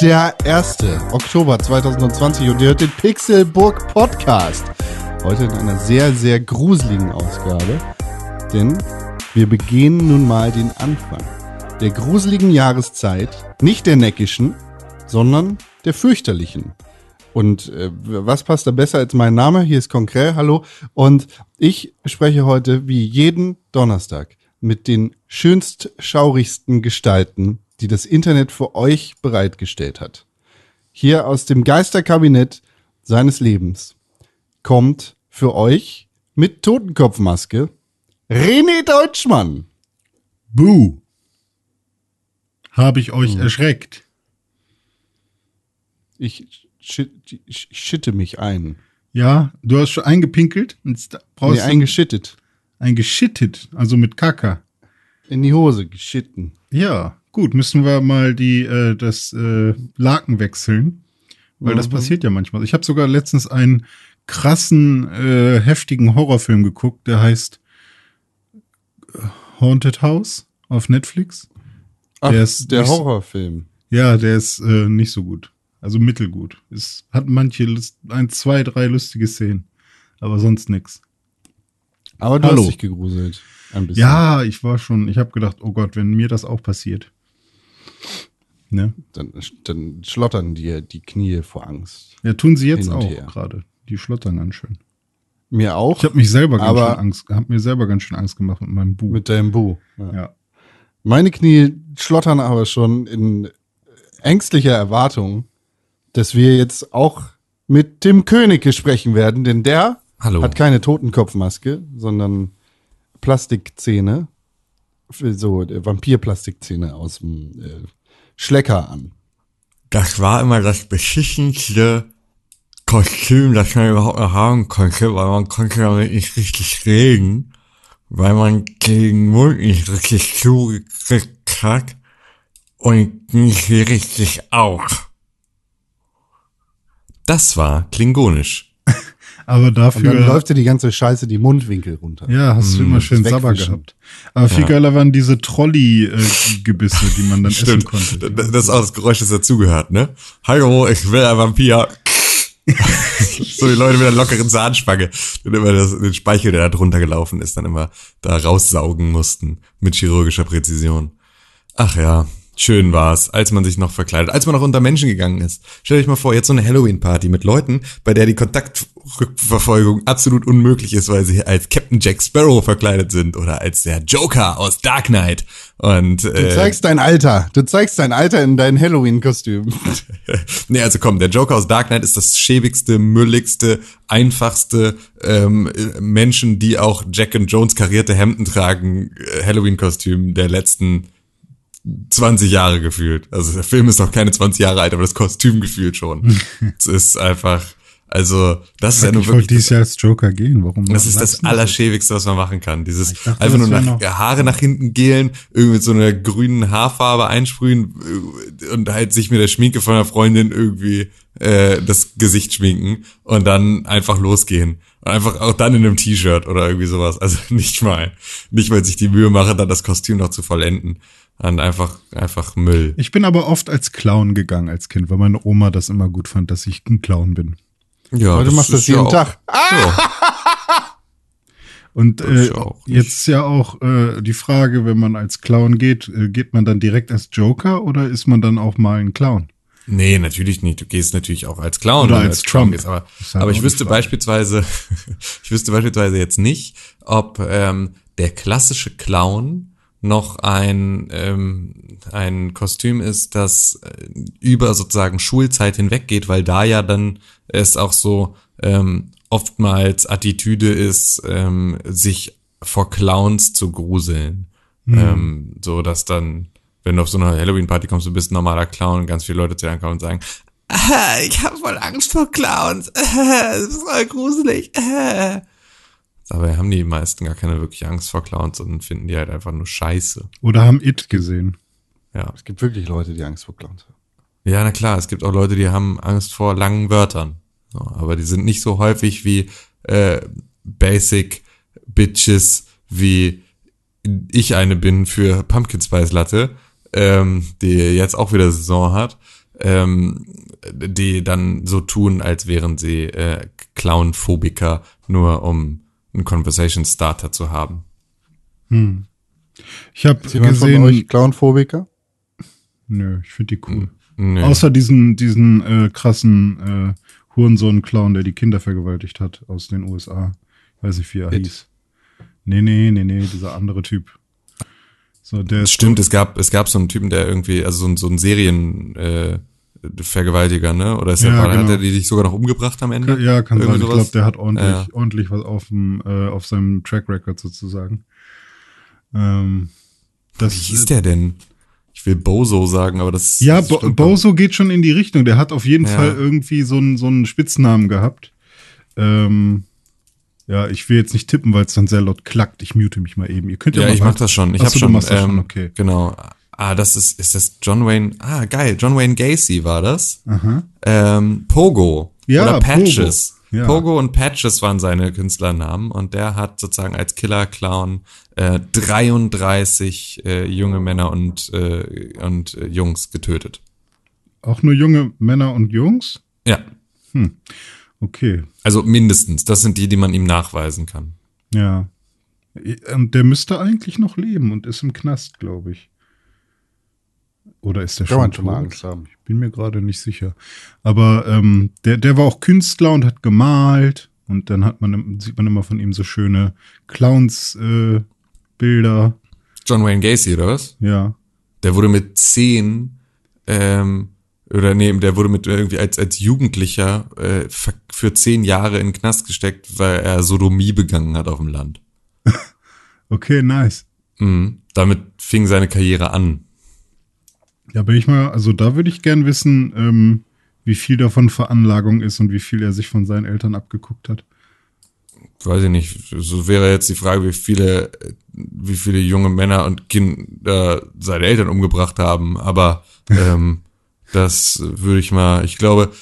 Der 1. Oktober 2020 und ihr hört den Pixelburg Podcast. Heute in einer sehr, sehr gruseligen Ausgabe, denn wir begehen nun mal den Anfang der gruseligen Jahreszeit, nicht der neckischen, sondern der fürchterlichen. Und äh, was passt da besser als mein Name? Hier ist Konkret, hallo. Und ich spreche heute wie jeden Donnerstag mit den schönst schaurigsten Gestalten, die das Internet für euch bereitgestellt hat. Hier aus dem Geisterkabinett seines Lebens kommt für euch mit Totenkopfmaske René Deutschmann. Buh. Habe ich euch erschreckt? Ich, schitte mich ein. Ja, du hast schon eingepinkelt jetzt brauchst Nee, eingeschittet. eingeschittet, also mit Kaka. In die Hose geschitten. Ja, gut, müssen wir mal die äh, das äh, Laken wechseln, weil das Mhm. passiert ja manchmal. Ich habe sogar letztens einen krassen äh, heftigen Horrorfilm geguckt, der heißt äh, Haunted House auf Netflix. Ach, Der der Horrorfilm. Ja, der ist äh, nicht so gut. Also mittelgut. Es hat manche, ein, zwei, drei lustige Szenen. Aber sonst nix. Aber du Hallo. hast dich gegruselt. Ja, ich war schon, ich habe gedacht, oh Gott, wenn mir das auch passiert. Ne? Dann, dann schlottern dir die Knie vor Angst. Ja, tun sie jetzt auch her. gerade. Die schlottern ganz schön. Mir auch. Ich habe mich selber ganz Aber- schön Angst, habe mir selber ganz schön Angst gemacht mit meinem Buch. mit deinem Bu. Ja. ja. Meine Knie schlottern aber schon in ängstlicher Erwartung, dass wir jetzt auch mit Tim Königke sprechen werden, denn der Hallo. hat keine Totenkopfmaske, sondern Plastikzähne, so äh, Vampirplastikzähne aus dem äh, Schlecker an. Das war immer das beschissenste Kostüm, das man überhaupt noch haben konnte, weil man konnte damit nicht richtig reden, weil man den Mund nicht richtig zugekriegt hat und nicht richtig auch. Das war klingonisch. Aber Und dafür, dann läuft dir die ganze Scheiße die Mundwinkel runter. ja, hast du immer schön Sabber gehabt. Aber viel geiler waren diese Trolley-Gebisse, die man dann essen konnte. Das das ist auch das Geräusch, das dazugehört, ne? Hallo, ich will ein Vampir. so die Leute mit einer lockeren Zahnspange, und immer das, den Speichel, der da drunter gelaufen ist, dann immer da raussaugen mussten mit chirurgischer Präzision. Ach ja, schön war's, als man sich noch verkleidet, als man noch unter Menschen gegangen ist. Stell dich mal vor, jetzt so eine Halloween-Party mit Leuten, bei der die Kontaktrückverfolgung absolut unmöglich ist, weil sie als Captain Jack Sparrow verkleidet sind oder als der Joker aus Dark Knight. Und Du äh, zeigst dein Alter. Du zeigst dein Alter in deinem Halloween-Kostüm. nee, also komm, der Joker aus Dark Knight ist das schäbigste, mülligste, einfachste ähm, äh, Menschen, die auch Jack and Jones karierte Hemden tragen, äh, Halloween-Kostüm der letzten 20 Jahre gefühlt. Also der Film ist noch keine 20 Jahre alt, aber das Kostüm gefühlt schon. Es ist einfach, also das ist ja nur ich wollte wirklich dieses Jahr als Joker gehen. Warum? das ist das Allerschäbigste, was man machen kann. Dieses Ich dachte, einfach nur nach, Haare nach hinten gelen, irgendwie mit so einer grünen Haarfarbe einsprühen äh, und halt sich mit der Schminke von einer Freundin irgendwie äh, das Gesicht schminken und dann einfach losgehen. Und einfach auch dann in einem T-Shirt oder irgendwie sowas. Also nicht mal, nicht mal sich die Mühe machen, dann das Kostüm noch zu vollenden. Und einfach, einfach Müll. Ich bin aber oft als Clown gegangen als Kind, weil meine Oma das immer gut fand, dass ich ein Clown bin. Ja, Aber du machst das ist ja jeden auch- Tag. Ja. Und Das ist äh, auch jetzt ja auch äh, die Frage, wenn man als Clown geht, äh, geht man dann direkt als Joker oder ist man dann auch mal ein Clown? Nee, natürlich nicht. Du gehst natürlich auch als Clown Oder als Clown Trump. Gehst, aber Das ist halt aber auch ich wüsste beispielsweise, ich wüsste beispielsweise jetzt nicht, ob ähm, der klassische Clown noch ein ähm, ein Kostüm ist, das äh, über sozusagen Schulzeit hinweg geht, weil da ja dann es auch so ähm, oftmals Attitüde ist, ähm, sich vor Clowns zu gruseln. Ähm, so dass dann, wenn du auf so eine Halloween-Party kommst, du bist ein normaler Clown und ganz viele Leute zu dir ankommen und sagen, ah, ich habe voll Angst vor Clowns, das ist voll gruselig. ah." Dabei haben die meisten gar keine wirkliche Angst vor Clowns und finden die halt einfach nur scheiße. Oder haben It gesehen? Ja. Es gibt wirklich Leute, die Angst vor Clowns haben. Ja, na klar, es gibt auch Leute, die haben Angst vor langen Wörtern. So, aber die sind nicht so häufig wie äh, Basic Bitches, wie ich eine bin für Pumpkin Spice Latte, ähm, die jetzt auch wieder Saison hat, ähm, die dann so tun, als wären sie äh, Clown-Phobiker, nur um einen Conversation Starter zu haben. Hm. Ich habe jemand von gesehen, euch Clownphobiker? nö, ich finde die cool. Nö. Außer diesen, diesen äh, krassen äh, Hurensohn-Clown, der die Kinder vergewaltigt hat aus den USA. Ich weiß nicht, wie er It. hieß. Nee, nee, nee, nee, dieser andere Typ. So, der ist Stimmt, es gab, es gab so einen Typen, der irgendwie, also so ein, so ein Serien, äh, Vergewaltiger, ne? Oder ist der, Ja, war- hat genau. er die dich sogar noch umgebracht am Ende? Ja, kann sein. Irgendwie Ich sowas? glaube, der hat ordentlich, Ja. ordentlich was auf, dem, äh, auf seinem Track Record sozusagen. Ähm, das Wie hieß der denn? Ich will Bozo sagen, aber das Ja, das Bo Bozo geht schon in die Richtung. Der hat auf jeden Ja. Fall irgendwie so einen, so einen Spitznamen gehabt. Ähm, ja, ich will jetzt nicht tippen, weil es dann sehr laut klackt. Ich mute mich mal eben. Ihr könnt ja, Ja, mal ich mach das schon. Ich Ach hab so, du schon, das schon, ähm, okay. Genau. Ah, das ist, ist das John Wayne, ah, geil, John Wayne Gacy war das. Aha. Ähm, Pogo. Ja, Oder Patches. Pogo. Ja. Pogo und Patches waren seine Künstlernamen und der hat sozusagen als Killer-Clown äh, 33 äh, junge Männer und, äh, und äh, Jungs getötet. Auch nur junge Männer und Jungs? Ja, Okay, also mindestens. Das sind die, die man ihm nachweisen kann. ja. Und der müsste eigentlich noch leben und ist im Knast, glaube ich. Oder ist der Kann schon man schon mal? Angst haben. Ich bin mir gerade nicht sicher. Aber ähm, der, der war auch Künstler und hat gemalt. Und dann hat man, sieht man immer von ihm so schöne Clowns-Bilder. Äh. John Wayne Gacy, oder was? ja. Der wurde mit zehn, ähm, oder nee, der wurde mit irgendwie als, als Jugendlicher äh, für, für zehn Jahre in den Knast gesteckt, weil er Sodomie begangen hat auf dem Land. Okay, nice. Mhm. Damit fing seine Karriere an. Ja, bin ich mal, also da würde ich gern wissen, ähm, wie viel davon Veranlagung ist und wie viel er sich von seinen Eltern abgeguckt hat. Weiß ich nicht. So wäre jetzt die Frage, wie viele, wie viele junge Männer und Kinder seine Eltern umgebracht haben. Aber ähm, das würde ich mal, ich glaube,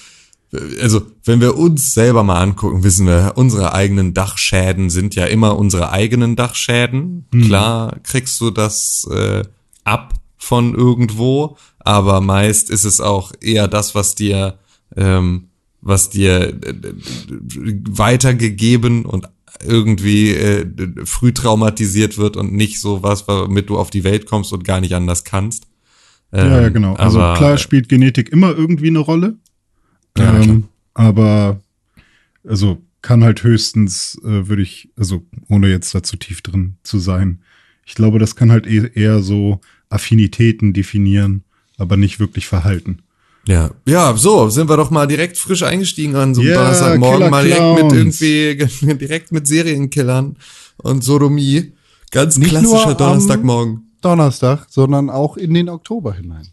also wenn wir uns selber mal angucken, wissen wir, unsere eigenen Dachschäden sind ja immer unsere eigenen Dachschäden. Klar kriegst du das äh, ab von irgendwo, aber meist ist es auch eher das, was dir, ähm, was dir äh, weitergegeben und irgendwie äh, früh traumatisiert wird und nicht so was, womit du auf die Welt kommst und gar nicht anders kannst. Ähm, ja, ja, genau. Also aber, klar spielt Genetik immer irgendwie eine Rolle. Ja, ähm, aber also kann halt höchstens, äh, würde ich, also ohne jetzt da zu tief drin zu sein, ich glaube, das kann halt eh- eher so Affinitäten definieren, aber nicht wirklich Verhalten. Ja, ja, so sind wir doch mal direkt frisch eingestiegen an so einem Ja, Donnerstagmorgen, Killer mal direkt mit irgendwie, direkt mit Serienkillern und Sodomie. Ganz Nicht nur klassischer am- Donnerstagmorgen. Donnerstag, sondern auch in den Oktober hinein.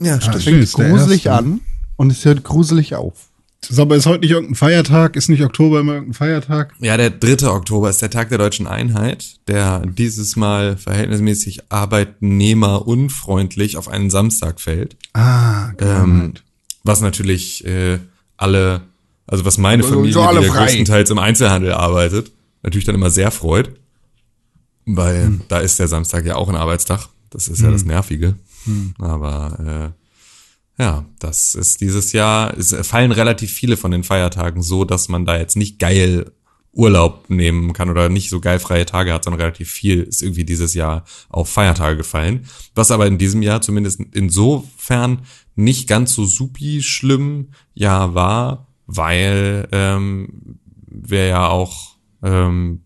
Ja, Ah, stimmt. stimmt, Fängt gruselig erste, an und es hört gruselig auf. Ist aber ist heute nicht irgendein Feiertag? Ist nicht Oktober immer irgendein Feiertag? Ja, der 3. Oktober ist der Tag der deutschen Einheit, der dieses Mal verhältnismäßig arbeitnehmerunfreundlich auf einen Samstag fällt. Ah, Ähm, was natürlich äh, alle, also was meine Also, Familie, so die ja größtenteils im Einzelhandel arbeitet, natürlich dann immer sehr freut. Weil da ist der Samstag ja auch ein Arbeitstag. Das ist ja das Nervige. Aber äh, ja, das ist dieses Jahr, es fallen relativ viele von den Feiertagen so, dass man da jetzt nicht geil Urlaub nehmen kann oder nicht so geil freie Tage hat, sondern relativ viel ist irgendwie dieses Jahr auf Feiertage gefallen. Was aber in diesem Jahr zumindest insofern nicht ganz so supi schlimm ja war, weil ähm, wir ja auch ähm,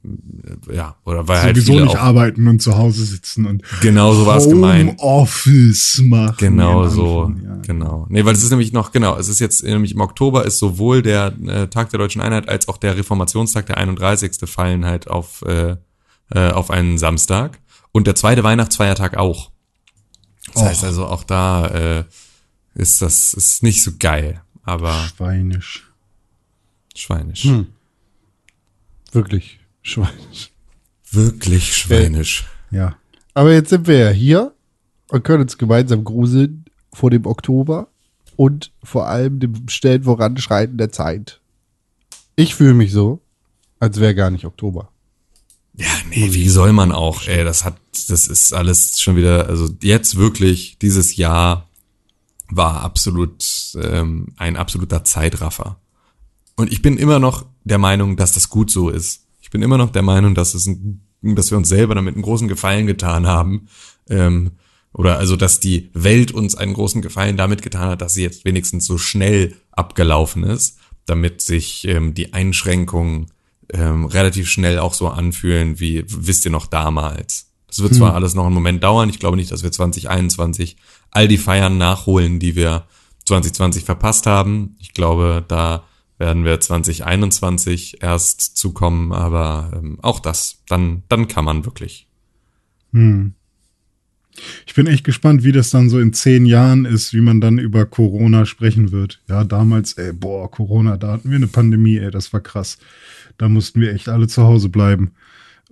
ja, oder weil halt Sowieso nicht auch arbeiten und zu Hause sitzen und genau so war es gemeint. Office machen. Genau so, ja. genau. Nee, weil es ist nämlich noch, genau, es ist jetzt nämlich im Oktober ist sowohl der äh, Tag der Deutschen Einheit als auch der Reformationstag, der 31. fallen halt auf, äh, äh, auf einen Samstag. Und der zweite Weihnachtsfeiertag auch. Das heißt also auch da äh, ist das ist nicht so geil, aber Schweinisch. schweinisch. Hm. Wirklich schweinisch. Wirklich schweinisch. Ja. Aber jetzt sind wir ja hier und können uns gemeinsam gruseln vor dem Oktober und vor allem dem schnellen Voranschreiten der Zeit. Ich fühle mich so, als wäre gar nicht Oktober. Ja, nee, wie soll man auch? Ey, das hat, das ist alles schon wieder, also jetzt wirklich, dieses Jahr war absolut ähm, ein absoluter Zeitraffer. Und ich bin immer noch der Meinung, dass das gut so ist. Ich bin immer noch der Meinung, dass es ein, dass wir uns selber damit einen großen Gefallen getan haben. Ähm, oder also, dass die Welt uns einen großen Gefallen damit getan hat, dass sie jetzt wenigstens so schnell abgelaufen ist, damit sich ähm, die Einschränkungen ähm, relativ schnell auch so anfühlen, wie wisst ihr noch damals. Das wird zwar hm. alles noch einen Moment dauern. Ich glaube nicht, dass wir 2021 all die Feiern nachholen, die wir 2020 verpasst haben. Ich glaube, da werden wir 2021 erst zukommen, aber ähm, auch das, dann, dann kann man wirklich. Hm. Ich bin echt gespannt, wie das dann so in zehn Jahren ist, wie man dann über Corona sprechen wird. Ja, damals, ey, boah, Corona, da hatten wir eine Pandemie, ey, das war krass. Da mussten wir echt alle zu Hause bleiben.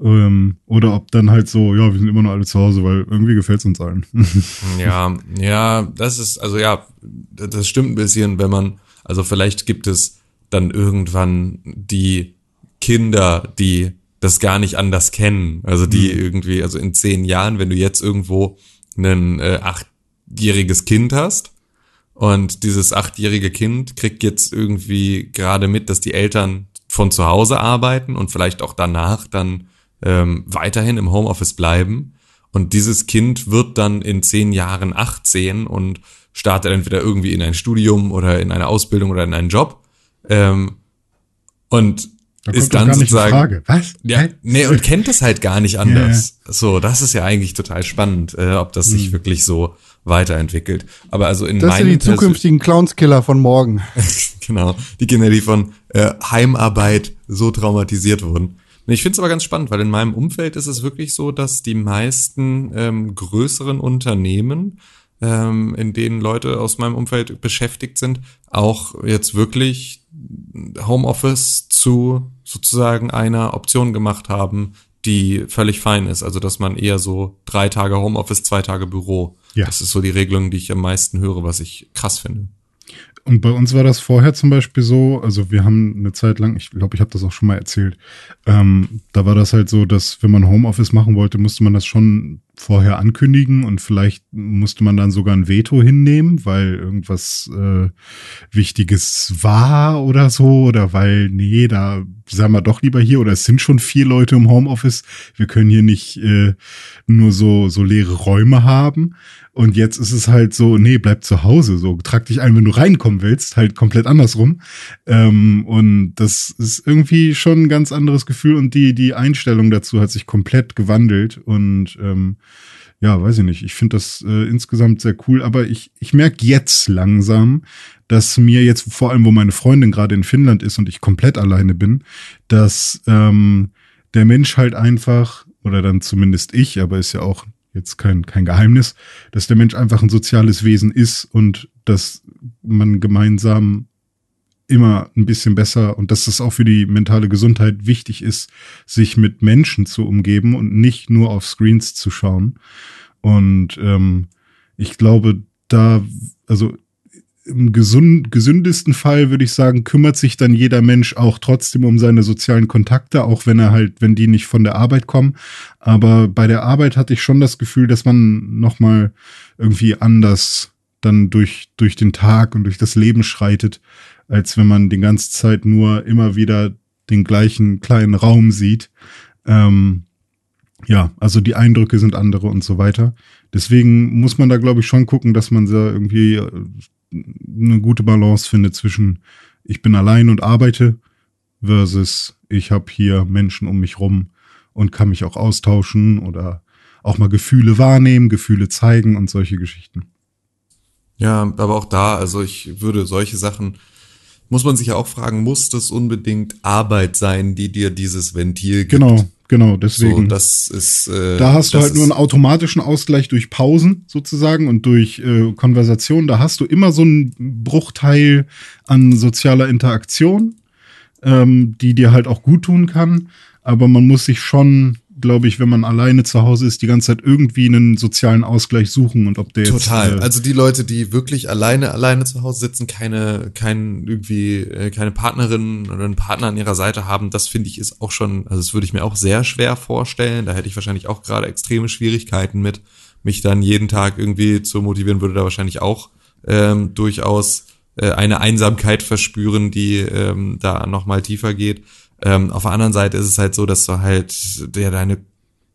Ähm, oder ob dann halt so, ja, wir sind immer noch alle zu Hause, weil irgendwie gefällt es uns allen. ja, ja, das ist, also ja, das stimmt ein bisschen, wenn man, also vielleicht gibt es dann irgendwann die Kinder, die das gar nicht anders kennen. Also die mhm. irgendwie, also in zehn Jahren, wenn du jetzt irgendwo ein äh, achtjähriges Kind hast und dieses achtjährige Kind kriegt jetzt irgendwie gerade mit, dass die Eltern von zu Hause arbeiten und vielleicht auch danach dann ähm, weiterhin im Homeoffice bleiben. Und dieses Kind wird dann in zehn Jahren 18 und startet entweder irgendwie in ein Studium oder in eine Ausbildung oder in einen Job. Ähm, und da ist dann sozusagen. Was? Ja, nee, und kennt es halt gar nicht anders. Ja, ja. So, das ist ja eigentlich total spannend, äh, ob das sich hm. wirklich so weiterentwickelt. Aber also in Das sind die zukünftigen Clownskiller von morgen. genau, die Kinder, die von äh, Heimarbeit so traumatisiert wurden. Ich finde es aber ganz spannend, weil in meinem Umfeld ist es wirklich so, dass die meisten ähm, größeren Unternehmen, ähm, in denen Leute aus meinem Umfeld beschäftigt sind, auch jetzt wirklich Homeoffice zu sozusagen einer Option gemacht haben, die völlig fein ist. Also dass man eher so drei Tage Homeoffice, zwei Tage Büro. Ja. Das ist so die Regelung, die ich am meisten höre, was ich krass finde. Und bei uns war das vorher zum Beispiel so, also wir haben eine Zeit lang, ich glaube, ich habe das auch schon mal erzählt, ähm, da war das halt so, dass wenn man Homeoffice machen wollte, musste man das schon vorher ankündigen und vielleicht musste man dann sogar ein Veto hinnehmen, weil irgendwas äh, Wichtiges war oder so oder weil, nee, da sagen wir doch lieber hier oder es sind schon vier Leute im Homeoffice, wir können hier nicht äh, nur so, so leere Räume haben. Und jetzt ist es halt so, nee, bleib zu Hause, so trag dich ein, wenn du reinkommen willst, halt komplett andersrum. Ähm, und das ist irgendwie schon ein ganz anderes Gefühl und die, die Einstellung dazu hat sich komplett gewandelt und ähm, ja, weiß ich nicht. Ich finde das äh, insgesamt sehr cool, aber ich, ich merke jetzt langsam, dass mir jetzt, vor allem, wo meine Freundin gerade in Finnland ist und ich komplett alleine bin, dass ähm, der Mensch halt einfach, oder dann zumindest ich, aber ist ja auch jetzt kein, kein Geheimnis, dass der Mensch einfach ein soziales Wesen ist und dass man gemeinsam immer ein bisschen besser und dass es auch für die mentale Gesundheit wichtig ist, sich mit Menschen zu umgeben und nicht nur auf Screens zu schauen. Und ähm, ich glaube, da, also im gesund, gesündesten Fall würde ich sagen, kümmert sich dann jeder Mensch auch trotzdem um seine sozialen Kontakte, auch wenn er halt, wenn die nicht von der Arbeit kommen. Aber bei der Arbeit hatte ich schon das Gefühl, dass man nochmal irgendwie anders dann durch, durch den Tag und durch das Leben schreitet, als wenn man die ganze Zeit nur immer wieder den gleichen kleinen Raum sieht. Ähm, ja, also die Eindrücke sind andere und so weiter. Deswegen muss man da, glaube ich, schon gucken, dass man da irgendwie äh, eine gute Balance findet zwischen ich bin allein und arbeite versus ich habe hier Menschen um mich rum und kann mich auch austauschen oder auch mal Gefühle wahrnehmen, Gefühle zeigen und solche Geschichten. Ja, aber auch da, also ich würde solche Sachen muss man sich ja auch fragen, muss das unbedingt Arbeit sein, die dir dieses Ventil gibt? Genau, genau, deswegen. So, das ist, äh, da hast du halt nur einen automatischen Ausgleich durch Pausen sozusagen und durch äh, Konversation. Da hast du immer so einen Bruchteil an sozialer Interaktion, ähm, die dir halt auch gut tun kann. Aber man muss sich schon glaube ich, wenn man alleine zu Hause ist, die ganze Zeit irgendwie einen sozialen Ausgleich suchen und ob der Total. jetzt. Äh, also die Leute, die wirklich alleine, alleine zu Hause sitzen, keine, kein irgendwie, äh, keine Partnerin oder einen Partner an ihrer Seite haben, das finde ich ist auch schon, also das würde ich mir auch sehr schwer vorstellen. Da hätte ich wahrscheinlich auch gerade extreme Schwierigkeiten mit, mich dann jeden Tag irgendwie zu motivieren, würde da wahrscheinlich auch ähm, durchaus äh, eine Einsamkeit verspüren, die ähm, da nochmal tiefer geht. Ähm, auf der anderen Seite ist es halt so, dass du halt ja, deine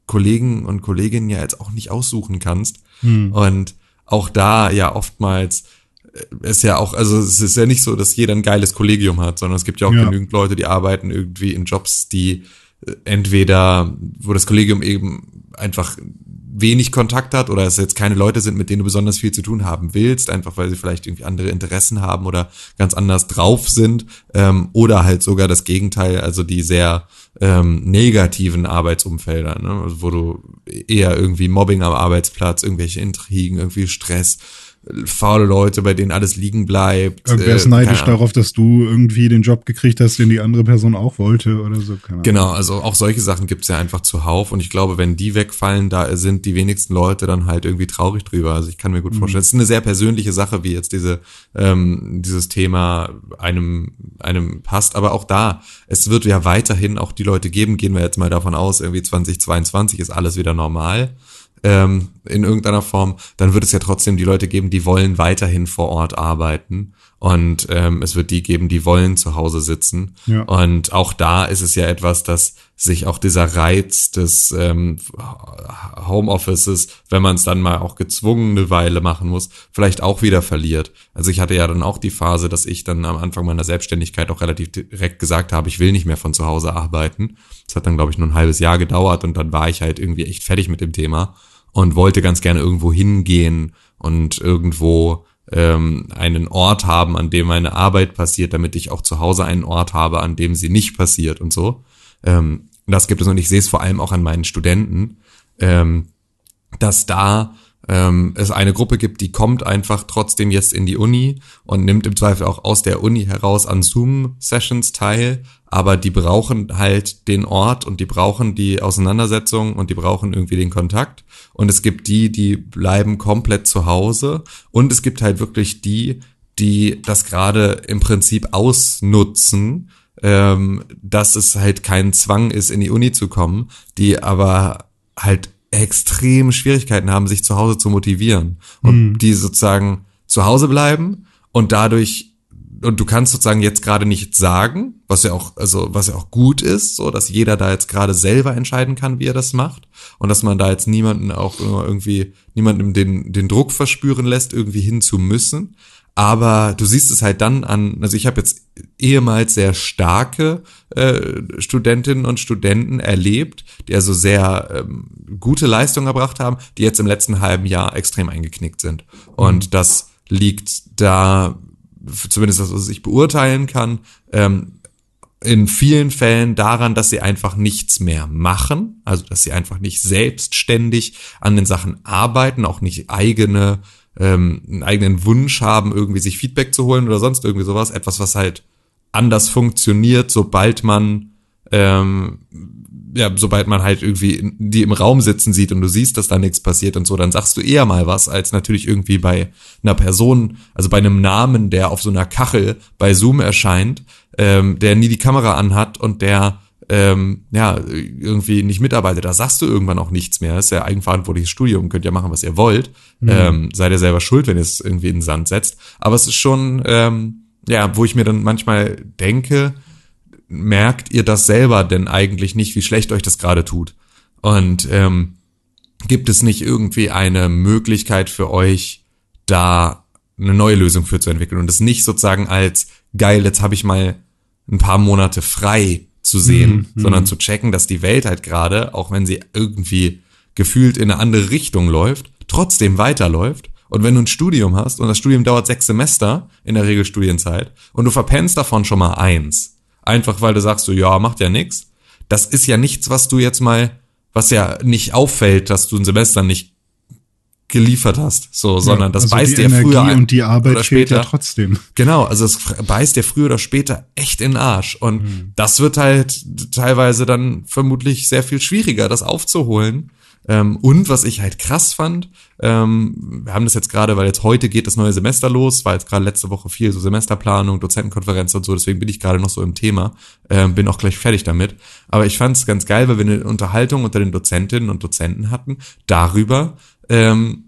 Kollegen und Kolleginnen ja jetzt auch nicht aussuchen kannst. Hm. Und auch da ja oftmals äh, ist ja auch, also es ist ja nicht so, dass jeder ein geiles Kollegium hat, sondern es gibt ja auch Ja. genügend Leute, die arbeiten irgendwie in Jobs, die äh, entweder, wo das Kollegium eben einfach wenig Kontakt hat oder es jetzt keine Leute sind, mit denen du besonders viel zu tun haben willst, einfach weil sie vielleicht irgendwie andere Interessen haben oder ganz anders drauf sind ähm, oder halt sogar das Gegenteil, also die sehr ähm, negativen Arbeitsumfelder, ne? also wo du eher irgendwie Mobbing am Arbeitsplatz, irgendwelche Intrigen, irgendwie Stress, faule Leute, bei denen alles liegen bleibt. Irgendwer ist äh, neidisch keine Ahnung. darauf, dass du irgendwie den Job gekriegt hast, den die andere Person auch wollte oder so. Genau, also auch solche Sachen gibt's ja einfach zuhauf und ich glaube, wenn die wegfallen, da sind die wenigsten Leute dann halt irgendwie traurig drüber. Also ich kann mir gut vorstellen, es ist eine sehr persönliche Sache, wie jetzt diese ähm, dieses Thema einem einem passt, aber auch da, es wird ja weiterhin auch die Leute geben, gehen wir jetzt mal davon aus, irgendwie 2022 ist alles wieder normal ähm, in irgendeiner Form, dann wird es ja trotzdem die Leute geben, die wollen weiterhin vor Ort arbeiten. Und ähm, es wird die geben, die wollen zu Hause sitzen. Ja. Und auch da ist es ja etwas, dass sich auch dieser Reiz des ähm, Homeoffices, wenn man es dann mal auch gezwungen eine Weile machen muss, vielleicht auch wieder verliert. Also ich hatte ja dann auch die Phase, dass ich dann am Anfang meiner Selbstständigkeit auch relativ direkt gesagt habe, ich will nicht mehr von zu Hause arbeiten. Das hat dann, glaube ich, nur ein halbes Jahr gedauert und dann war ich halt irgendwie echt fertig mit dem Thema und wollte ganz gerne irgendwo hingehen und irgendwo ähm, einen Ort haben, an dem meine Arbeit passiert, damit ich auch zu Hause einen Ort habe, an dem sie nicht passiert und so. Ähm, das gibt es und ich sehe es vor allem auch an meinen Studenten, ähm, dass da ähm, es eine Gruppe gibt, die kommt einfach trotzdem jetzt in die Uni und nimmt im Zweifel auch aus der Uni heraus an Zoom-Sessions teil, aber die brauchen halt den Ort und die brauchen die Auseinandersetzung und die brauchen irgendwie den Kontakt. Und es gibt die, die bleiben komplett zu Hause und es gibt halt wirklich die, die das gerade im Prinzip ausnutzen, ähm, dass es halt kein Zwang ist, in die Uni zu kommen, die aber halt extrem Schwierigkeiten haben, sich zu Hause zu motivieren und die sozusagen zu Hause bleiben und dadurch und du kannst sozusagen jetzt gerade nichts sagen, was ja auch also was ja auch gut ist, so dass jeder da jetzt gerade selber entscheiden kann, wie er das macht und dass man da jetzt niemanden auch irgendwie niemandem den den Druck verspüren lässt, irgendwie hin zu müssen. Aber du siehst es halt dann an, also ich habe jetzt ehemals sehr starke äh, Studentinnen und Studenten erlebt, die also sehr ähm, gute Leistungen erbracht haben, die jetzt im letzten halben Jahr extrem eingeknickt sind. Und das liegt da, zumindest das, was ich beurteilen kann, ähm, in vielen Fällen daran, dass sie einfach nichts mehr machen, also dass sie einfach nicht selbstständig an den Sachen arbeiten, auch nicht eigene ähm, einen eigenen Wunsch haben, irgendwie sich Feedback zu holen oder sonst irgendwie sowas, etwas, was halt anders funktioniert, sobald man ähm, ja, sobald man halt irgendwie die im Raum sitzen sieht und du siehst, dass da nichts passiert und so, dann sagst du eher mal was, als natürlich irgendwie bei einer Person, also bei einem Namen, der auf so einer Kachel bei Zoom erscheint, ähm, der nie die Kamera anhat und der ähm, ja, irgendwie nicht mitarbeitet. Da sagst du irgendwann auch nichts mehr. Das ist ja eigenverantwortliches Studium, könnt ihr machen, was ihr wollt. Ähm, seid ihr selber schuld, wenn ihr es irgendwie in den Sand setzt. Aber es ist schon, ähm, ja, wo ich mir dann manchmal denke, merkt ihr das selber denn eigentlich nicht, wie schlecht euch das gerade tut? Und ähm, gibt es nicht irgendwie eine Möglichkeit für euch, da eine neue Lösung für zu entwickeln und es nicht sozusagen als geil, jetzt habe ich mal ein paar Monate frei zu sehen, sondern zu checken, dass die Welt halt gerade, auch wenn sie irgendwie gefühlt in eine andere Richtung läuft, trotzdem weiterläuft. Und wenn du ein Studium hast und das Studium dauert sechs Semester, in der Regel Studienzeit, und du verpennst davon schon mal eins, einfach weil du sagst so, ja, macht ja nix, das ist ja nichts, was du jetzt mal, was ja nicht auffällt, dass du ein Semester nicht geliefert hast, so, sondern das also beißt dir Energie früher ein und die Arbeit oder später. ja trotzdem. Genau, also es beißt dir früher oder später echt in den Arsch. Und Mhm. das wird halt teilweise dann vermutlich sehr viel schwieriger, das aufzuholen. Ähm, und was ich halt krass fand, ähm, wir haben das jetzt gerade, weil jetzt heute geht das neue Semester los, war jetzt gerade letzte Woche viel so Semesterplanung, Dozentenkonferenz und so, deswegen bin ich gerade noch so im Thema, ähm, bin auch gleich fertig damit. Aber ich fand es ganz geil, weil wir eine Unterhaltung unter den Dozentinnen und Dozenten hatten darüber, ähm,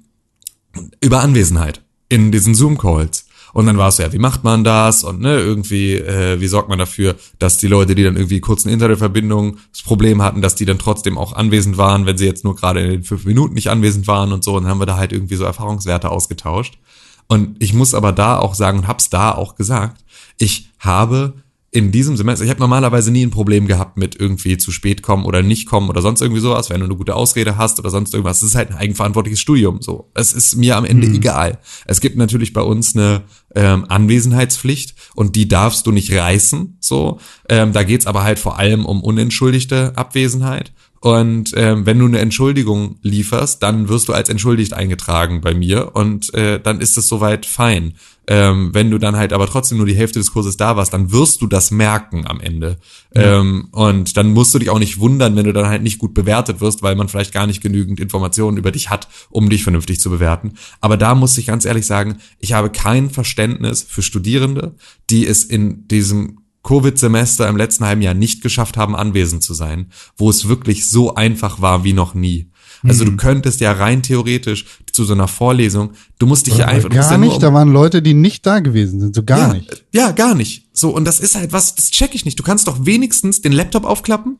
über Anwesenheit in diesen Zoom-Calls. Und dann war es so, ja, wie macht man das? Und ne, irgendwie, äh, wie sorgt man dafür, dass die Leute, die dann irgendwie kurz eine Internetverbindung das Problem hatten, dass die dann trotzdem auch anwesend waren, wenn sie jetzt nur gerade in den fünf Minuten nicht anwesend waren und so. Und dann haben wir da halt irgendwie so Erfahrungswerte ausgetauscht. Und ich muss aber da auch sagen und hab's da auch gesagt, ich habe in diesem Semester, ich habe normalerweise nie ein Problem gehabt mit irgendwie zu spät kommen oder nicht kommen oder sonst irgendwie sowas, wenn du eine gute Ausrede hast oder sonst irgendwas. Es ist halt ein eigenverantwortliches Studium. So, es ist mir am Ende egal. Es gibt natürlich bei uns eine ähm, Anwesenheitspflicht und die darfst du nicht reißen. So, ähm, da geht's aber halt vor allem um unentschuldigte Abwesenheit. Und ähm, wenn du eine Entschuldigung lieferst, dann wirst du als entschuldigt eingetragen bei mir und äh, dann ist es soweit fein. Ähm, wenn du dann halt aber trotzdem nur die Hälfte des Kurses da warst, dann wirst du das merken am Ende. Ähm, und dann musst du dich auch nicht wundern, wenn du dann halt nicht gut bewertet wirst, weil man vielleicht gar nicht genügend Informationen über dich hat, um dich vernünftig zu bewerten. Aber da muss ich ganz ehrlich sagen, ich habe kein Verständnis für Studierende, die es in diesem Covid-Semester im letzten halben Jahr nicht geschafft haben, anwesend zu sein, wo es wirklich so einfach war wie noch nie. Also du könntest ja rein theoretisch zu so einer Vorlesung, du musst dich ja einfach, du musst gar ja nicht, um- da waren Leute, die nicht da gewesen sind, so gar ja, nicht. Ja, gar nicht. So, und das ist halt was, das check ich nicht. Du kannst doch wenigstens den Laptop aufklappen,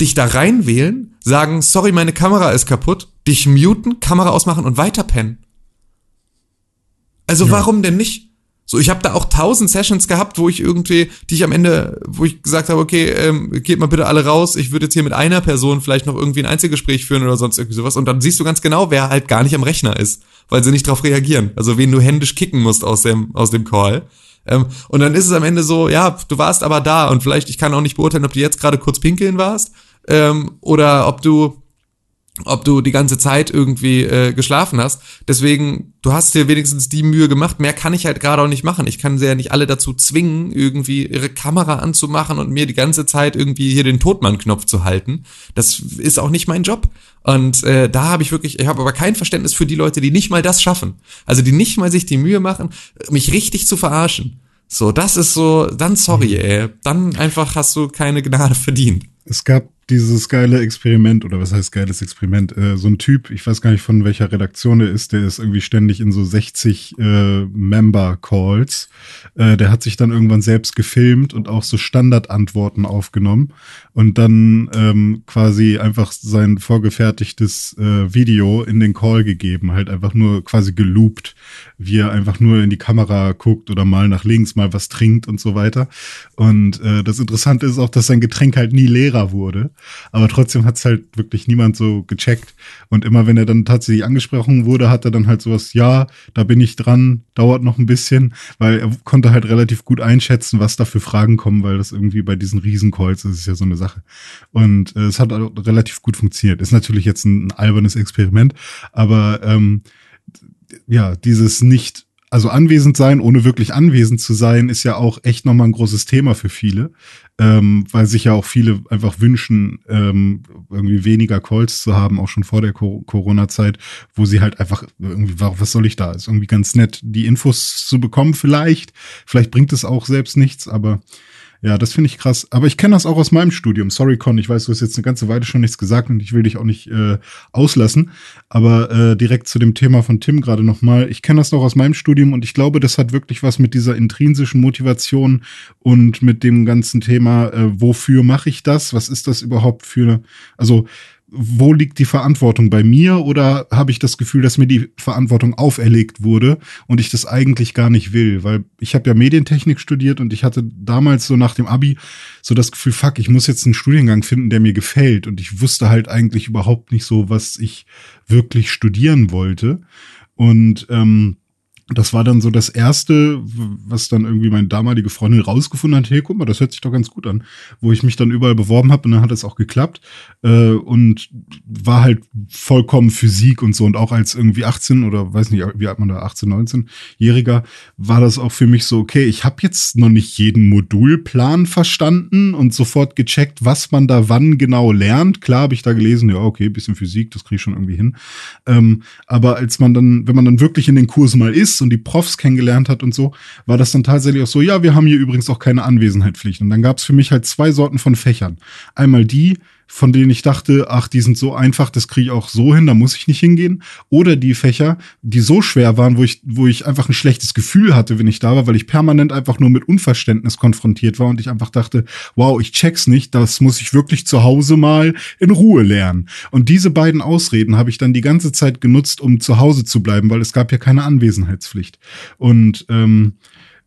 dich da reinwählen, sagen, sorry, meine Kamera ist kaputt, dich muten, Kamera ausmachen und weiterpennen. Also warum denn nicht? So, ich habe da auch tausend Sessions gehabt, wo ich irgendwie, die ich am Ende, wo ich gesagt habe, okay, ähm, geht mal bitte alle raus, ich würde jetzt hier mit einer Person vielleicht noch irgendwie ein Einzelgespräch führen oder sonst irgendwie sowas. Und dann siehst du ganz genau, wer halt gar nicht am Rechner ist, weil sie nicht darauf reagieren. Also wen du händisch kicken musst aus dem, aus dem Call. Ähm, und dann ist es am Ende so, ja, du warst aber da und vielleicht, ich kann auch nicht beurteilen, ob du jetzt gerade kurz pinkeln warst ähm, oder ob du ob du die ganze Zeit irgendwie äh, geschlafen hast. Deswegen, du hast dir wenigstens die Mühe gemacht. Mehr kann ich halt gerade auch nicht machen. Ich kann sie ja nicht alle dazu zwingen, irgendwie ihre Kamera anzumachen und mir die ganze Zeit irgendwie hier den Totmann-Knopf zu halten. Das ist auch nicht mein Job. Und äh, da habe ich wirklich, ich habe aber kein Verständnis für die Leute, die nicht mal das schaffen. Also die nicht mal sich die Mühe machen, mich richtig zu verarschen. So, das ist so, dann sorry, ey. Dann einfach hast du keine Gnade verdient. Es gab dieses geile Experiment, oder was heißt geiles Experiment? Äh, so ein Typ, ich weiß gar nicht von welcher Redaktion der ist, der ist irgendwie ständig in so 60 äh, Member-Calls. Äh, der hat sich dann irgendwann selbst gefilmt und auch so Standardantworten aufgenommen und dann ähm, quasi einfach sein vorgefertigtes äh, Video in den Call gegeben, halt einfach nur quasi geloopt, wie er einfach nur in die Kamera guckt oder mal nach links, mal was trinkt und so weiter. Und äh, das Interessante ist auch, dass sein Getränk halt nie leerer wurde, aber trotzdem hat es halt wirklich niemand so gecheckt. Und immer wenn er dann tatsächlich angesprochen wurde, hat er dann halt sowas, ja, da bin ich dran, dauert noch ein bisschen, weil er konnte halt relativ gut einschätzen, was da für Fragen kommen, weil das irgendwie bei diesen Riesencalls ist, ist ja so eine Sache. Und äh, es hat auch relativ gut funktioniert. Ist natürlich jetzt ein, ein albernes Experiment, aber ähm, ja, dieses nicht, also anwesend sein, ohne wirklich anwesend zu sein, ist ja auch echt nochmal ein großes Thema für viele, ähm, weil sich ja auch viele einfach wünschen, ähm, irgendwie weniger Calls zu haben, auch schon vor der Co Corona-Zeit, wo sie halt einfach irgendwie, wa- was soll ich da? Ist irgendwie ganz nett, die Infos zu bekommen vielleicht. Vielleicht bringt es auch selbst nichts, aber ja, das finde ich krass. Aber ich kenne das auch aus meinem Studium. Sorry, Con, ich weiß, du hast jetzt eine ganze Weile schon nichts gesagt und ich will dich auch nicht äh, auslassen. Aber äh, direkt zu dem Thema von Tim gerade nochmal. Ich kenne das noch aus meinem Studium und ich glaube, das hat wirklich was mit dieser intrinsischen Motivation und mit dem ganzen Thema, äh, wofür mache ich das? Was ist das überhaupt für, also wo liegt die Verantwortung? Bei mir oder habe ich das Gefühl, dass mir die Verantwortung auferlegt wurde und ich das eigentlich gar nicht will? Weil ich habe ja Medientechnik studiert und ich hatte damals so nach dem Abi so das Gefühl, fuck, ich muss jetzt einen Studiengang finden, der mir gefällt. Und ich wusste halt eigentlich überhaupt nicht so, was ich wirklich studieren wollte. Und ähm, das war dann so das erste, was dann irgendwie meine damalige Freundin rausgefunden hat, hey, guck mal, das hört sich doch ganz gut an, wo ich mich dann überall beworben habe und dann hat es auch geklappt äh, und war halt vollkommen Physik und so und auch als irgendwie 18 oder weiß nicht, wie alt man da 18, 19-Jähriger war das auch für mich so, okay, ich habe jetzt noch nicht jeden Modulplan verstanden und sofort gecheckt, was man da wann genau lernt. Klar habe ich da gelesen, ja, okay, bisschen Physik, das kriege ich schon irgendwie hin. Ähm, aber als man dann, wenn man dann wirklich in den Kurs mal ist und die Profs kennengelernt hat und so, war das dann tatsächlich auch so, ja, wir haben hier übrigens auch keine Anwesenheitspflicht. Und dann gab es für mich halt zwei Sorten von Fächern. Einmal die, von denen ich dachte, ach, die sind so einfach, das kriege ich auch so hin, da muss ich nicht hingehen. Oder die Fächer, die so schwer waren, wo ich, wo ich einfach ein schlechtes Gefühl hatte, wenn ich da war, weil ich permanent einfach nur mit Unverständnis konfrontiert war und ich einfach dachte, wow, ich check's nicht, das muss ich wirklich zu Hause mal in Ruhe lernen. Und diese beiden Ausreden habe ich dann die ganze Zeit genutzt, um zu Hause zu bleiben, weil es gab ja keine Anwesenheitspflicht. Und ähm,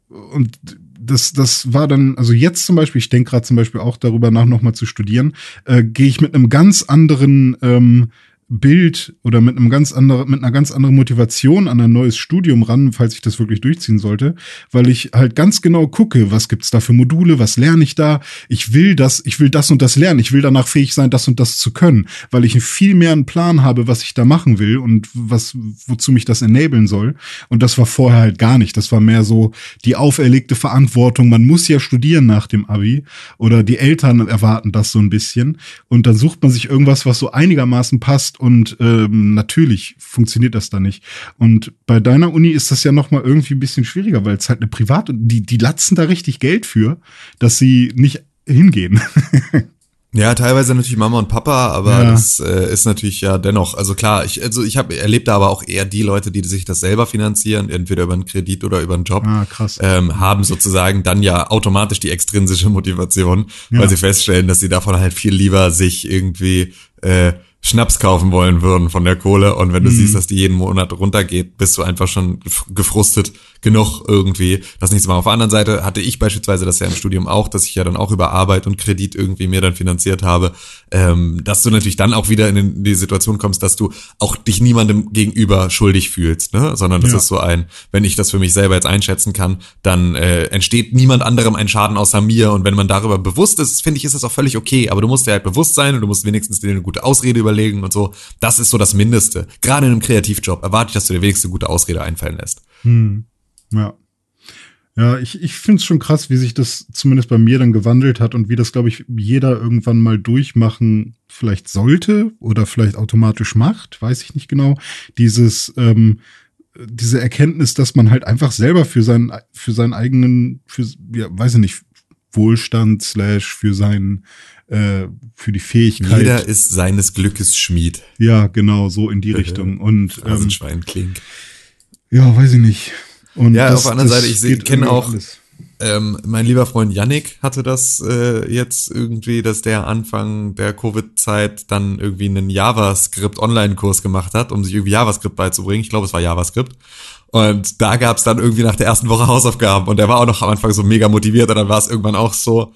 und das, das war dann, also jetzt zum Beispiel, ich denke gerade zum Beispiel auch darüber nach, nochmal zu studieren, äh, gehe ich mit einem ganz anderen ähm, Bild oder mit einem ganz anderen, mit einer ganz anderen Motivation an ein neues Studium ran, falls ich das wirklich durchziehen sollte, weil ich halt ganz genau gucke, was gibt's da für Module, was lerne ich da? Ich will das, ich will das und das lernen, ich will danach fähig sein, das und das zu können, weil ich viel mehr einen Plan habe, was ich da machen will und was, wozu mich das enablen soll. Und das war vorher halt gar nicht. Das war mehr so die auferlegte Verantwortung. Man muss ja studieren nach dem Abi oder die Eltern erwarten das so ein bisschen. Und dann sucht man sich irgendwas, was so einigermaßen passt hast und ähm, natürlich funktioniert das da nicht. Und bei deiner Uni ist das ja noch mal irgendwie ein bisschen schwieriger, weil es halt eine Privat die die latzen da richtig Geld für, dass sie nicht hingehen. Ja, teilweise natürlich Mama und Papa, aber ja. das äh, ist natürlich ja dennoch, also klar, ich also ich habe erlebt da aber auch eher die Leute, die sich das selber finanzieren, entweder über einen Kredit oder über einen Job, ah, krass. Ähm, haben sozusagen dann ja automatisch die extrinsische Motivation, ja. weil sie feststellen, dass sie davon halt viel lieber sich irgendwie äh, Schnaps kaufen wollen würden von der Kohle und wenn du mhm. siehst, dass die jeden Monat runtergeht, bist du einfach schon gefrustet genug irgendwie, das nicht zu machen. Auf der anderen Seite hatte ich beispielsweise das ja im Studium auch, dass ich ja dann auch über Arbeit und Kredit irgendwie mir dann finanziert habe, ähm, dass du natürlich dann auch wieder in die Situation kommst, dass du auch dich niemandem gegenüber schuldig fühlst, ne? sondern das ja. ist so ein, wenn ich das für mich selber jetzt einschätzen kann, dann äh, entsteht niemand anderem ein Schaden außer mir und wenn man darüber bewusst ist, finde ich, ist das auch völlig okay, aber du musst dir halt bewusst sein und du musst wenigstens dir eine gute Ausrede überlegen und so. Das ist so das Mindeste. Gerade in einem Kreativjob erwarte ich, dass du dir wenigstens eine gute Ausrede einfallen lässt. Hm. Ja. Ja, ich, ich finde es schon krass, wie sich das zumindest bei mir dann gewandelt hat und wie das, glaube ich, jeder irgendwann mal durchmachen vielleicht sollte oder vielleicht automatisch macht, weiß ich nicht genau. Dieses, ähm, diese Erkenntnis, dass man halt einfach selber für seinen, für seinen eigenen, für, ja, weiß ich nicht, Wohlstand slash für seinen, äh, für die Fähigkeit. Jeder ist seines Glückes Schmied. Ja, genau, so in die Richtung. Und ähm, Kling. Ja, weiß ich nicht. Und ja, das, auf der anderen Seite, ich kenne auch, ähm, mein lieber Freund Yannick hatte das äh, jetzt irgendwie, dass der Anfang der Covid-Zeit dann irgendwie einen JavaScript-Online-Kurs gemacht hat, um sich irgendwie JavaScript beizubringen. Ich glaube, es war JavaScript. Und da gab es dann irgendwie nach der ersten Woche Hausaufgaben und der war auch noch am Anfang so mega motiviert und dann war es irgendwann auch so,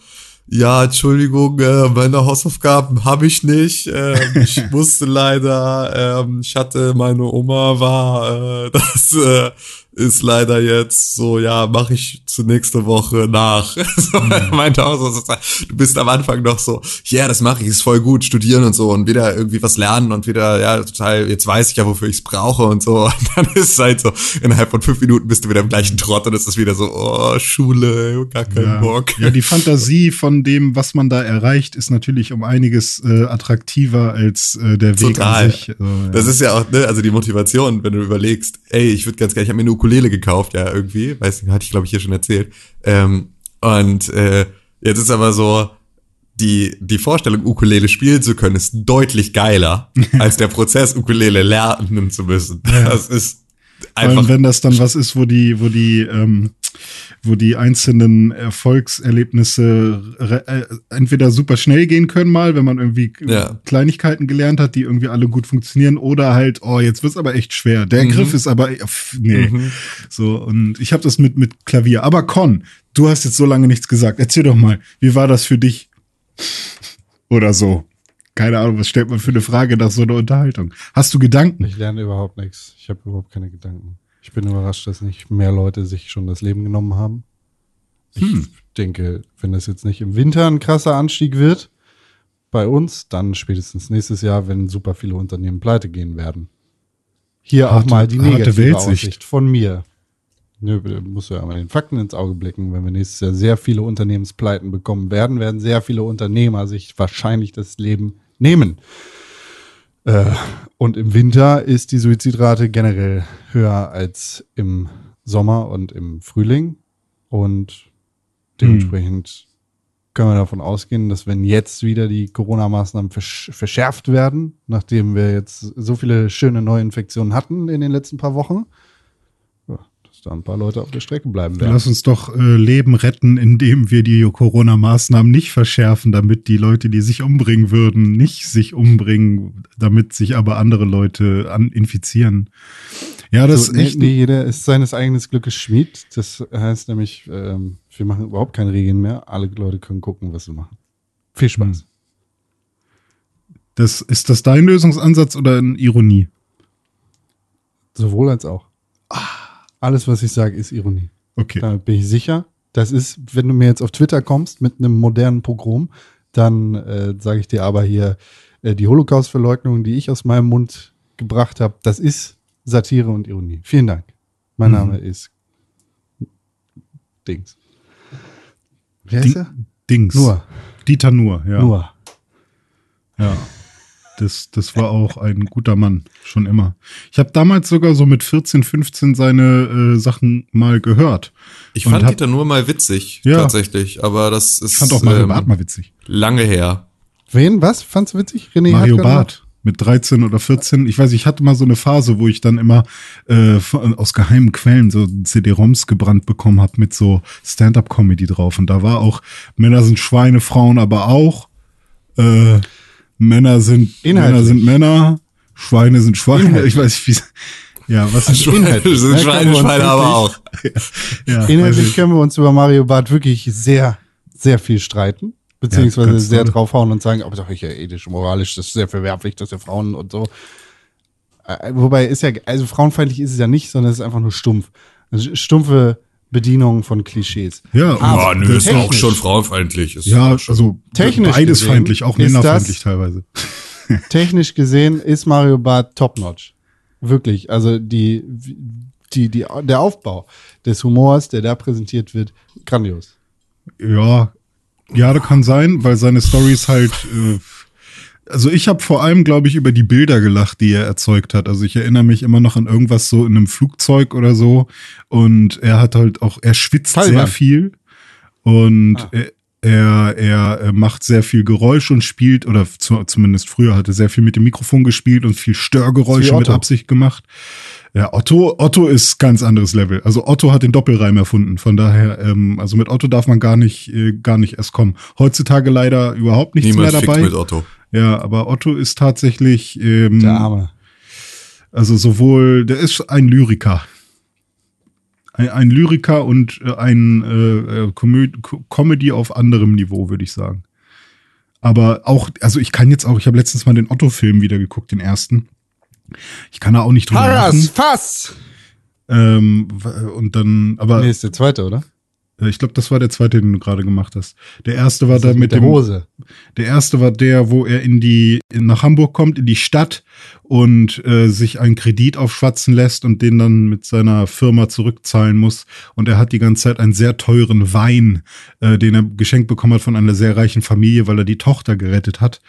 ja, Entschuldigung, äh, meine Hausaufgaben habe ich nicht. Ähm, ich musste leider, ähm, ich hatte, meine Oma war, äh, das äh, ist leider jetzt so, ja, mache ich zur nächste Woche nach. so, mhm. meinte auch so, du bist am Anfang noch so, ja, yeah, das mache ich, ist voll gut, studieren und so und wieder irgendwie was lernen und wieder, ja, total, jetzt weiß ich ja, wofür ich es brauche und so. Und dann ist es halt so, innerhalb von fünf Minuten bist du wieder im gleichen Trott und es ist wieder so, oh, Schule, gar keinen ja. Bock. Ja, die Fantasie von dem, was man da erreicht, ist natürlich um einiges äh, attraktiver als äh, der Weg Total. an sich. Also, ja. Das ist ja auch, ne, also die Motivation, wenn du überlegst, ey, ich würde ganz gerne, ich habe mir eine Ukulele gekauft, ja, irgendwie, weiß nicht, hatte ich glaube ich hier schon erzählt. Ähm, und äh, jetzt ist aber so, die, die Vorstellung, Ukulele spielen zu können, ist deutlich geiler, als der Prozess, Ukulele lernen zu müssen. Das ist einfach. wenn das dann was ist, wo die, wo die, ähm, wo die einzelnen Erfolgserlebnisse äh, entweder super schnell gehen können mal, wenn man irgendwie ja. Kleinigkeiten gelernt hat, die irgendwie alle gut funktionieren, oder halt, oh, jetzt wird's aber echt schwer. Der mhm. Griff ist aber, nee. Mhm. So, und ich habe das mit, mit Klavier. Aber Con, du hast jetzt so lange nichts gesagt. Erzähl doch mal, wie war das für dich? Oder so. Keine Ahnung, was stellt man für eine Frage nach so einer Unterhaltung? Hast du Gedanken? Ich lerne überhaupt nichts. Ich habe überhaupt keine Gedanken. Ich bin überrascht, dass nicht mehr Leute sich schon das Leben genommen haben. Ich Hm. denke, wenn das jetzt nicht im Winter ein krasser Anstieg wird bei uns, dann spätestens nächstes Jahr, wenn super viele Unternehmen pleite gehen werden. Hier auch Harte- mal die negative. Aussicht von mir. Nö, du musst ja mal den Fakten ins Auge blicken. Wenn wir nächstes Jahr sehr viele Unternehmenspleiten bekommen werden, werden sehr viele Unternehmer sich wahrscheinlich das Leben nehmen. Äh, und im Winter ist die Suizidrate generell höher als im Sommer und im Frühling. Und dementsprechend können wir davon ausgehen, dass wenn jetzt wieder die Corona-Maßnahmen versch verschärft werden, nachdem wir jetzt so viele schöne Neuinfektionen hatten in den letzten paar Wochen, dass da ein paar Leute auf der Strecke bleiben werden. Lass uns doch äh, Leben retten, indem wir die Corona-Maßnahmen nicht verschärfen, damit die Leute, die sich umbringen würden, nicht sich umbringen, damit sich aber andere Leute an infizieren. Ja, das so, ist echt. nee, jeder ist seines eigenen Glückes Schmied. Das heißt nämlich, ähm, wir machen überhaupt keine Regeln mehr. Alle Leute können gucken, was sie machen. Viel Spaß. Hm. Das, ist das dein Lösungsansatz oder eine Ironie? Sowohl als auch. Alles, was ich sage, ist Ironie. Okay. Damit bin ich sicher. Das ist, wenn du mir jetzt auf Twitter kommst mit einem modernen Pogrom, dann äh, sage ich dir aber hier, äh, die Holocaust-Verleugnung, die ich aus meinem Mund gebracht habe, das ist Satire und Ironie. Vielen Dank. Mein Mhm. Name ist Dings. Wer Ding- ist er? Dings. Nur. Dieter Nur, ja. Nur. Ja. Das, das war auch ein guter Mann, schon immer. Ich habe damals sogar so mit 14, 15 seine äh, Sachen mal gehört. Ich Und fand hab- Dieter nur mal witzig, Ja. tatsächlich. Aber das ist Ich fand auch Mario ähm, Barth mal witzig. lange her. Wen? Was? Fandst du witzig? René Mario Barth mit 13 oder 14. Ich weiß, ich hatte mal so eine Phase, wo ich dann immer äh, aus geheimen Quellen so CD-ROMs gebrannt bekommen habe mit so Stand-up-Comedy drauf. Und da war auch Männer sind Schweine, Frauen aber auch. Äh, Männer sind Inhaltlich. Männer sind Männer, Schweine sind Schweine. Inhaltlich. Ich weiß nicht, wie. Ja, was ist Schweine sind ne, Schweine, wir uns Schweine aber auch. Ja, Inhaltlich ich. können wir uns über Mario Barth wirklich sehr, sehr viel streiten. Beziehungsweise ganz sehr draufhauen und sagen, aber doch ich ja ethisch, moralisch, das ist sehr verwerflich, dass wir Frauen und so. Äh, Wobei ist ja, also frauenfeindlich ist es ja nicht, sondern es ist einfach nur stumpf. Also stumpfe Bedienung von Klischees. Ja, Aber und- nö, ist auch schon frauenfeindlich. Ist ja, schon. also Technisch beides gesehen feindlich, auch ist männerfeindlich teilweise. Technisch gesehen ist Mario Barth top-notch. Wirklich. Also die, die, die, der Aufbau des Humors, der da präsentiert wird, grandios. Ja, ja, das kann sein, weil seine Stories halt. Äh, also ich habe vor allem, glaube ich, über die Bilder gelacht, die er erzeugt hat. Also ich erinnere mich immer noch an irgendwas so in einem Flugzeug oder so. Und er hat halt auch, er schwitzt Taliban. sehr viel und Ah. er, er, er macht sehr viel Geräusch und spielt, oder zu, zumindest früher hat er sehr viel mit dem Mikrofon gespielt und viel Störgeräusche mit. Absicht gemacht. Ja, Otto, Otto ist ganz anderes Level. Also Otto hat den Doppelreim erfunden. Von daher, ähm, also mit Otto darf man gar nicht, äh, gar nicht erst kommen. Heutzutage leider überhaupt nichts Niemand mehr dabei. mit Otto. Ja, aber Otto ist tatsächlich, ähm, Der Arme. also sowohl, der ist ein Lyriker. Ein, ein Lyriker und äh, ein äh, äh, Comedy auf anderem Niveau, würde ich sagen. Aber auch, also ich kann jetzt auch, ich habe letztens mal den Otto-Film wieder geguckt, den ersten. Ich kann da auch nicht drüber lachen. Fass! Ähm, und dann, aber Nee, ist der zweite, oder? Äh, ich glaube, das war der zweite, den du gerade gemacht hast. Der erste war da mit, der dem Hose. Der erste war der, wo er in die in, nach Hamburg kommt, in die Stadt und äh, sich einen Kredit aufschwatzen lässt und den dann mit seiner Firma zurückzahlen muss. Und er hat die ganze Zeit einen sehr teuren Wein, äh, den er geschenkt bekommen hat von einer sehr reichen Familie, weil er die Tochter gerettet hat.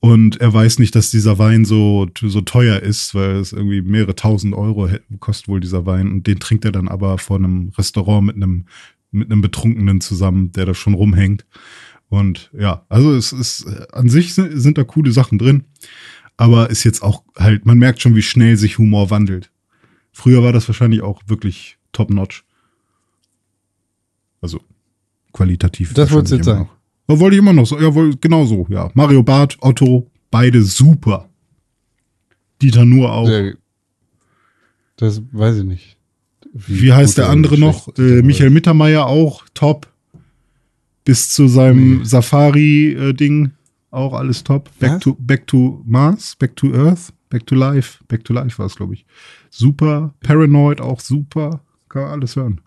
Und er weiß nicht, dass dieser Wein so so teuer ist, weil es irgendwie mehrere tausend Euro kostet wohl dieser Wein. Und den trinkt er dann aber vor einem Restaurant mit einem mit einem Betrunkenen zusammen, der da schon rumhängt. Und ja, also es ist an sich sind, sind da coole Sachen drin, aber ist jetzt auch halt, man merkt schon, wie schnell sich Humor wandelt. Früher war das wahrscheinlich auch wirklich top-notch. Also qualitativ. Das wolltest du jetzt sagen. immer noch. Ja, wollte ich immer noch so. Ja, wohl, genau so, ja. Mario Barth, Otto, beide super. Dieter Nur auch. Das weiß ich nicht. Wie heißt der andere noch? Äh. Michael Mittermeier auch, top. Bis zu seinem Nee. Safari-Ding auch alles top. Back Was? to, back to Mars, Back to Earth. Back to Life. Back to Life war es, glaube ich. Super. Paranoid auch super. Kann man alles hören.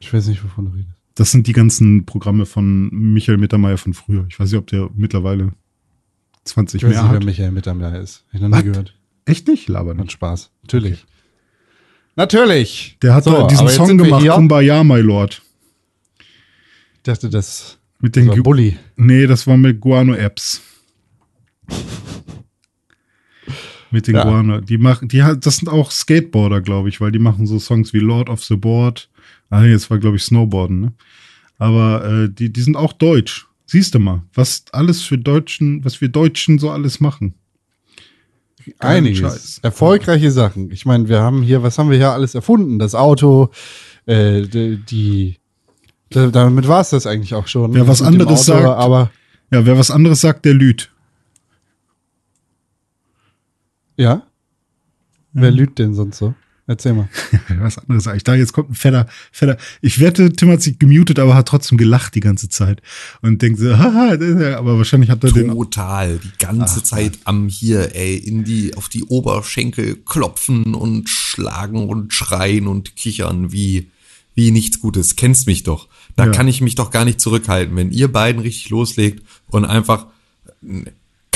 Ich weiß nicht, wovon du redest. Das sind die ganzen Programme von Michael Mittermeier von früher. Ich weiß nicht, ob der mittlerweile 20 Ich weiß mehr nicht, wer hat. Michael Mittermeier ist. Ich noch nie gehört. Echt nicht? Laber Hat. Spaß. Natürlich. Natürlich. Der hat So, doch diesen Song gemacht, hier. Kumbaya, My Lord. Ich dachte, das Mit den war Bully. Nee, das war mit Guano Apps. Mit den Ja. Guano. Die machen, die hat, das sind auch Skateboarder, glaube ich, weil die machen so Songs wie Lord of the Board. Ah, nee, jetzt war, glaube ich, Snowboarden, ne? Aber äh, die, die sind auch deutsch. Siehst du mal, was alles für Deutschen, was wir Deutschen so alles machen. Einiges. Scheiß. Erfolgreiche Sachen. Ich meine, wir haben hier, was haben wir hier alles erfunden? Das Auto, äh, die, die da- damit war es das eigentlich auch schon. Wer was anderes Auto, sagt- Aber Ja, wer was anderes sagt, der lügt. ja. Wer lügt denn sonst so? Erzähl mal. Was anderes sagt. Ich dachte, jetzt kommt ein fetter, fetter. Ich wette, Tim hat sich gemutet, aber hat trotzdem gelacht die ganze Zeit. Und denkt so, haha, das ist ja, aber wahrscheinlich hat er den. Total. Die ganze Zeit am hier, ey, in die, auf die Oberschenkel klopfen und schlagen und schreien und kichern wie, wie nichts Gutes. Kennst mich doch. Da Ja. kann ich mich doch gar nicht zurückhalten. Wenn ihr beiden richtig loslegt und einfach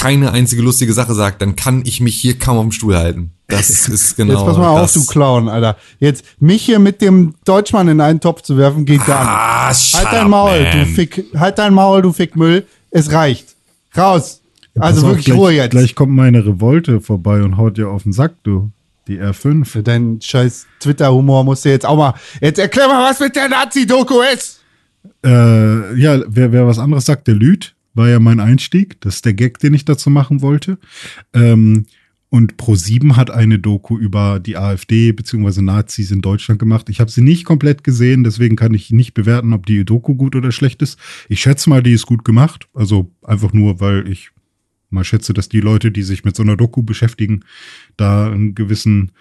keine einzige lustige Sache sagt, dann kann ich mich hier kaum am Stuhl halten. Das ist genau Jetzt pass mal auf, das. du Clown, Alter. Jetzt mich hier mit dem Deutschmann in einen Topf zu werfen, geht gar nicht. Ah, shut Halt dein Maul, man. du Fick. Halt dein Maul, du Fickmüll. Es reicht. Raus. Pass Also auf, wirklich gleich, Ruhe jetzt. Gleich kommt meine Revolte vorbei und haut dir auf den Sack, du. Die R5. Dein scheiß Twitter-Humor musst du jetzt auch mal. Jetzt erklär mal, was mit der Nazi-Doku ist. Äh, ja, wer, wer was anderes sagt, der lügt. War ja mein Einstieg. Das ist der Gag, den ich dazu machen wollte. Ähm, und Pro7 hat eine Doku über die AfD bzw. Nazis in Deutschland gemacht. Ich habe sie nicht komplett gesehen, deswegen kann ich nicht bewerten, ob die Doku gut oder schlecht ist. Ich schätze mal, die ist gut gemacht. Also einfach nur, weil ich mal schätze, dass die Leute, die sich mit so einer Doku beschäftigen, da einen gewissen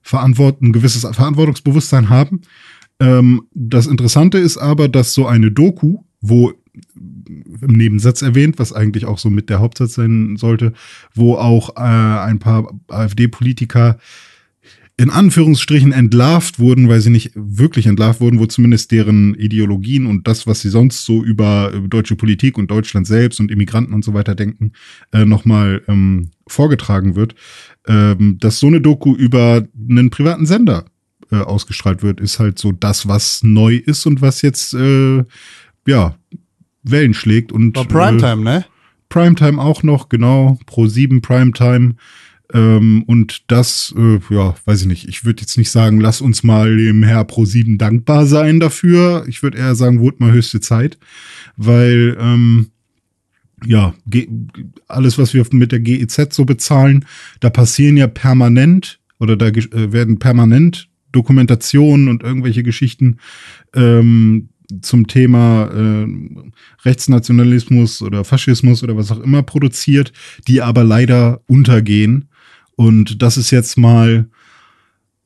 Verantwort ein gewisses Verantwortungsbewusstsein haben. Ähm, das Interessante ist aber, dass so eine Doku, wo im Nebensatz erwähnt, was eigentlich auch so mit der Hauptsatz sein sollte, wo auch äh, ein paar AfD-Politiker in Anführungsstrichen entlarvt wurden, weil sie nicht wirklich entlarvt wurden, wo zumindest deren Ideologien und das, was sie sonst so über äh, deutsche Politik und Deutschland selbst und Immigranten und so weiter denken, äh, nochmal ähm, vorgetragen wird, ähm, dass so eine Doku über einen privaten Sender äh, ausgestrahlt wird, ist halt so das, was neu ist und was jetzt äh, ja Wellen schlägt und War Äh, Primetime, ne? Primetime auch noch, genau, Pro 7 Primetime. Ähm, und das, äh, ja, weiß ich nicht. Ich würde jetzt nicht sagen, lass uns mal dem Herr Pro 7 dankbar sein dafür. Ich würde eher sagen, wurde mal höchste Zeit. Weil, ähm, ja, alles, was wir mit der GEZ so bezahlen, da passieren ja permanent oder da äh, werden permanent Dokumentationen und irgendwelche Geschichten ähm, zum Thema äh, Rechtsnationalismus oder Faschismus oder was auch immer produziert, die aber leider untergehen. Und das ist jetzt mal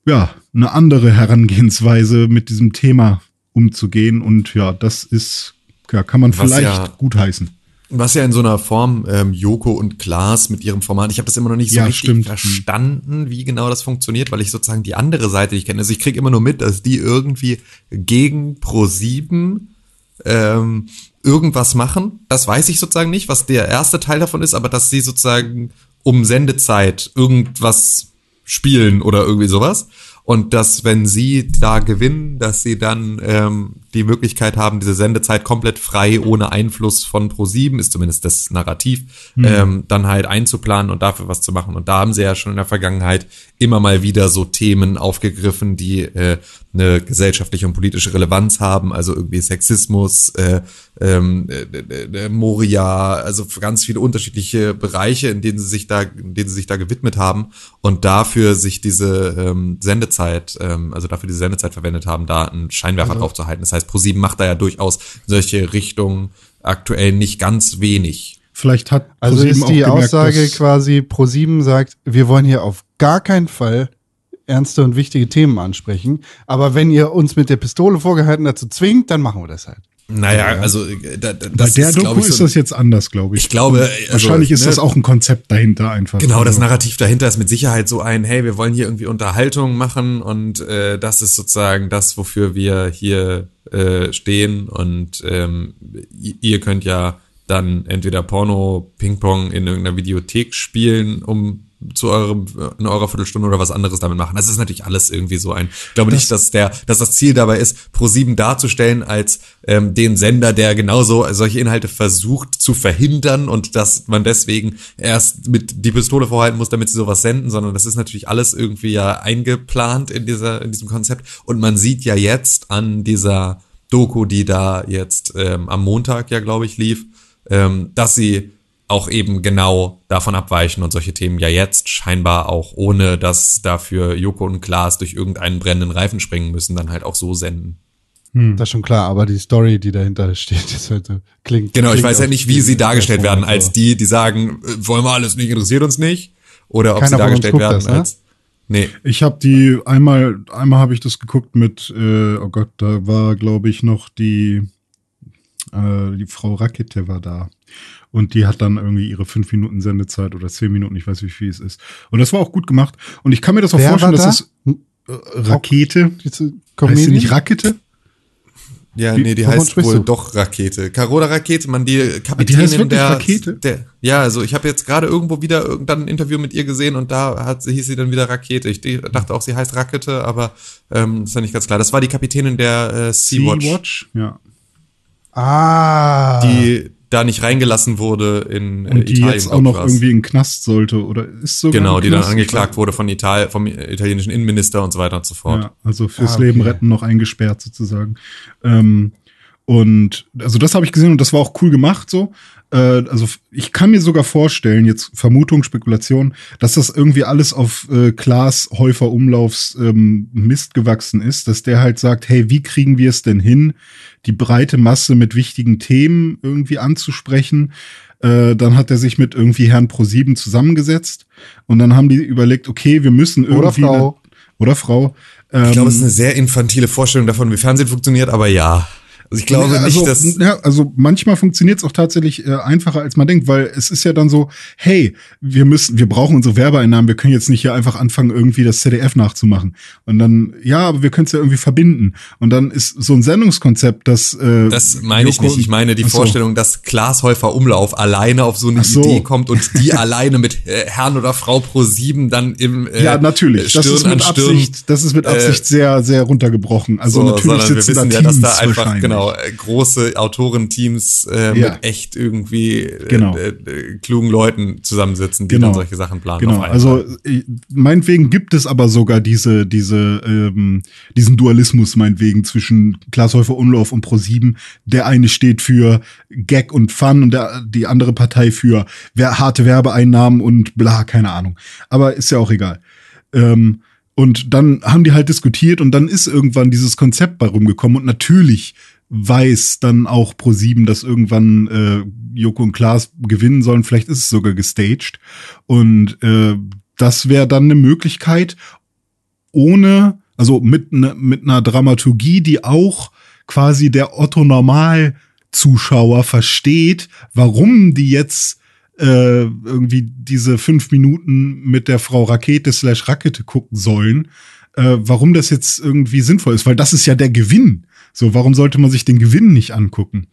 ja eine andere Herangehensweise mit diesem Thema umzugehen. Und ja, das ist ja kann man Was vielleicht ja- gutheißen. Was ja in so einer Form ähm, Joko und Klaas mit ihrem Format, ich habe das immer noch nicht so Ja, richtig stimmt. verstanden, wie genau das funktioniert, weil ich sozusagen die andere Seite nicht kenne. Also ich kriege immer nur mit, dass die irgendwie gegen Pro7 ähm, irgendwas machen. Das weiß ich sozusagen nicht, was der erste Teil davon ist, aber dass sie sozusagen um Sendezeit irgendwas spielen oder irgendwie sowas. Und dass, wenn sie da gewinnen, dass sie dann ähm, die Möglichkeit haben, diese Sendezeit komplett frei, ohne Einfluss von Pro7, ist zumindest das Narrativ, ähm, dann halt einzuplanen und dafür was zu machen. Und da haben sie ja schon in der Vergangenheit immer mal wieder so Themen aufgegriffen, die äh, eine gesellschaftliche und politische Relevanz haben, also irgendwie Sexismus, äh, ähm, äh, äh, äh, Moria, also ganz viele unterschiedliche Bereiche, in denen sie sich da, in denen sie sich da gewidmet haben und dafür sich diese ähm, Sendezeit, ähm, also dafür diese Sendezeit verwendet haben, da einen Scheinwerfer drauf zu halten. Das heißt, ProSieben macht da ja durchaus solche Richtungen aktuell nicht ganz wenig. Vielleicht hat Also ProSieben ist die auch gemerkt, Aussage quasi, Pro7 sagt, wir wollen hier auf gar keinen Fall ernste und wichtige Themen ansprechen. Aber wenn ihr uns mit der Pistole vorgehalten dazu zwingt, dann machen wir das halt. Naja, also äh, da, da, Bei das der ist, Doku ich, ist so, das jetzt anders, glaube ich. Ich glaube, also, wahrscheinlich ist ne, das auch ein Konzept dahinter einfach. Genau, das Also, Narrativ dahinter ist mit Sicherheit so ein, hey, wir wollen hier irgendwie Unterhaltung machen und äh, das ist sozusagen das, wofür wir hier äh, stehen und ähm, ihr könnt ja dann entweder Porno, Ping-Pong in irgendeiner Videothek spielen, um zu eurem in eurer Viertelstunde oder was anderes damit machen. Das ist natürlich alles irgendwie so ein. Ich glaube nicht, dass der, dass das Ziel dabei ist, Pro7 darzustellen als ähm, den Sender, der genauso solche Inhalte versucht zu verhindern und dass man deswegen erst mit die Pistole vorhalten muss, damit sie sowas senden, sondern das ist natürlich alles irgendwie ja eingeplant in dieser in diesem Konzept und man sieht ja jetzt an dieser Doku, die da jetzt ähm, am Montag ja glaube ich lief, ähm, dass sie auch eben genau davon abweichen und solche Themen ja jetzt scheinbar auch ohne, dass dafür Joko und Klaas durch irgendeinen brennenden Reifen springen müssen, dann halt auch so senden. Das ist schon klar, aber die Story, die dahinter steht, ist halt so, klingt. Genau, ich klingt weiß ja nicht, wie sie dargestellt werden, so. als die, die sagen, äh, wollen wir alles nicht, interessiert uns nicht. Oder ob Keiner sie dargestellt werden das, ne? als. Nee, Ich habe die einmal, einmal habe ich das geguckt mit, äh, oh Gott, da war glaube ich noch die, äh, die Frau Rakete war da. Und die hat dann irgendwie ihre fünf Minuten Sendezeit oder zehn Minuten, ich weiß nicht, wie viel es ist. Und das war auch gut gemacht. Und ich kann mir das auch Wer vorstellen, war dass da? das äh, Rakete, Diese heißt sie nicht Rakete? ja, Wie- nee, die heißt wohl du? doch Rakete. Carola Rakete, man, die Kapitänin Die heißt wirklich der, Rakete? der. Ja, also ich habe jetzt gerade irgendwo wieder irgendwann ein Interview mit ihr gesehen und da hat, hieß sie dann wieder Rakete. Ich dachte auch, sie heißt Rakete, aber ähm, ist ja nicht ganz klar. Das war die Kapitänin der äh, Sea-Watch. Sea-Watch, ja. Ah. die da nicht reingelassen wurde in äh, Und die Italien. jetzt auch noch irgendwie in den Knast sollte oder ist sogar Genau, die dann angeklagt wurde von Ital vom italienischen Innenminister und so weiter und so fort. Ja, also fürs Ah, okay. Leben retten noch eingesperrt sozusagen. Ähm, und also das habe ich gesehen und das war auch cool gemacht so. Äh, also ich kann mir sogar vorstellen, jetzt Vermutung, Spekulation, dass das irgendwie alles auf äh, Klaas Häufer Umlaufs ähm, Mist gewachsen ist, dass der halt sagt, hey, wie kriegen wir es denn hin, die breite Masse mit wichtigen Themen irgendwie anzusprechen? Äh, dann hat er sich mit irgendwie Herrn Pro7 zusammengesetzt und dann haben die überlegt, okay, wir müssen irgendwie Oder Frau. Eine, oder Frau. Ähm, Ich glaube, es ist eine sehr infantile Vorstellung davon, wie Fernsehen funktioniert, aber ja. Also ich glaube also, nicht, dass. ja, also manchmal funktioniert es auch tatsächlich äh, einfacher, als man denkt, weil es ist ja dann so, hey, wir müssen, wir brauchen unsere Werbeeinnahmen, wir können jetzt nicht hier einfach anfangen, irgendwie das ZDF nachzumachen. Und dann, ja, aber wir können es ja irgendwie verbinden. Und dann ist so ein Sendungskonzept, das äh, Das meine ich nicht. Ich meine die Ach so. Vorstellung, dass Klaas Häufer Umlauf alleine auf so eine Ach so. Idee kommt und die alleine mit äh, Herrn oder Frau Pro 7 dann im äh, Ja, natürlich. Das Stirn ist an mit Stirn Absicht, das ist mit Absicht äh, sehr, sehr runtergebrochen. Also so, natürlich sondern wir sitzen wissen da ja, dass Teams da einfach wahrscheinlich. Genau äh, große Autorenteams äh, Ja. mit echt irgendwie äh, Genau. äh, äh, klugen Leuten zusammensitzen, die Genau. dann solche Sachen planen. Genau, also äh, meinetwegen gibt es aber sogar diese, diese, ähm, diesen Dualismus meinetwegen zwischen Glashäufer Umlauf und Pro7. Der eine steht für Gag und Fun und der, die andere Partei für wer, harte Werbeeinnahmen und bla, keine Ahnung. Aber ist ja auch egal. Ähm, und dann haben die halt diskutiert und dann ist irgendwann dieses Konzept bei rumgekommen und natürlich weiß dann auch Pro7, dass irgendwann äh, Joko und Klaas gewinnen sollen. Vielleicht ist es sogar gestaged. Und äh, das wäre dann eine Möglichkeit, ohne, also mit, ne, mit einer Dramaturgie, die auch quasi der Otto Normal Zuschauer versteht, warum die jetzt äh, irgendwie diese fünf Minuten mit der Frau Rakete slash Rakete gucken sollen, äh, warum das jetzt irgendwie sinnvoll ist, weil das ist ja der Gewinn. So, warum sollte man sich den Gewinn nicht angucken?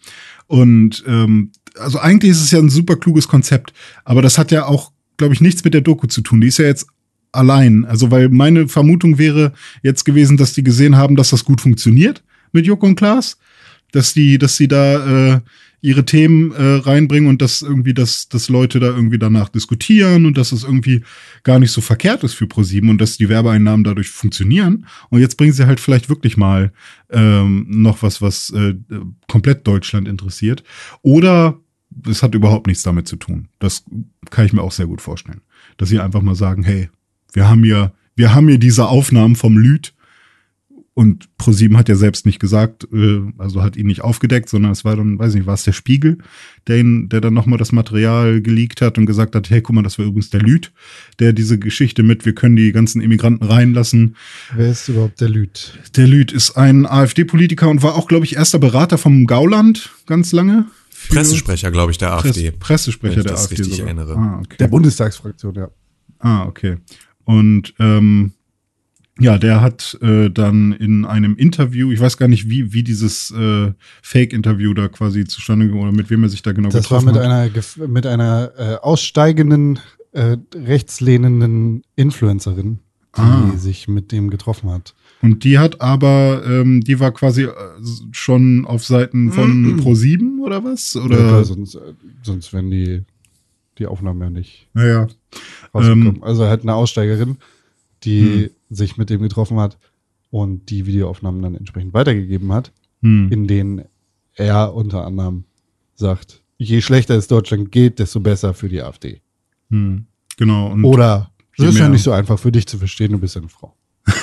Und ähm, also eigentlich ist es ja ein super kluges Konzept, aber das hat ja auch, glaube ich, nichts mit der Doku zu tun. Die ist ja jetzt allein. Also, weil meine Vermutung wäre jetzt gewesen, dass die gesehen haben, dass das gut funktioniert mit Joko und Klaas, dass die, dass sie da äh, ihre Themen äh, reinbringen und dass irgendwie, dass, dass Leute da irgendwie danach diskutieren und dass es irgendwie gar nicht so verkehrt ist für ProSieben und dass die Werbeeinnahmen dadurch funktionieren. Und jetzt bringen sie halt vielleicht wirklich mal ähm, noch was, was äh, komplett Deutschland interessiert. Oder es hat überhaupt nichts damit zu tun. Das kann ich mir auch sehr gut vorstellen. Dass sie einfach mal sagen, hey, wir haben hier, wir haben hier diese Aufnahmen vom Lüd und ProSieben hat ja selbst nicht gesagt, äh, also hat ihn nicht aufgedeckt, sondern es war dann, weiß ich nicht, war es der Spiegel, der ihn, der dann nochmal das Material geleakt hat und gesagt hat, hey, guck mal, das war übrigens der Lüt, der diese Geschichte mit, wir können die ganzen Immigranten reinlassen. Wer ist überhaupt der Lüt? Der Lüt ist ein AfD-Politiker und war auch, glaube ich, erster Berater vom Gauland ganz lange. Pressesprecher, glaube ich, der Press- AfD. Pressesprecher wenn ich der das AfD. richtig sogar. erinnere. Ah, okay. Der Bundestagsfraktion, ja. Ah, okay. Und ähm, ja, der hat äh, dann in einem Interview, ich weiß gar nicht, wie, wie dieses äh, Fake-Interview da quasi zustande gekommen oder mit wem er sich da genau Das war getroffen mit hat. einer, gef- mit einer äh, aussteigenden, äh, rechtslehnenden Influencerin, die Ah. sich mit dem getroffen hat. Und die hat aber, ähm, die war quasi äh, schon auf Seiten von Pro7 oder was? Ja, Oder? klar, sonst, äh, sonst wären die, die Aufnahmen ja nicht Naja. Ähm. also halt eine Aussteigerin, die sich mit dem getroffen hat und die Videoaufnahmen dann entsprechend weitergegeben hat, Hm. in denen er unter anderem sagt, je schlechter es Deutschland geht, desto besser für die AfD. Hm. Genau. Oder das ist ja nicht so einfach für dich zu verstehen, du bist ja eine Frau.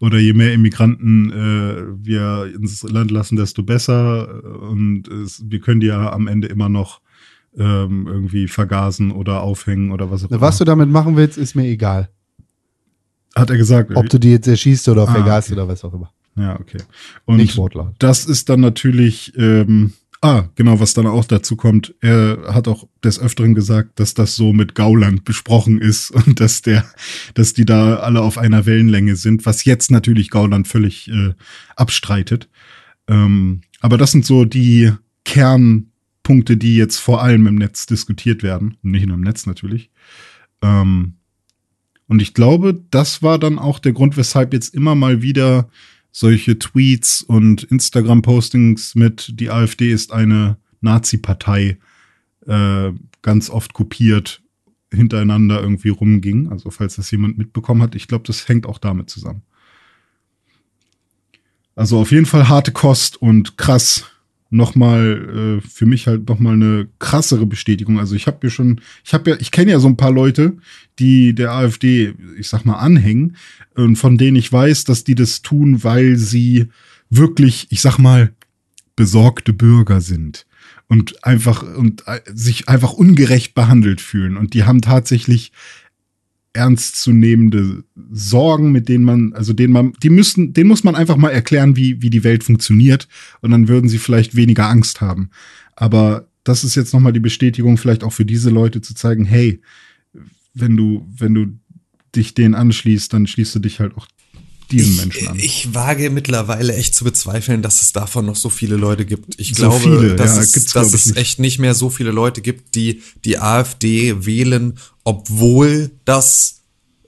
oder je mehr Immigranten äh, wir ins Land lassen, desto besser. Und es, wir können die ja am Ende immer noch ähm, irgendwie vergasen oder aufhängen oder was auch immer. Was du damit machen willst, ist mir egal. Hat er gesagt. Ob du die jetzt erschießt oder Ah, vergast okay. oder was auch immer. ja, okay. Und Nicht Wortlaut. das ist dann natürlich, ähm, ah, genau, was dann auch dazu kommt. Er hat auch des Öfteren gesagt, dass das so mit Gauland besprochen ist und dass der, dass die da alle auf einer Wellenlänge sind, was jetzt natürlich Gauland völlig äh, abstreitet. Ähm, aber das sind so die Kernpunkte, die jetzt vor allem im Netz diskutiert werden. Nicht nur im Netz natürlich. Ähm, und ich glaube, das war dann auch der Grund, weshalb jetzt immer mal wieder solche Tweets und Instagram-Postings mit die AfD ist eine Nazi-Partei äh, ganz oft kopiert hintereinander irgendwie rumging. Also falls das jemand mitbekommen hat, ich glaube, das hängt auch damit zusammen. Also auf jeden Fall harte Kost und krass. Nochmal äh, für mich halt nochmal eine krassere Bestätigung. Also ich habe mir schon, ich habe ja, ich kenne ja so ein paar Leute, die der AfD, ich sag mal, anhängen und von denen ich weiß, dass die das tun, weil sie wirklich, ich sag mal, besorgte Bürger sind und einfach und äh, sich einfach ungerecht behandelt fühlen und die haben tatsächlich ernstzunehmende Sorgen, mit denen man, also denen man, die müssen, denen muss man einfach mal erklären, wie, wie die Welt funktioniert und dann würden sie vielleicht weniger Angst haben. Aber das ist jetzt nochmal die Bestätigung, vielleicht auch für diese Leute zu zeigen, hey, wenn du, wenn du dich denen anschließt, dann schließt du dich halt auch diesen ich, Menschen an. Ich wage mittlerweile echt zu bezweifeln, dass es davon noch so viele Leute gibt. Ich So glaube, viele, dass, ja, es, dass es nicht. echt nicht mehr so viele Leute gibt, die die AfD wählen, obwohl das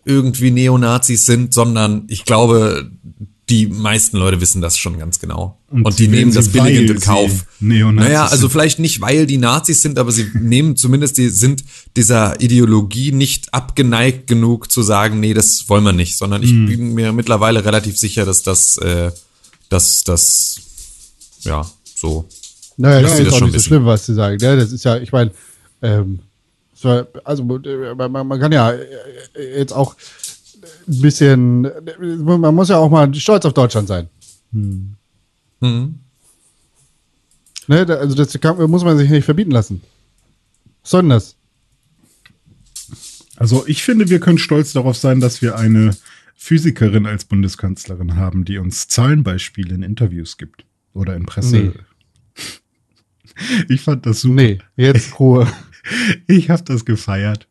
irgendwie Neonazis sind, sondern ich glaube, die meisten Leute wissen das schon ganz genau. Und Und, die nehmen das billigend in Kauf. naja, also sind. vielleicht nicht, weil die Nazis sind, aber sie nehmen zumindest, die sind dieser Ideologie nicht abgeneigt genug zu sagen, nee, das wollen wir nicht, sondern Hm. ich bin mir mittlerweile relativ sicher, dass das, äh, dass das, ja, so. Naja, das ist auch schon nicht so wissen. schlimm, was sie sagen. Ne? Das ist ja, ich meine, ähm, also man, kann ja äh, jetzt auch ein bisschen, man muss ja auch mal stolz auf Deutschland sein. Mhm. Ne? Also das kann, muss man sich nicht verbieten lassen. Was soll denn das? Also ich finde, wir können stolz darauf sein, dass wir eine Physikerin als Bundeskanzlerin haben, die uns Zahlenbeispiele in Interviews gibt oder in Presse. Nee. Ich fand das super. Nee, jetzt Ruhe. Ich habe das gefeiert.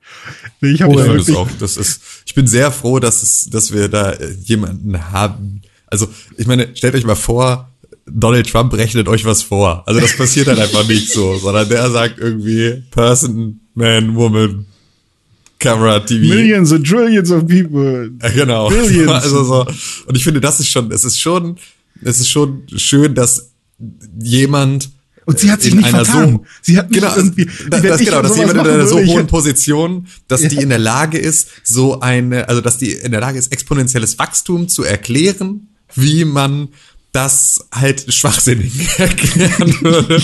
Ich habe Oh, es wirklich, auch, das ist, ich bin sehr froh, dass es, dass wir da äh, jemanden haben. Also, ich meine, stellt euch mal vor, Donald Trump rechnet euch was vor. Also das passiert halt einfach nicht so, sondern der sagt irgendwie Person, Man, Woman, Camera, TV. Millions and Trillions of people. Ja, genau. Billions. Also so. Und ich finde, das ist schon, es ist schon, es ist schon schön, dass jemand Und sie hat sich nicht vertan. so Sie hat nicht genau, irgendwie- das, das, genau, dass jemand in einer so hohen Position, dass die in der Lage ist, so eine, also dass die in der Lage ist, exponentielles Wachstum zu erklären, wie man das halt schwachsinnig erklären würde,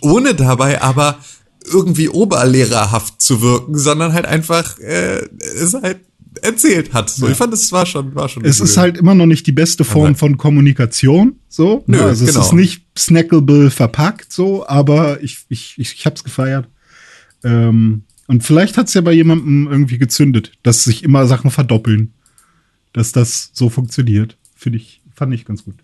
ohne dabei aber irgendwie oberlehrerhaft zu wirken, sondern halt einfach, äh, ist halt erzählt hat. So, Ja. ich fand, es war schon, war schon. Es cool. ist halt immer noch nicht die beste Form Aber- von Kommunikation, so. Nö, Ne, also genau. es ist nicht snackable verpackt, so, aber ich, ich, ich, ich hab's gefeiert. Ähm, und vielleicht hat's ja bei jemandem irgendwie gezündet, dass sich immer Sachen verdoppeln. Dass das so funktioniert. Finde ich, fand ich ganz gut.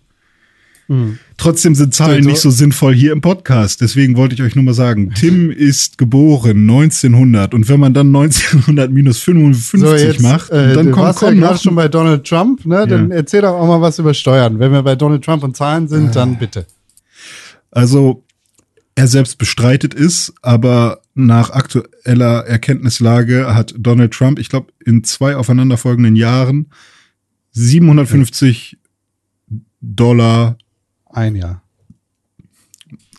Trotzdem sind Zahlen Also- nicht so sinnvoll hier im Podcast. Deswegen wollte ich euch nur mal sagen, Tim ist geboren 1900 und wenn man dann 1900 minus 55 macht, äh, dann kommt, warst ja noch schon bei Donald Trump, ne? Dann Ja. erzähl doch auch mal was über Steuern. Wenn wir bei Donald Trump und Zahlen sind, dann bitte. Also er selbst bestreitet es, aber nach aktueller Erkenntnislage hat Donald Trump, ich glaube, in zwei aufeinanderfolgenden Jahren 750 Dollar. Ein Jahr.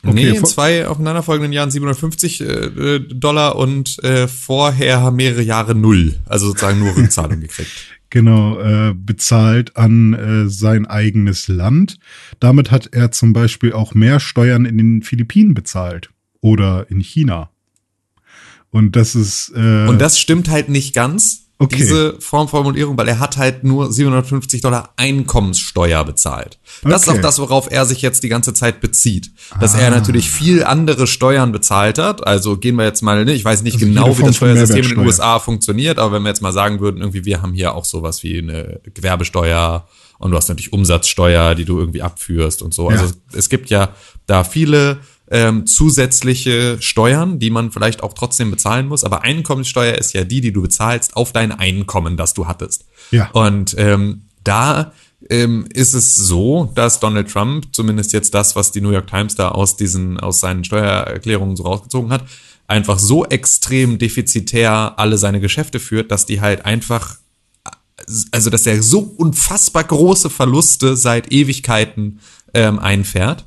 okay, nee, in zwei aufeinanderfolgenden Jahren 750 äh, Dollar und äh, vorher mehrere Jahre null. Also sozusagen nur Rückzahlung gekriegt. Genau, äh, bezahlt an äh, sein eigenes Land. Damit hat er zum Beispiel auch mehr Steuern in den Philippinen bezahlt oder in China. Und das ist äh, Und das stimmt halt nicht ganz, Okay. diese Formformulierung, weil er hat halt nur 750 Dollar Einkommenssteuer bezahlt. Das ist Okay. auch das, worauf er sich jetzt die ganze Zeit bezieht. Dass Ah. er natürlich viel andere Steuern bezahlt hat. Also gehen wir jetzt mal, ne, ich weiß nicht Also genau, wie das Steuersystem in den. USA funktioniert, aber wenn wir jetzt mal sagen würden, irgendwie, wir haben hier auch sowas wie eine Gewerbesteuer und du hast natürlich Umsatzsteuer, die du irgendwie abführst und so. Ja. Also es gibt ja da viele ähm, zusätzliche Steuern, die man vielleicht auch trotzdem bezahlen muss. Aber Einkommenssteuer ist ja die, die du bezahlst auf dein Einkommen, das du hattest. Ja. Und ähm, da ähm, ist es so, dass Donald Trump, zumindest jetzt das, was die New York Times da aus diesen, aus seinen Steuererklärungen so rausgezogen hat, einfach so extrem defizitär alle seine Geschäfte führt, dass die halt einfach also dass er so unfassbar große Verluste seit Ewigkeiten ähm, einfährt,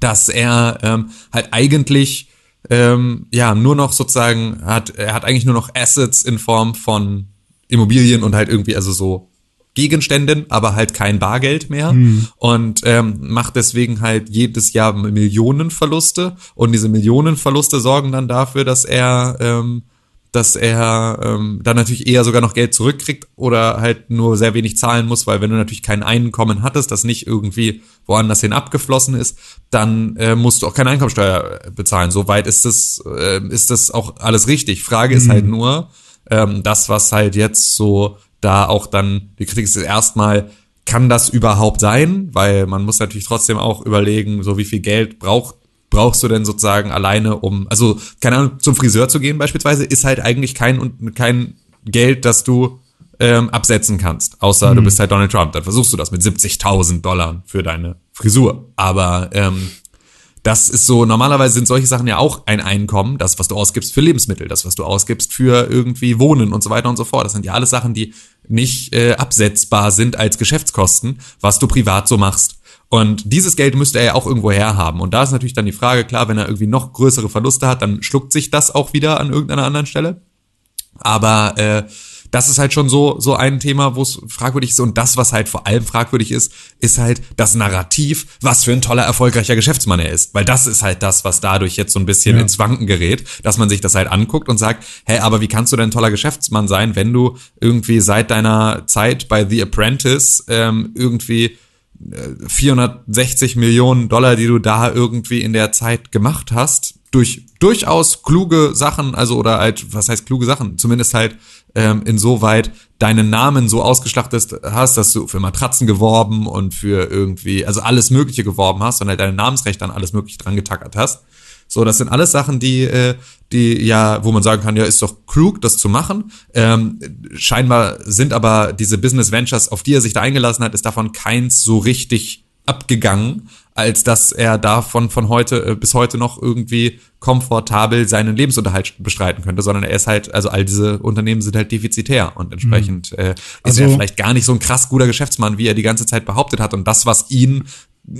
dass er ähm, halt eigentlich ähm, ja nur noch sozusagen hat, er hat eigentlich nur noch Assets in Form von Immobilien und halt irgendwie also so Gegenständen, aber halt kein Bargeld mehr und ähm, macht deswegen halt jedes Jahr Millionenverluste und diese Millionenverluste sorgen dann dafür, dass er ähm, dass er ähm, dann natürlich eher sogar noch Geld zurückkriegt oder halt nur sehr wenig zahlen muss, weil wenn du natürlich kein Einkommen hattest, das nicht irgendwie woanders hin abgeflossen ist, dann äh, musst du auch keine Einkommensteuer bezahlen. Soweit ist das, äh, ist das auch alles richtig. Frage ist halt nur, ähm, das, was halt jetzt so da auch dann, die Kritik ist erstmal, kann das überhaupt sein? Weil man muss natürlich trotzdem auch überlegen, so wie viel Geld braucht brauchst du denn sozusagen alleine, um, also, keine Ahnung, zum Friseur zu gehen beispielsweise, ist halt eigentlich kein, und kein Geld, das du ähm, absetzen kannst. Außer du bist halt Donald Trump. Dann versuchst du das mit 70.000 Dollar für deine Frisur. Aber ähm, das ist so, normalerweise sind solche Sachen ja auch ein Einkommen, das, was du ausgibst für Lebensmittel, das, was du ausgibst für irgendwie Wohnen und so weiter und so fort. Das sind ja alles Sachen, die nicht äh, absetzbar sind als Geschäftskosten, was du privat so machst. Und dieses Geld müsste er ja auch irgendwo herhaben. Und da ist natürlich dann die Frage, klar, wenn er irgendwie noch größere Verluste hat, dann schluckt sich das auch wieder an irgendeiner anderen Stelle. Aber äh, das ist halt schon so so ein Thema, wo es fragwürdig ist und das, was halt vor allem fragwürdig ist, ist halt das Narrativ, was für ein toller erfolgreicher Geschäftsmann er ist, weil das ist halt das, was dadurch jetzt so ein bisschen Ja. ins Wanken gerät, dass man sich das halt anguckt und sagt, hä, aber wie kannst du denn ein toller Geschäftsmann sein, wenn du irgendwie seit deiner Zeit bei The Apprentice ähm, irgendwie 460 Millionen Dollar, die du da irgendwie in der Zeit gemacht hast, durch durchaus kluge Sachen, also oder halt, was heißt kluge Sachen, zumindest halt ähm, insoweit deinen Namen so ausgeschlachtet hast, dass du für Matratzen geworben und für irgendwie, also alles Mögliche geworben hast und halt deine Namensrechte an alles Mögliche dran getackert hast. So, das sind alles Sachen, die, äh, die ja, wo man sagen kann, ja, ist doch klug, das zu machen. Ähm, scheinbar sind aber diese Business Ventures, auf die er sich da eingelassen hat, ist davon keins so richtig abgegangen, als dass er davon von heute äh, bis heute noch irgendwie komfortabel seinen Lebensunterhalt bestreiten könnte, sondern er ist halt, also all diese Unternehmen sind halt defizitär und entsprechend äh, ist Also- er vielleicht gar nicht so ein krass guter Geschäftsmann, wie er die ganze Zeit behauptet hat und das, was ihn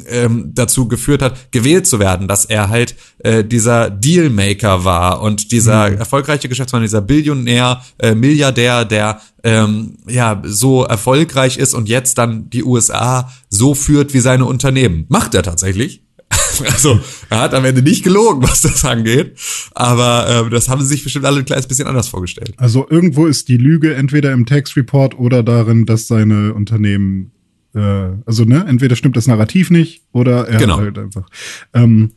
ähm, dazu geführt hat, gewählt zu werden, dass er halt äh, dieser Dealmaker war und dieser erfolgreiche Geschäftsmann, dieser Billionär, äh, Milliardär, der ähm, ja so erfolgreich ist und jetzt dann die USA so führt wie seine Unternehmen. Macht er tatsächlich. Also er hat am Ende nicht gelogen, was das angeht. Aber ähm, das haben sie sich bestimmt alle ein kleines bisschen anders vorgestellt. Also irgendwo ist die Lüge entweder im Tax Report oder darin, dass seine Unternehmen, äh, also ne, entweder stimmt das Narrativ nicht oder er Genau. hat halt einfach. Ähm,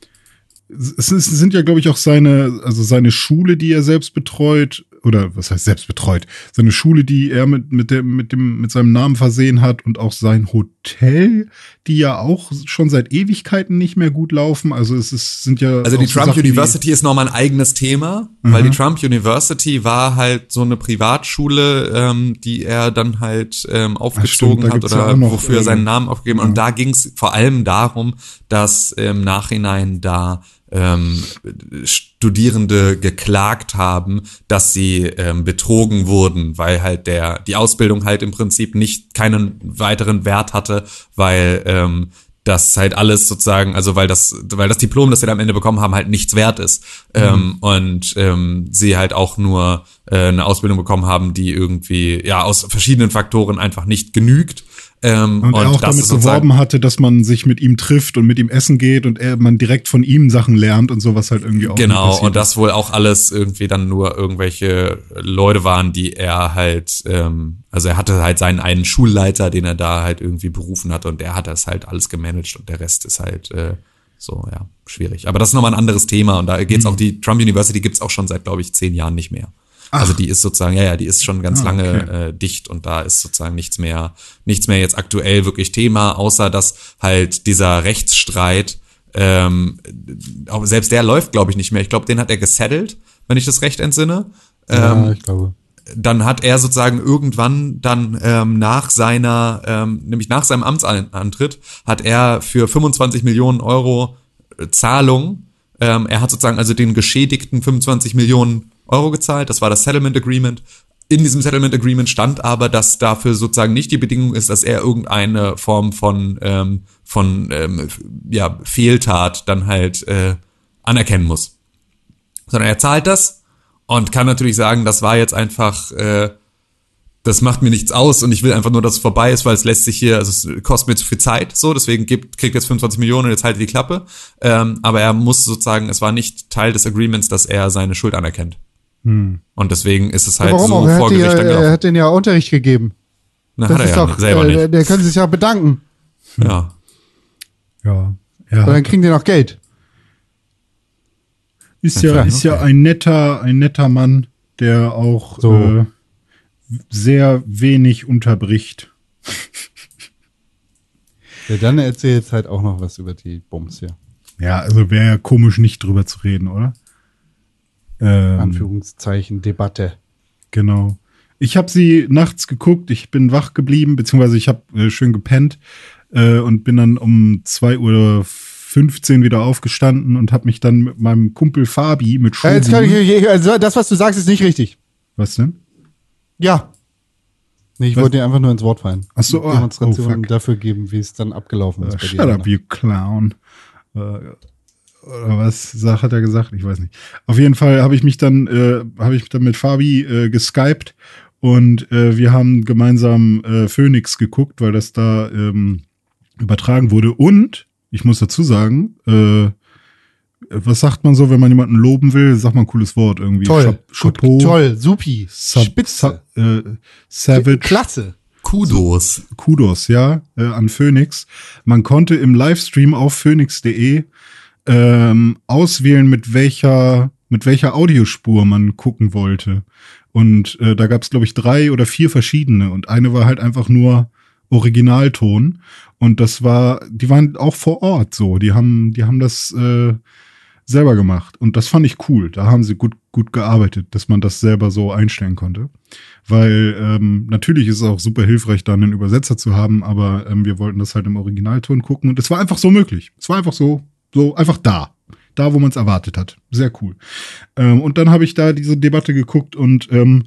es ist- sind ja, glaube ich, auch seine, also seine Schule, die er selbst betreut, oder was heißt selbst betreut, seine Schule, die er mit, mit, dem, mit, dem, mit seinem Namen versehen hat und auch sein Hotel, die ja auch schon seit Ewigkeiten nicht mehr gut laufen. Also es ist, sind ja. Also die so Trump Sachen University ist nochmal ein eigenes Thema, weil die Trump University war halt so eine Privatschule, ähm, die er dann halt ähm, aufgezogen da hat ja oder noch, wofür er seinen Namen aufgegeben hat. Und da ging es vor allem darum, dass im Nachhinein da ähm, Studierende geklagt haben, dass sie ähm, betrogen wurden, weil halt der die Ausbildung halt im Prinzip nicht keinen weiteren Wert hatte, weil ähm, das halt alles sozusagen, also weil das, weil das Diplom, das sie da am Ende bekommen haben, halt nichts wert ist. Ähm, und ähm, sie halt auch nur äh, eine Ausbildung bekommen haben, die irgendwie ja aus verschiedenen Faktoren einfach nicht genügt. Ähm, Und, er auch damit beworben hatte, dass man sich mit ihm trifft und mit ihm essen geht und er man direkt von ihm Sachen lernt und sowas halt irgendwie auch. Genau, und das wohl auch alles irgendwie dann nur irgendwelche Leute waren, die er halt, ähm, also er hatte halt seinen einen Schulleiter, den er da halt irgendwie berufen hat und der hat das halt alles gemanagt und der Rest ist halt äh, so, ja, schwierig. Aber das ist nochmal ein anderes Thema und da geht's Mhm. auch, die Trump University gibt's auch schon seit, glaube ich, zehn Jahren nicht mehr. Also die ist sozusagen, ja, ja, die ist schon ganz Ah, lange okay. äh, dicht und da ist sozusagen nichts mehr, nichts mehr jetzt aktuell wirklich Thema, außer dass halt dieser Rechtsstreit, ähm, auch selbst der läuft, glaube ich, nicht mehr. Ich glaube, den hat er gesettelt, wenn ich das recht entsinne. Ja, ich glaube. Dann hat er sozusagen irgendwann dann ähm, nach seiner, ähm, nämlich nach seinem Amtsantritt, hat er für 25 Millionen Euro äh, Zahlung, ähm, er hat sozusagen also den Geschädigten 25 Millionen Euro gezahlt, das war das Settlement Agreement. In diesem Settlement Agreement stand aber, dass dafür sozusagen nicht die Bedingung ist, dass er irgendeine Form von, ähm, von ähm, ja, Fehltat dann halt äh, anerkennen muss. Sondern er zahlt das und kann natürlich sagen, das war jetzt einfach, äh, das macht mir nichts aus und ich will einfach nur, dass es vorbei ist, weil es lässt sich hier, also es kostet mir zu viel Zeit, so, deswegen gibt, kriegt jetzt 25 Millionen und jetzt halt die Klappe. Ähm, aber er muss sozusagen, es war nicht Teil des Agreements, dass er seine Schuld anerkennt. Und deswegen ist es halt Warum so? Er vor Gericht dann er gelaufen. hat den ja Unterricht gegeben. Na, Das hat er ist ja doch, selber äh, nicht. der, der können sich ja bedanken. Ja. Ja. Ja. Und dann kriegen die noch Geld. Ist ja, ist ja ein netter, ein netter Mann, der auch So. äh, sehr wenig unterbricht. Ja, dann erzähl jetzt halt auch noch was über die Bums hier. Ja, also wäre ja komisch, nicht drüber zu reden, oder? Ähm, Anführungszeichen Debatte. Genau. Ich habe sie nachts geguckt, ich bin wach geblieben, beziehungsweise ich habe äh, schön gepennt äh, und bin dann um 2.15 Uhr wieder aufgestanden und habe mich dann mit meinem Kumpel Fabi mit Ja, jetzt kann Schuhen- ich, also das, was du sagst, ist nicht richtig. Was denn? Ja. Nee, ich Was? wollte dir einfach nur ins Wort fallen. Ach so, ah, Demonstrationen oh, fuck. dafür geben, wie es dann abgelaufen ist. Äh, bei shut up, you clown. Äh, oder was sag, hat er gesagt? Ich weiß nicht. Auf jeden Fall habe ich mich dann, äh, habe ich dann mit Fabi äh, geskypt und äh, wir haben gemeinsam äh, Phoenix geguckt, weil das da ähm, übertragen wurde. Und ich muss dazu sagen, äh, was sagt man so, wenn man jemanden loben will? Sagt man ein cooles Wort irgendwie. Toll, Chap- Chapeau, Gut, toll, supi, Sub, spitze, Sub, äh, Savage. klasse. Kudos. Kudos, ja, äh, an Phoenix. Man konnte im Livestream auf phoenix.de ähm, auswählen, mit welcher, mit welcher Audiospur man gucken wollte. Und äh, da gab es, glaube ich, drei oder vier verschiedene. Und eine war halt einfach nur Originalton. Und das war, die waren auch vor Ort so. Die haben, die haben das äh, selber gemacht. Und das fand ich cool. Da haben sie gut, gut gearbeitet, dass man das selber so einstellen konnte. Weil ähm, natürlich ist es auch super hilfreich, dann einen Übersetzer zu haben, aber ähm, wir wollten das halt im Originalton gucken und es war einfach so möglich. Es war einfach so, so einfach da. Da, wo man es erwartet hat. Sehr cool. Ähm, und dann habe ich da diese Debatte geguckt und ähm,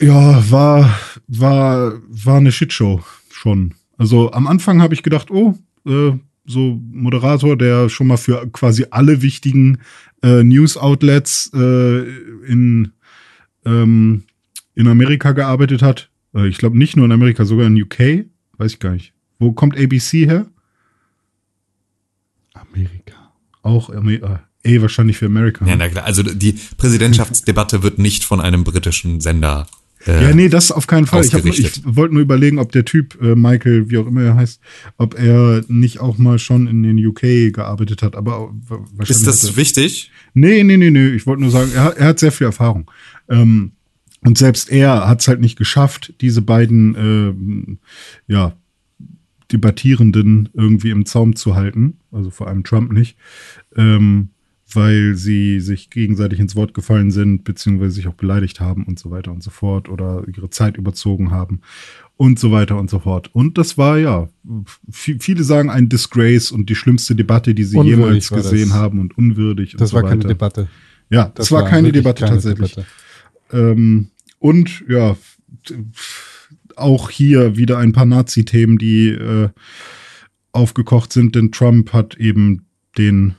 ja, war, war, war eine Shitshow schon. Also am Anfang habe ich gedacht, oh, äh, so Moderator, der schon mal für quasi alle wichtigen äh, News-Outlets äh, in, ähm, in Amerika gearbeitet hat. Äh, ich glaube nicht nur in Amerika, sogar in UK. Weiß ich gar nicht. Wo kommt ABC her? Amerika. Auch Amer äh, eh wahrscheinlich für Amerika. Ja, na klar. Also die Präsidentschaftsdebatte wird nicht von einem britischen Sender. Äh, Ja, nee, das auf keinen Fall. Ich, hab ich wollte nur überlegen, ob der Typ, äh, Michael, wie auch immer er heißt, ob er nicht auch mal schon in den UK gearbeitet hat. Aber wa- wahrscheinlich. Ist das er- wichtig? Nee, nee, nee, nee. Ich wollte nur sagen, er, hat- er hat sehr viel Erfahrung. Ähm, und selbst er hat es halt nicht geschafft, diese beiden ähm, ja, Debattierenden irgendwie im Zaum zu halten. Also vor allem Trump nicht. Ähm, weil sie sich gegenseitig ins Wort gefallen sind, beziehungsweise sich auch beleidigt haben und so weiter und so fort oder ihre Zeit überzogen haben und so weiter und so fort. Und das war ja, viele sagen ein Disgrace und die schlimmste Debatte, die sie Unwürdig jemals war das. gesehen haben und unwürdig und Das so war weiter. keine Debatte. Ja, das, war, keine wirklich Debatte keine tatsächlich. Debatte. Ähm, und ja, auch hier wieder ein paar Nazi-Themen, die äh, aufgekocht sind, denn Trump hat eben den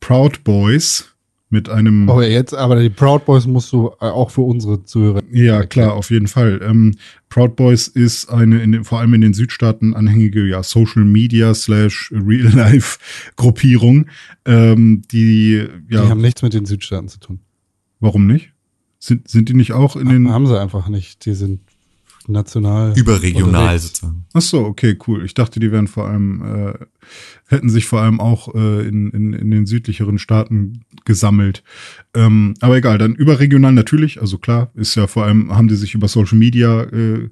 Proud Boys mit einem Oh, jetzt, aber die Proud Boys musst du äh, auch für unsere Zuhörer. Ja, klar, auf jeden Fall. Ähm, Proud Boys ist eine in vor allem in den Südstaaten anhängige ja, Social Media slash Real Life Gruppierung, ähm, die ja, Die haben nichts mit den Südstaaten zu tun. warum nicht? Sind, sind die nicht auch in den? haben sie einfach nicht. Die sind national. Überregional sozusagen. Ach so, okay, cool. Ich dachte, die wären vor allem äh, hätten sich vor allem auch äh, in, in, in den südlicheren Staaten gesammelt. Ähm, aber egal, dann überregional natürlich. Also klar, ist ja vor allem haben die sich über Social Media äh,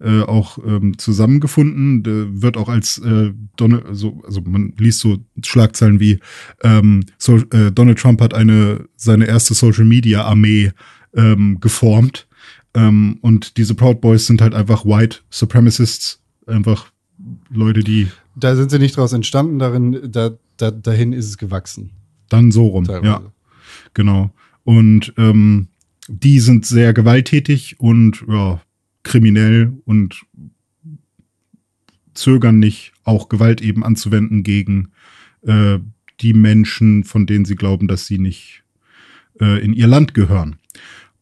äh, auch ähm, zusammengefunden. Der wird auch als äh, Donald, also, also man liest so Schlagzeilen wie ähm, so, äh, Donald Trump hat eine seine erste Social Media Armee ähm, geformt. Ähm, und diese Proud Boys sind halt einfach White Supremacists, einfach Leute, die Da sind sie nicht draus entstanden, darin, da, da, dahin ist es gewachsen. dann so rum. Teilweise. Ja, genau. Und ähm, die sind sehr gewalttätig und ja, kriminell und zögern nicht, auch Gewalt eben anzuwenden gegen äh, die Menschen, von denen sie glauben, dass sie nicht äh, in ihr Land gehören.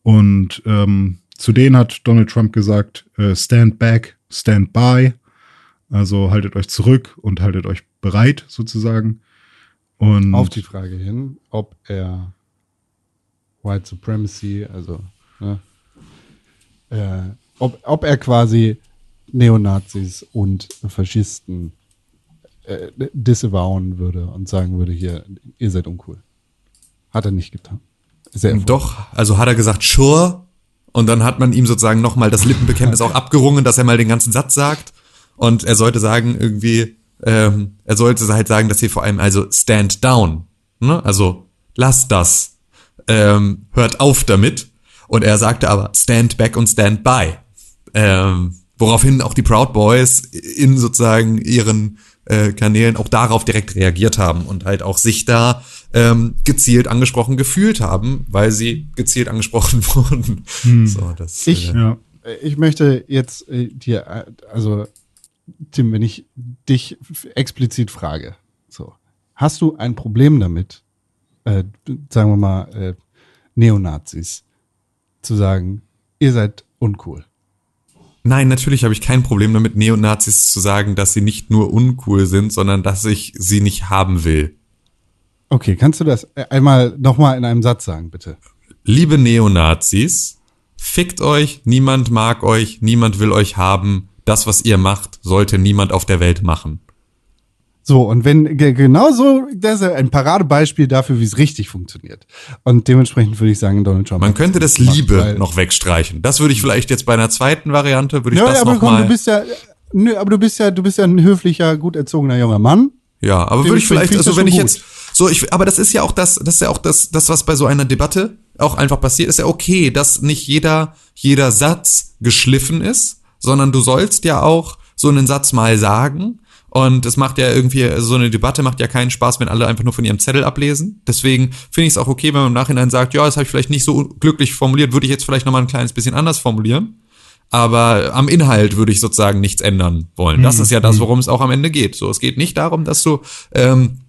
Und ähm, zu denen hat Donald Trump gesagt, äh, stand back, stand by. Also haltet euch zurück und haltet euch bereit sozusagen. Und Auf die Frage hin, ob er White Supremacy, also ne, äh, ob, ob er quasi Neonazis und Faschisten äh, disavowen würde und sagen würde, hier, ihr seid uncool. Hat er nicht getan. Sehr. Doch, also hat er gesagt, sure. Und dann hat man ihm sozusagen nochmal das Lippenbekenntnis auch abgerungen, dass er mal den ganzen Satz sagt. Und er sollte sagen, irgendwie, ähm, er sollte halt sagen, dass hier vor allem, also stand down. Ne? Also lasst das. Ähm, hört auf damit. Und er sagte aber stand back und stand by. Ähm, woraufhin auch die Proud Boys in sozusagen ihren äh, Kanälen auch darauf direkt reagiert haben und halt auch sich da ähm, gezielt angesprochen gefühlt haben, weil sie gezielt angesprochen wurden. So, das, Ich- äh, ja. Ich möchte jetzt äh, dir, äh, also Tim, wenn ich dich explizit frage, so, hast du ein Problem damit, äh, sagen wir mal, äh, Neonazis zu sagen, ihr seid uncool? Nein, natürlich habe ich kein Problem damit, Neonazis zu sagen, dass sie nicht nur uncool sind, sondern dass ich sie nicht haben will. Okay, kannst du das äh, einmal nochmal in einem Satz sagen, bitte? Liebe Neonazis, fickt euch, niemand mag euch, niemand will euch haben. Das, was ihr macht, sollte niemand auf der Welt machen. So, und wenn ge- genau so, das ist ein Paradebeispiel dafür, wie es richtig funktioniert. Und dementsprechend würde ich sagen, Donald Trump. Man könnte das gemacht, Liebe noch wegstreichen. Das würde ich vielleicht jetzt bei einer zweiten Variante, würde ich Ja, das aber noch komm, mal. du bist ja, nö, aber du bist ja, du bist ja ein höflicher, gut erzogener junger Mann. Ja, aber würde ich vielleicht, also wenn ich schon jetzt, so ich, aber das ist ja auch das, das ist ja auch das, das was bei so einer Debatte auch einfach passiert, ist ja okay, dass nicht jeder, jeder Satz geschliffen ist, sondern du sollst ja auch so einen Satz mal sagen. Und es macht ja irgendwie, so eine Debatte macht ja keinen Spaß, wenn alle einfach nur von ihrem Zettel ablesen. Deswegen finde ich es auch okay, wenn man im Nachhinein sagt, ja, das habe ich vielleicht nicht so glücklich formuliert, würde ich jetzt vielleicht nochmal ein kleines bisschen anders formulieren. Aber am Inhalt würde ich sozusagen nichts ändern wollen. Das ist ja das, worum es auch am Ende geht. So, es geht nicht darum, dass du ähm,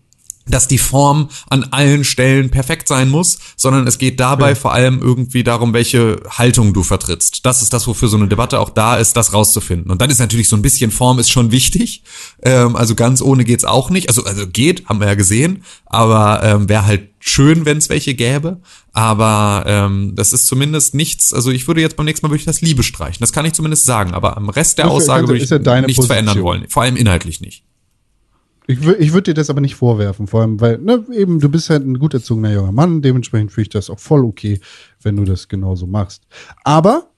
dass die Form an allen Stellen perfekt sein muss, sondern es geht dabei ja. vor allem irgendwie darum, welche Haltung du vertrittst. Das ist das, wofür so eine Debatte auch da ist, das rauszufinden. Und dann ist natürlich so ein bisschen Form ist schon wichtig. Ähm, also ganz ohne geht's auch nicht. Also, also geht, haben wir ja gesehen, aber ähm, wäre halt schön, wenn es welche gäbe. Aber ähm, das ist zumindest nichts, also ich würde jetzt beim nächsten Mal wirklich das Liebe streichen. Das kann ich zumindest sagen. Aber am Rest der Aussage würde ich ja nichts Position. verändern wollen. Vor allem inhaltlich nicht. Ich, ich würde dir das aber nicht vorwerfen, vor allem, weil, ne, eben, du bist halt ein gut erzogener junger Mann, dementsprechend finde ich das auch voll okay, wenn du das genauso machst. Aber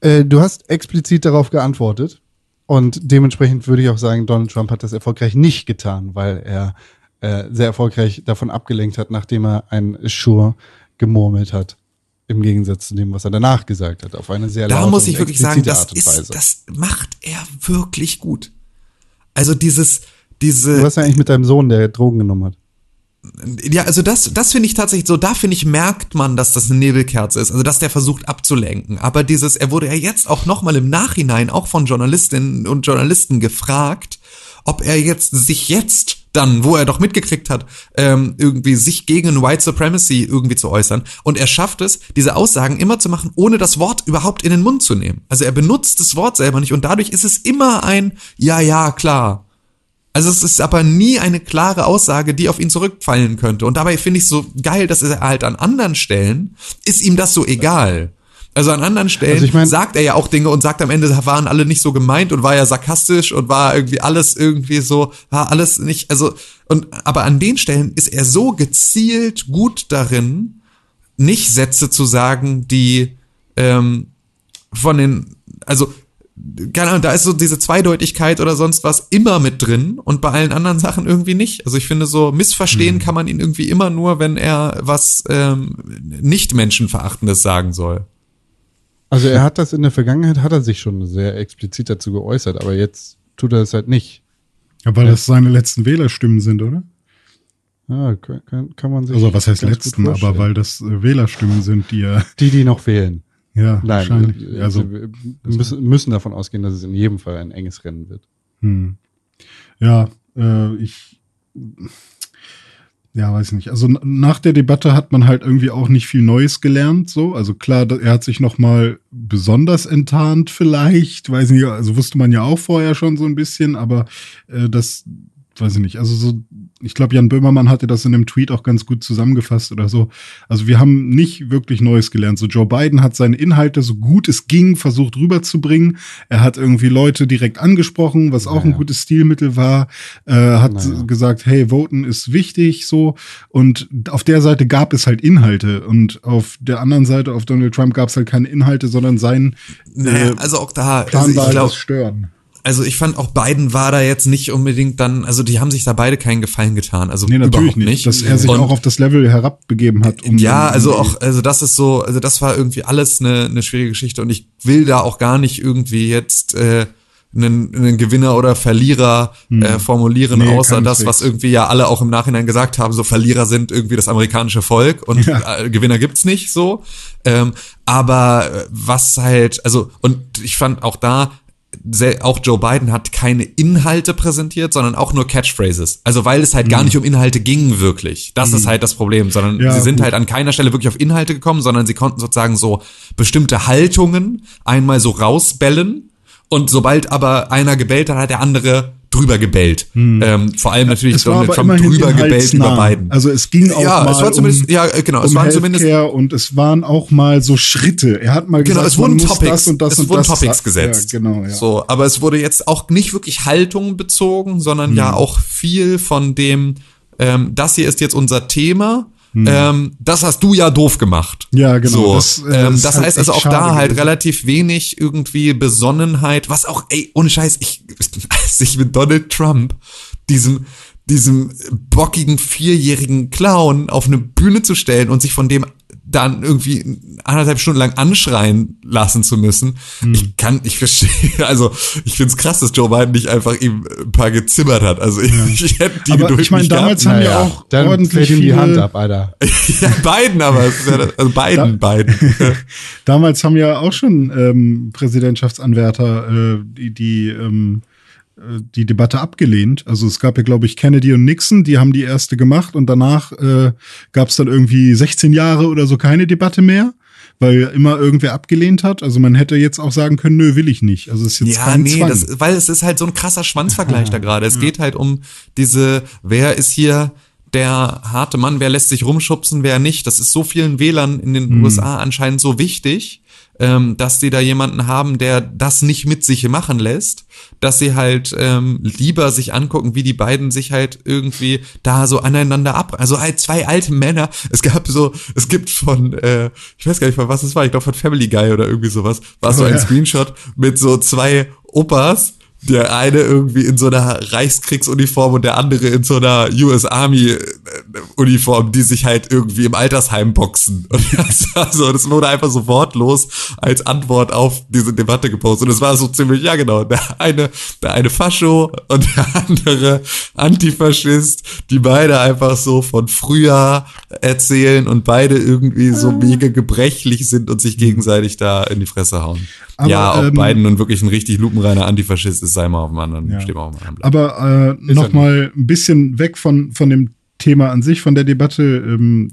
äh, du hast explizit darauf geantwortet und dementsprechend würde ich auch sagen, Donald Trump hat das erfolgreich nicht getan, weil er äh, sehr erfolgreich davon abgelenkt hat, nachdem er ein Sure gemurmelt hat. Im Gegensatz zu dem, was er danach gesagt hat, auf eine sehr Da muss ich wirklich sagen, das Art und ist, Weise. das macht er wirklich gut. Also dieses, diese, warst ja eigentlich mit deinem Sohn, der Drogen genommen hat. ja, also das, das finde ich tatsächlich so, da finde ich, merkt man, dass das eine Nebelkerze ist, also dass der versucht abzulenken. Aber dieses, er wurde ja jetzt auch nochmal im Nachhinein auch von Journalistinnen und Journalisten gefragt, ob er jetzt sich jetzt dann, wo er doch mitgekriegt hat, ähm, irgendwie sich gegen White Supremacy irgendwie zu äußern. Und er schafft es, diese Aussagen immer zu machen, ohne das Wort überhaupt in den Mund zu nehmen. Also er benutzt das Wort selber nicht und dadurch ist es immer ein Ja, ja, klar. Also es ist aber nie eine klare Aussage, die auf ihn zurückfallen könnte. Und dabei finde ich so geil, dass er halt an anderen Stellen ist ihm das so egal. Also an anderen Stellen Also ich mein- sagt er ja auch Dinge und sagt am Ende, da waren alle nicht so gemeint und war ja sarkastisch und war irgendwie alles irgendwie so, war alles nicht, also, und, aber an den Stellen ist er so gezielt gut darin, nicht Sätze zu sagen, die, ähm, von den, also, keine Ahnung, da ist so diese Zweideutigkeit oder sonst was immer mit drin und bei allen anderen Sachen irgendwie nicht. Also ich finde so, missverstehen kann man ihn irgendwie immer nur, wenn er was ähm, nicht menschenverachtendes sagen soll. Also er hat das in der Vergangenheit, hat er sich schon sehr explizit dazu geäußert, aber jetzt tut er es halt nicht. Ja, weil das seine letzten Wählerstimmen sind, oder? Ja, kann, kann, man sich. Also was heißt letzten, aber weil das äh, Wählerstimmen sind, die er, Die, die noch wählen. Ja, Nein, wahrscheinlich. äh, Also, wir müssen, müssen davon ausgehen, dass es in jedem Fall ein enges Rennen wird. Hm. Ja, äh, ich, ja, weiß nicht. Also nach der Debatte hat man halt irgendwie auch nicht viel Neues gelernt, so. Also klar, er hat sich noch mal besonders enttarnt vielleicht, weiß nicht, also wusste man ja auch vorher schon so ein bisschen, aber äh, das, weiß ich nicht. Also so, ich glaube, Jan Böhmermann hatte das in dem Tweet auch ganz gut zusammengefasst oder so. Also wir haben nicht wirklich Neues gelernt. So Joe Biden hat seine Inhalte so gut es ging versucht rüberzubringen. Er hat irgendwie Leute direkt angesprochen, was auch ein Naja. gutes Stilmittel war. Äh, hat Naja. gesagt, hey, voten ist wichtig, so. Und auf der Seite gab es halt Inhalte und auf der anderen Seite, auf Donald Trump, gab es halt keine Inhalte, sondern sein Naja, äh, also auch da, Plan also ich das Stören. Also ich fand auch Biden war da jetzt nicht unbedingt dann, also die haben sich da beide keinen Gefallen getan. Also Nee, natürlich überhaupt nicht. Dass er sich Und- auch auf das Level herabbegeben hat. um ja, also auch, also das ist so, also das war irgendwie alles eine, eine schwierige Geschichte und ich will da auch gar nicht irgendwie jetzt äh, einen, einen Gewinner oder Verlierer äh, formulieren, Hm. Nee, außer das, was irgendwie ja alle auch im Nachhinein gesagt haben, so Verlierer sind irgendwie das amerikanische Volk und Ja. äh, Gewinner gibt's nicht so. Ähm, aber äh, was halt, also, und ich fand auch da, auch Joe Biden hat keine Inhalte präsentiert, sondern auch nur Catchphrases. Also weil es halt gar nicht um Inhalte ging wirklich. Das ist halt das Problem, sondern Mhm. Ja, sie sind gut. halt an keiner Stelle wirklich auf Inhalte gekommen, sondern sie konnten sozusagen so bestimmte Haltungen einmal so rausbellen und sobald aber einer gebellt hat, hat der andere drüber gebellt. Ähm, vor allem natürlich Hm. Donald Trump drüber gebellt über inhaltsnah. Biden. Also es ging auch ja, mal es war zumindest, um, ja, genau, es um waren zumindest Healthcare und es waren auch mal so Schritte. Er hat mal Genau, gesagt, es wurden Topics, das und das es und wurden das Topics gesetzt. Ja, genau, ja. So, aber es wurde jetzt auch nicht wirklich Haltung bezogen, sondern ja Hm. auch viel von dem, ähm, das hier ist jetzt unser Thema. Hm. Ähm, das hast du ja doof gemacht. Ja, genau. So, Das, das, äh, ähm, das halt heißt also echt auch da halt gewesen. relativ wenig irgendwie Besonnenheit, was auch, ey, ohne Scheiß, ich, sich mit Donald Trump, diesem, diesem bockigen vierjährigen Clown auf eine Bühne zu stellen und sich von dem dann irgendwie anderthalb Stunden lang anschreien lassen zu müssen. Hm. Ich kann, ich verstehe, also ich find's krass, dass Joe Biden nicht einfach ihm ein paar gezimmert hat. Also ich, ich hätte die Aber ich meine, damals gehabt. haben ja auch dann ordentlich ihm die Hand ab, Alter. Ja, Biden, aber es ist ja, das- also Biden, Biden. Damals haben ja auch schon ähm, Präsidentschaftsanwärter, äh, die, die ähm, äh, die Debatte abgelehnt. Also es gab ja, glaube ich, Kennedy und Nixon, die haben die erste gemacht und danach äh, gab es dann irgendwie 16 Jahre oder so keine Debatte mehr weil immer irgendwer abgelehnt hat. Also man hätte jetzt auch sagen können, nö, will ich nicht. Also es ist jetzt ja, kein nee, das, weil es ist halt so ein krasser Schwanzvergleich da gerade. Es geht halt um diese, wer ist hier der harte Mann, wer lässt sich rumschubsen, wer nicht. Das ist so vielen Wählern in den USA anscheinend so wichtig, ähm, dass sie da jemanden haben, der das nicht mit sich machen lässt, dass sie halt ähm, lieber sich angucken, wie die beiden sich halt irgendwie da so aneinander ab, also halt zwei alte Männer. Es gab so, es gibt von, äh, ich weiß gar nicht von was es war, ich glaube von Family Guy oder irgendwie sowas, war so Oh, ein ja. Screenshot mit so zwei Opas, der eine irgendwie in so einer Reichskriegsuniform und der andere in so einer US Army Uniform, die sich halt irgendwie im Altersheim boxen. Und das, war so, das wurde einfach so wortlos als Antwort auf diese Debatte gepostet. Und es war so ziemlich, ja genau, der eine, der eine Fascho und der andere Antifaschist, die beide einfach so von früher erzählen und beide irgendwie so mega gebrechlich sind und sich gegenseitig da in die Fresse hauen. Aber, ja, ob ähm, Biden nun wirklich ein richtig lupenreiner Antifaschist ist, sei mal auf dem anderen, Ja. steht mal auf dem anderen Blatt. Aber äh, noch mal ein bisschen weg von, von dem Thema an sich, von der Debatte. Ähm,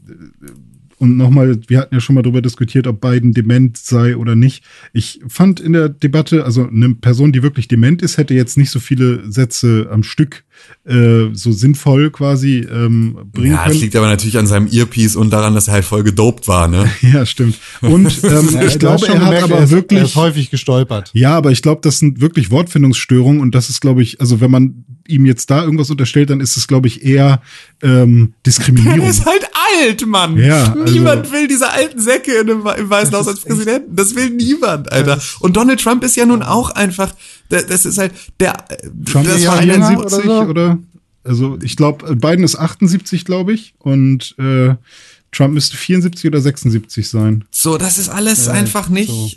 und nochmal, wir hatten ja schon mal darüber diskutiert, ob Biden dement sei oder nicht. Ich fand in der Debatte, also eine Person, die wirklich dement ist, hätte jetzt nicht so viele Sätze am Stück äh, so sinnvoll quasi ähm, bringen Ja, das können. liegt aber natürlich an seinem Earpiece und daran, dass er halt voll gedopt war, ne? Ja, stimmt. Und ähm, Ja, ich glaube, schon er hat gemerkt, aber er ist, wirklich. Er ist häufig gestolpert. Ja, aber ich glaube, das sind wirklich Wortfindungsstörungen und das ist, glaube ich, also wenn man ihm jetzt da irgendwas unterstellt, dann ist es, glaube ich, eher ähm, Diskriminierung. Der ist halt alt, Mann. Ja, also- niemand will diese alten Säcke im Weißen Haus als Präsidenten. Das will niemand, Alter. Und Donald Trump ist ja nun auch einfach, das, das ist halt der, Trump das ist war jünger einer, oder 74 so? oder, also ich glaube, Biden ist 78, glaube ich, und äh, Trump müsste 74 oder 76 sein. so, das ist alles Ja, einfach nicht. so.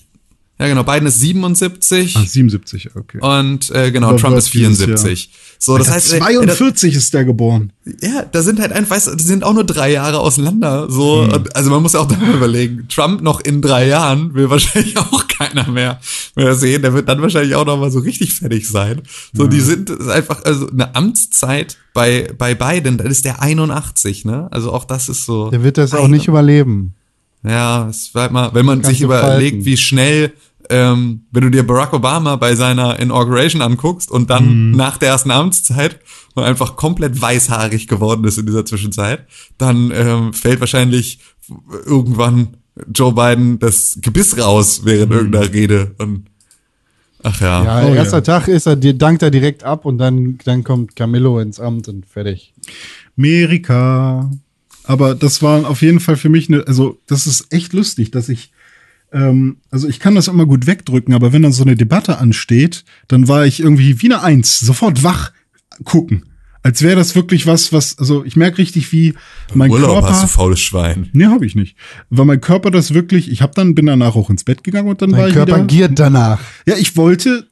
Ja, genau, Biden ist 77 Ah, 77, okay. und äh, genau, Aber Trump ist dieses 74. So, das heißt, äh, 42 ist der geboren. Ja, da sind halt einfach, weißt sind auch nur drei Jahre auseinander. So, Hm. also man muss ja auch darüber überlegen. Trump noch in drei Jahren will wahrscheinlich auch keiner mehr, mehr sehen. Der wird dann wahrscheinlich auch noch mal so richtig fertig sein. So, die sind einfach, also eine Amtszeit bei, bei Biden, dann ist der 81, ne? Also auch das ist so. Der wird das auch nicht überleben. Ja, es war halt mal, wenn man sich überlegt, falten. wie schnell, ähm, wenn du dir Barack Obama bei seiner Inauguration anguckst und dann nach der ersten Amtszeit und einfach komplett weißhaarig geworden ist in dieser Zwischenzeit, dann ähm, fällt wahrscheinlich irgendwann Joe Biden das Gebiss raus während irgendeiner Rede und ach ja. Ja, Oh, erster ja. Tag ist er, dir dankt er direkt ab und dann, dann kommt Camillo ins Amt und fertig. Amerika. Aber das war auf jeden Fall für mich eine, also das ist echt lustig, dass ich, ähm, also ich kann das immer gut wegdrücken, aber wenn dann so eine Debatte ansteht, dann war ich irgendwie wie eine Eins, sofort wach gucken. Als wäre das wirklich was, was, also ich merke richtig, wie mein Urlaub hast du Körper. faules Schwein. Nee, habe ich nicht. Weil mein Körper das wirklich, ich habe dann, bin danach auch ins Bett gegangen und dann war Dein ich Körper wieder. giert danach. Ja, ich wollte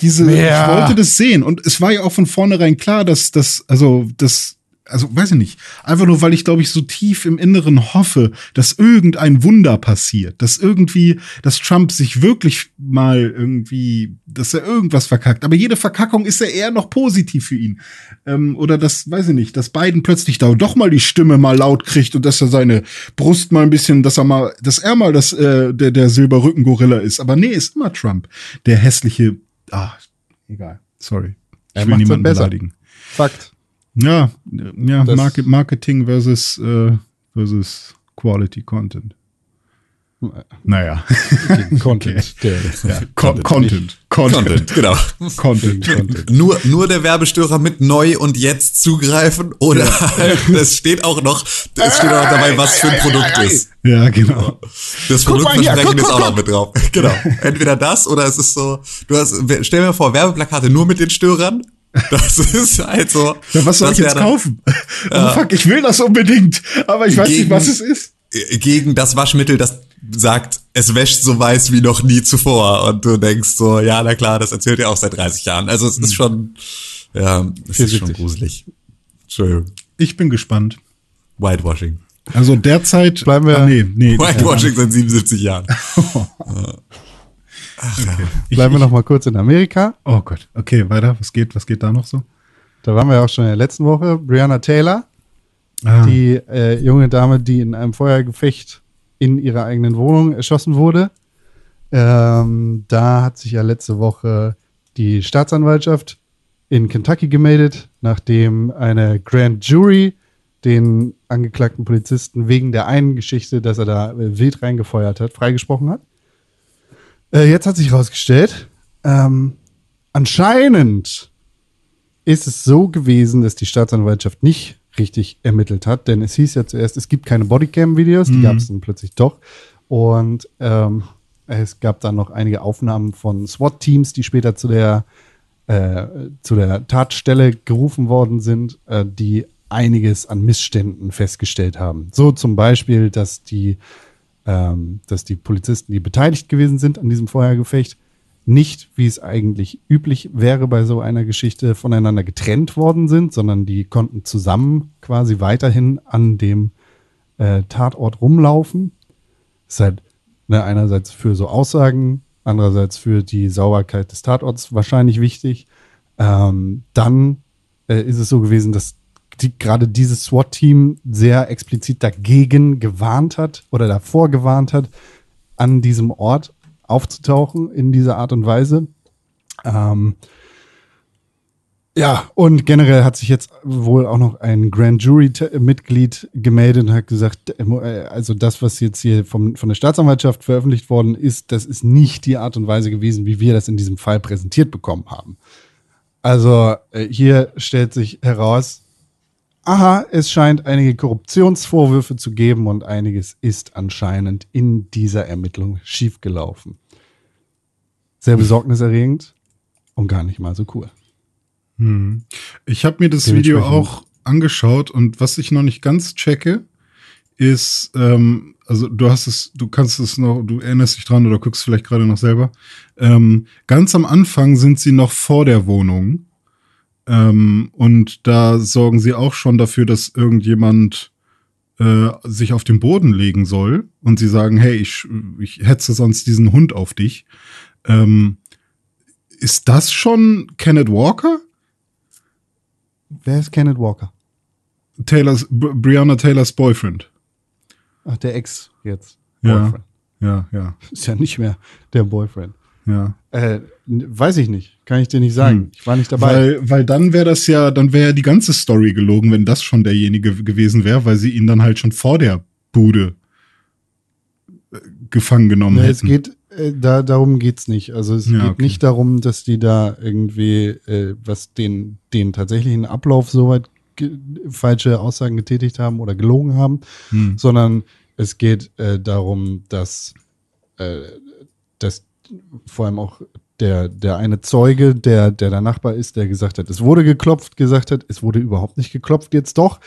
diese, Ja. ich wollte das sehen und es war ja auch von vornherein klar, dass das, also das, also weiß ich nicht, einfach nur, weil ich glaube ich so tief im Inneren hoffe, dass irgendein Wunder passiert, dass irgendwie, dass Trump sich wirklich mal irgendwie, dass er irgendwas verkackt. Aber jede Verkackung ist ja eher noch positiv für ihn. Ähm, oder das, weiß ich nicht, dass Biden plötzlich da doch mal die Stimme mal laut kriegt und dass er seine Brust mal ein bisschen, dass er mal, dass er mal das, äh, der, der Silberrücken-Gorilla ist. Aber nee, ist immer Trump. Der hässliche, ah, egal, sorry. Ich Er will niemanden besser. beleidigen. Fakt. Ja, ja, Das- Market, Marketing versus, äh, versus Quality Content. Naja. Content. Der, ja. Con Content. Content. Content, genau. Content. Content. Nur, nur der Werbestörer mit neu und jetzt zugreifen oder halt, es steht auch noch, es steht auch noch dabei, was für ein Produkt ist. Ja, genau. Das Guck Produktversprechen guck, ist guck, auch noch mit drauf. Genau. Entweder das oder es ist so, du hast, stell mir vor, Werbeplakate nur mit den Störern. Das ist halt so. Ja, was soll das ich jetzt wäre dann kaufen? Oh, fuck, ich will das unbedingt, aber ich weiß nicht, Gegen- was es ist. Gegen das Waschmittel, das sagt, es wäscht so weiß wie noch nie zuvor. Und du denkst so, ja, na klar, das erzählt er auch seit 30 Jahren. Also es Hm. ist schon, ja, es ist schon 74. gruselig. Entschuldigung. Ich bin gespannt. Whitewashing. Also derzeit. Bleiben wir- Ah, nee, nee. Whitewashing seit 77 Jahren. Ja. Okay. Ich- Bleiben wir noch mal kurz in Amerika. Oh Gott. Okay, weiter. Was geht, was geht da noch so? Da waren wir ja auch schon in der letzten Woche. Brianna Taylor, Ah, die äh, junge Dame, die in einem Feuergefecht in ihrer eigenen Wohnung erschossen wurde. Ähm, da hat sich ja letzte Woche die Staatsanwaltschaft in Kentucky gemeldet, nachdem eine Grand Jury den angeklagten Polizisten wegen der einen Geschichte, dass er da wild reingefeuert hat, freigesprochen hat. Äh, jetzt hat sich herausgestellt, ähm, anscheinend ist es so gewesen, dass die Staatsanwaltschaft nicht richtig ermittelt hat, denn es hieß ja zuerst, es gibt keine Bodycam-Videos, die gab es dann plötzlich doch. Und ähm, es gab dann noch einige Aufnahmen von SWAT-Teams, die später zu der, äh, zu der Tatstelle gerufen worden sind, äh, die einiges an Missständen festgestellt haben. So zum Beispiel, dass die, ähm, dass die Polizisten, die beteiligt gewesen sind an diesem Feuergefecht, nicht, wie es eigentlich üblich wäre bei so einer Geschichte, voneinander getrennt worden sind, sondern die konnten zusammen quasi weiterhin an dem äh, Tatort rumlaufen. Ist halt ne, einerseits für so Aussagen, andererseits für die Sauberkeit des Tatorts wahrscheinlich wichtig. Ähm, dann äh, ist es so gewesen, dass die, gerade dieses SWAT-Team sehr explizit dagegen gewarnt hat oder davor gewarnt hat, an diesem Ort aufzutauchen in dieser Art und Weise. Ähm, ja, und generell hat sich jetzt wohl auch noch ein Grand Jury-Mitglied gemeldet und hat gesagt, äh, also das, was jetzt hier vom, von der Staatsanwaltschaft veröffentlicht worden ist, das ist nicht die Art und Weise gewesen, wie wir das in diesem Fall präsentiert bekommen haben. Also äh, hier stellt sich heraus, aha, es scheint einige Korruptionsvorwürfe zu geben und einiges ist anscheinend in dieser Ermittlung schiefgelaufen. Sehr besorgniserregend und gar nicht mal so cool. Hm. Ich habe mir das Video auch angeschaut und was ich noch nicht ganz checke, ist, ähm, also du hast es, du kannst es noch, du erinnerst dich dran oder guckst vielleicht gerade noch selber. Ähm, ganz am Anfang sind sie noch vor der Wohnung ähm, und da sorgen sie auch schon dafür, dass irgendjemand äh, sich auf den Boden legen soll und sie sagen, hey, ich, ich hetze sonst diesen Hund auf dich. Ähm, ist das schon Kenneth Walker? Wer ist Kenneth Walker? Taylors, Bri- Brianna Taylors Boyfriend. Ach, der Ex jetzt. Ja. Boyfriend. Ja, ja, Ist ja nicht mehr der Boyfriend. Ja. Äh, weiß ich nicht. Kann ich dir nicht sagen. Hm. Ich war nicht dabei. Weil, weil dann wäre das ja, dann wäre ja die ganze Story gelogen, wenn das schon derjenige gewesen wäre, weil sie ihn dann halt schon vor der Bude äh, gefangen genommen Nee, hätten. es geht, äh, da, darum geht's nicht. Also es Ja, geht okay. nicht darum, dass die da irgendwie, äh, was den, den tatsächlichen Ablauf soweit falsche Aussagen getätigt haben oder gelogen haben, Hm. sondern es geht äh, darum, dass, äh, dass vor allem auch der, der eine Zeuge, der, der der Nachbar ist, der gesagt hat, es wurde geklopft, gesagt hat, es wurde überhaupt nicht geklopft, jetzt doch.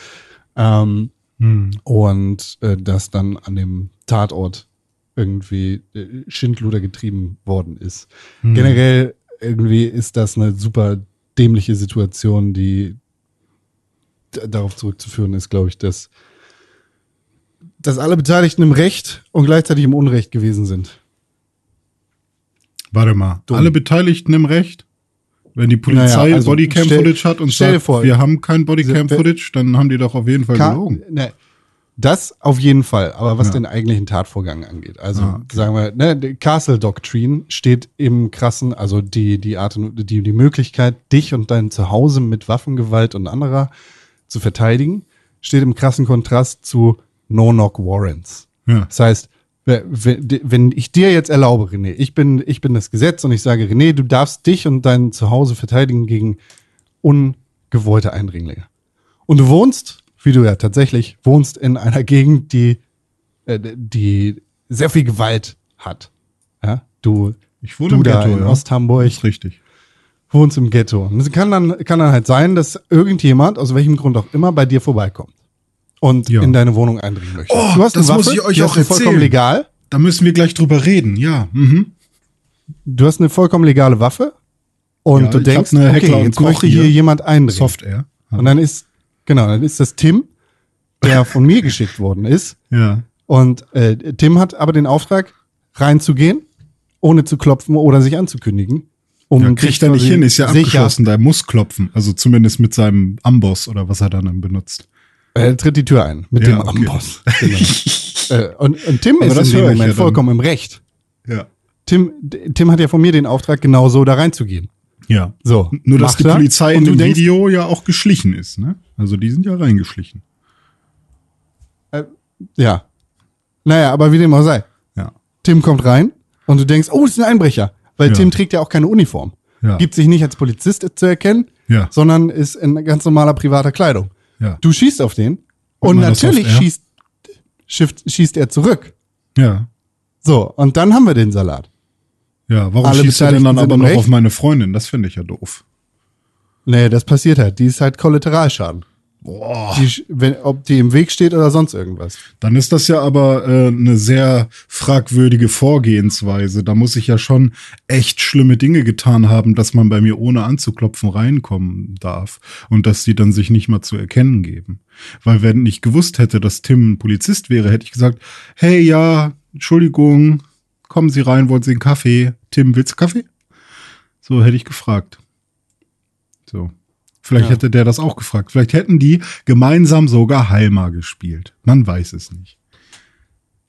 Ähm, Hm. und äh, das dann an dem Tatort irgendwie äh, Schindluder getrieben worden ist. Hm. Generell irgendwie ist das eine super dämliche Situation, die darauf zurückzuführen ist, glaube ich, dass, dass alle Beteiligten im Recht und gleichzeitig im Unrecht gewesen sind. Warte mal, Dumm. alle Beteiligten im Recht? Wenn die Polizei Naja, also Bodycam-Footage hat und sagt, vor, wir haben kein Bodycam-Footage, dann haben die doch auf jeden Fall gelogen. ne, das auf jeden Fall, aber was Ja. den eigentlichen Tatvorgang angeht. Also Ah, okay. sagen wir, ne, die Castle Doctrine steht im krassen, also die, die Art und die, die Möglichkeit, dich und dein Zuhause mit Waffengewalt und anderer zu verteidigen, steht im krassen Kontrast zu No-Knock-Warrants. Ja. Das heißt, wenn wenn ich dir jetzt erlaube, René, ich bin, ich bin das Gesetz und ich sage, René, du darfst dich und dein Zuhause verteidigen gegen ungewollte Eindringlinge. Und du wohnst, wie du ja tatsächlich wohnst, in einer Gegend, die, äh, die sehr viel Gewalt hat. Ja? Du, Ich wohne du im da Ghetto, in ja. Osthamburg richtig. wohnst im Ghetto. Und es kann dann, kann dann halt sein, dass irgendjemand, aus welchem Grund auch immer, bei dir vorbeikommt und Ja. in deine Wohnung eindringen möchte. Oh, du hast das eine muss Waffe, ich euch auch du vollkommen erzählen. legal. Da müssen wir gleich drüber reden, ja. Mhm. Du hast eine vollkommen legale Waffe und Ja, du denkst, okay, und jetzt möchte hier hier. jemand eindringen. Soft Air. Und dann ist, genau, dann ist das Tim, der von mir geschickt worden ist. Ja. Und äh, Tim hat aber den Auftrag, reinzugehen ohne zu klopfen oder sich anzukündigen. Um Ja, kriegt er nicht hin, ist ja sicher- abgeschlossen, der muss klopfen. Also zumindest mit seinem Amboss oder was er dann benutzt. Er tritt die Tür ein mit Ja, dem okay. Amboss. Genau. äh, und, und Tim Aber ist das in dem Moment ja vollkommen im Recht. Ja. Tim, Tim hat ja von mir den Auftrag, genau so da reinzugehen. Ja. So. Nur, dass die. Polizei in dem denkst, Video ja auch geschlichen ist, ne? Also die sind ja reingeschlichen. Ja. Naja, aber wie dem auch sei. Ja. Tim kommt rein und du denkst, oh, ist ein Einbrecher. Weil Ja. Tim trägt ja auch keine Uniform. Ja. Gibt sich nicht als Polizist zu erkennen, Ja. sondern ist in ganz normaler privater Kleidung. Ja. Du schießt auf den und natürlich schießt, schießt, schießt er zurück. Ja. So, und dann haben wir den Salat. Ja. Warum Alle schießt er denn dann aber noch Recht? auf meine Freundin? Das finde ich ja doof. Nee, das passiert halt. Die ist halt Kollateralschaden. Die, wenn, ob die im Weg steht oder sonst irgendwas. Dann ist das ja aber äh, eine sehr fragwürdige Vorgehensweise. Da muss ich ja schon echt schlimme Dinge getan haben, dass man bei mir ohne anzuklopfen reinkommen darf und dass sie dann sich nicht mal zu erkennen geben. Weil wenn ich gewusst hätte, dass Tim ein Polizist wäre, hätte ich gesagt, hey ja, Entschuldigung, kommen Sie rein, wollen Sie einen Kaffee? Tim, willst du Kaffee? So hätte ich gefragt. So. Vielleicht Ja. hätte der das auch gefragt. Vielleicht hätten die gemeinsam sogar Halma gespielt. Man weiß es nicht.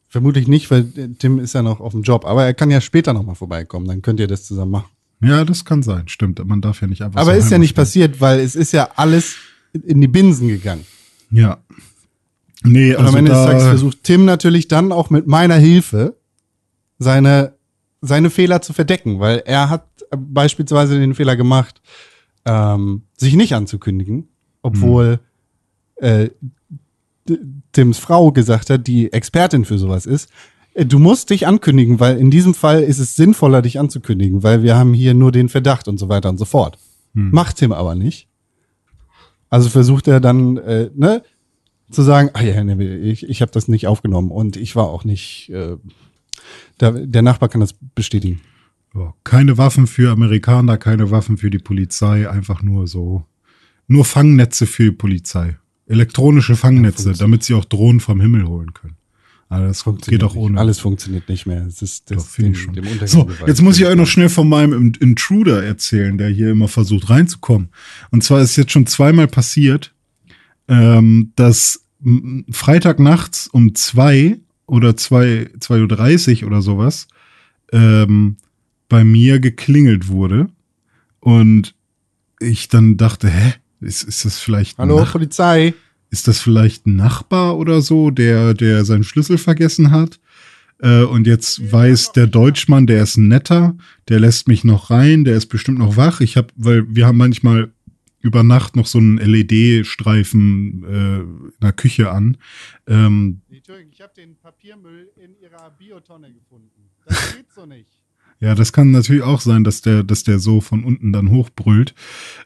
Vermutlich nicht, weil Tim ist ja noch auf dem Job. Aber er kann ja später nochmal vorbeikommen. Dann könnt ihr das zusammen machen. Ja, das kann sein. Stimmt. Man darf ja nicht einfach Aber so ist ja nicht spielen. passiert, weil es ist ja alles in die Binsen gegangen. Ja. Nee, Und also am Ende des Tages versucht Tim natürlich dann auch mit meiner Hilfe seine, seine Fehler zu verdecken, weil er hat beispielsweise den Fehler gemacht, ähm, sich nicht anzukündigen, obwohl äh, D- Tims Frau gesagt hat, die Expertin für sowas ist. äh, Du musst dich ankündigen, weil in diesem Fall ist es sinnvoller, dich anzukündigen, weil wir haben hier nur den Verdacht und so weiter und so fort. Hm. Macht Tim aber nicht. Also versucht er dann, äh, ne, zu sagen, ah ja, nee, ich, ich habe das nicht aufgenommen und ich war auch nicht, äh, da, der Nachbar kann das bestätigen. Ja, keine Waffen für Amerikaner, keine Waffen für die Polizei, einfach nur so. Nur Fangnetze für die Polizei. Elektronische Fangnetze, funktioniert. damit sie auch Drohnen vom Himmel holen können. Aber das geht auch nicht. ohne. Alles funktioniert nicht mehr. Es ist das Doch, ich schon. dem So, jetzt muss ich euch noch schnell von meinem In- Intruder erzählen, der hier immer versucht reinzukommen. Und zwar ist jetzt schon zweimal passiert, ähm, dass Freitagnachts um zwei oder zwei, 2.30 Uhr oder sowas ähm, bei mir geklingelt wurde. Und ich dann dachte, hä, ist, ist das vielleicht ein Hallo, Nach- Polizei. ist das vielleicht ein Nachbar oder so, der, der seinen Schlüssel vergessen hat? Äh, und jetzt weiß der Deutschmann, der ist ein netter, der lässt mich noch rein, der ist bestimmt noch wach. Ich habe, weil wir haben manchmal über Nacht noch so einen LED-Streifen äh, in der Küche an. Ähm, Entschuldigung, ich habe den Papiermüll in Ihrer Biotonne gefunden. Das geht so nicht. Ja, das kann natürlich auch sein, dass der, dass der so von unten dann hochbrüllt.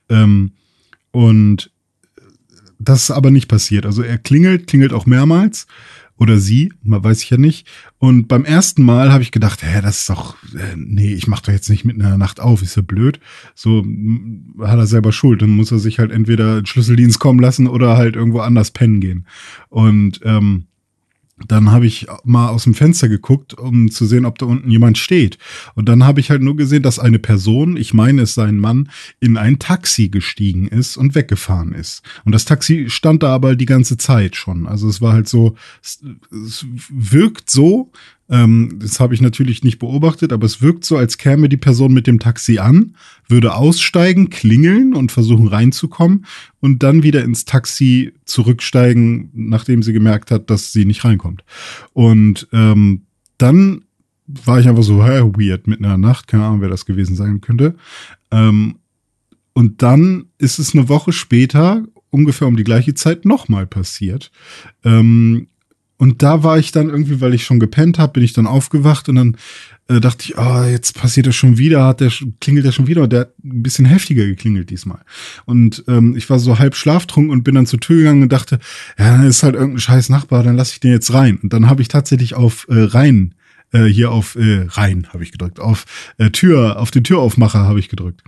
Ähm, und das ist aber nicht passiert. Also er klingelt, klingelt auch mehrmals. Oder sie, man weiß ich ja nicht. Und beim ersten Mal habe ich gedacht, hä, das ist doch, äh, nee, ich mache doch jetzt nicht mitten in der Nacht auf, ist ja blöd. So hat er selber Schuld. Dann muss er sich halt entweder Schlüsseldienst kommen lassen oder halt irgendwo anders pennen gehen. Und ähm, dann habe ich mal aus dem Fenster geguckt, um zu sehen, ob da unten jemand steht. Und dann habe ich halt nur gesehen, dass eine Person, ich meine es sei ein Mann, in ein Taxi gestiegen ist und weggefahren ist. Und das Taxi stand da aber die ganze Zeit schon. Also es war halt so, es, es wirkt so, ähm, das habe ich natürlich nicht beobachtet, aber es wirkt so, als käme die Person mit dem Taxi an, würde aussteigen, klingeln und versuchen reinzukommen und dann wieder ins Taxi zurücksteigen, nachdem sie gemerkt hat, dass sie nicht reinkommt. Und ähm, dann war ich einfach so, hä, weird, mitten in der Nacht, keine Ahnung, wer das gewesen sein könnte. Ähm, und dann ist es eine Woche später, ungefähr um die gleiche Zeit, nochmal passiert. Ähm, und da war ich dann irgendwie, weil ich schon gepennt habe, bin ich dann aufgewacht und dann äh, dachte ich, ah, jetzt passiert das schon wieder, hat der klingelt der schon wieder der hat ein bisschen heftiger geklingelt diesmal. Und ähm, ich war so halb schlaftrunken und bin dann zur Tür gegangen und dachte, ja, dann ist halt irgendein scheiß Nachbar, dann lasse ich den jetzt rein. Und dann habe ich tatsächlich auf äh, rein äh, hier auf äh, rein habe ich gedrückt, auf äh, Tür, auf den Türaufmacher habe ich gedrückt.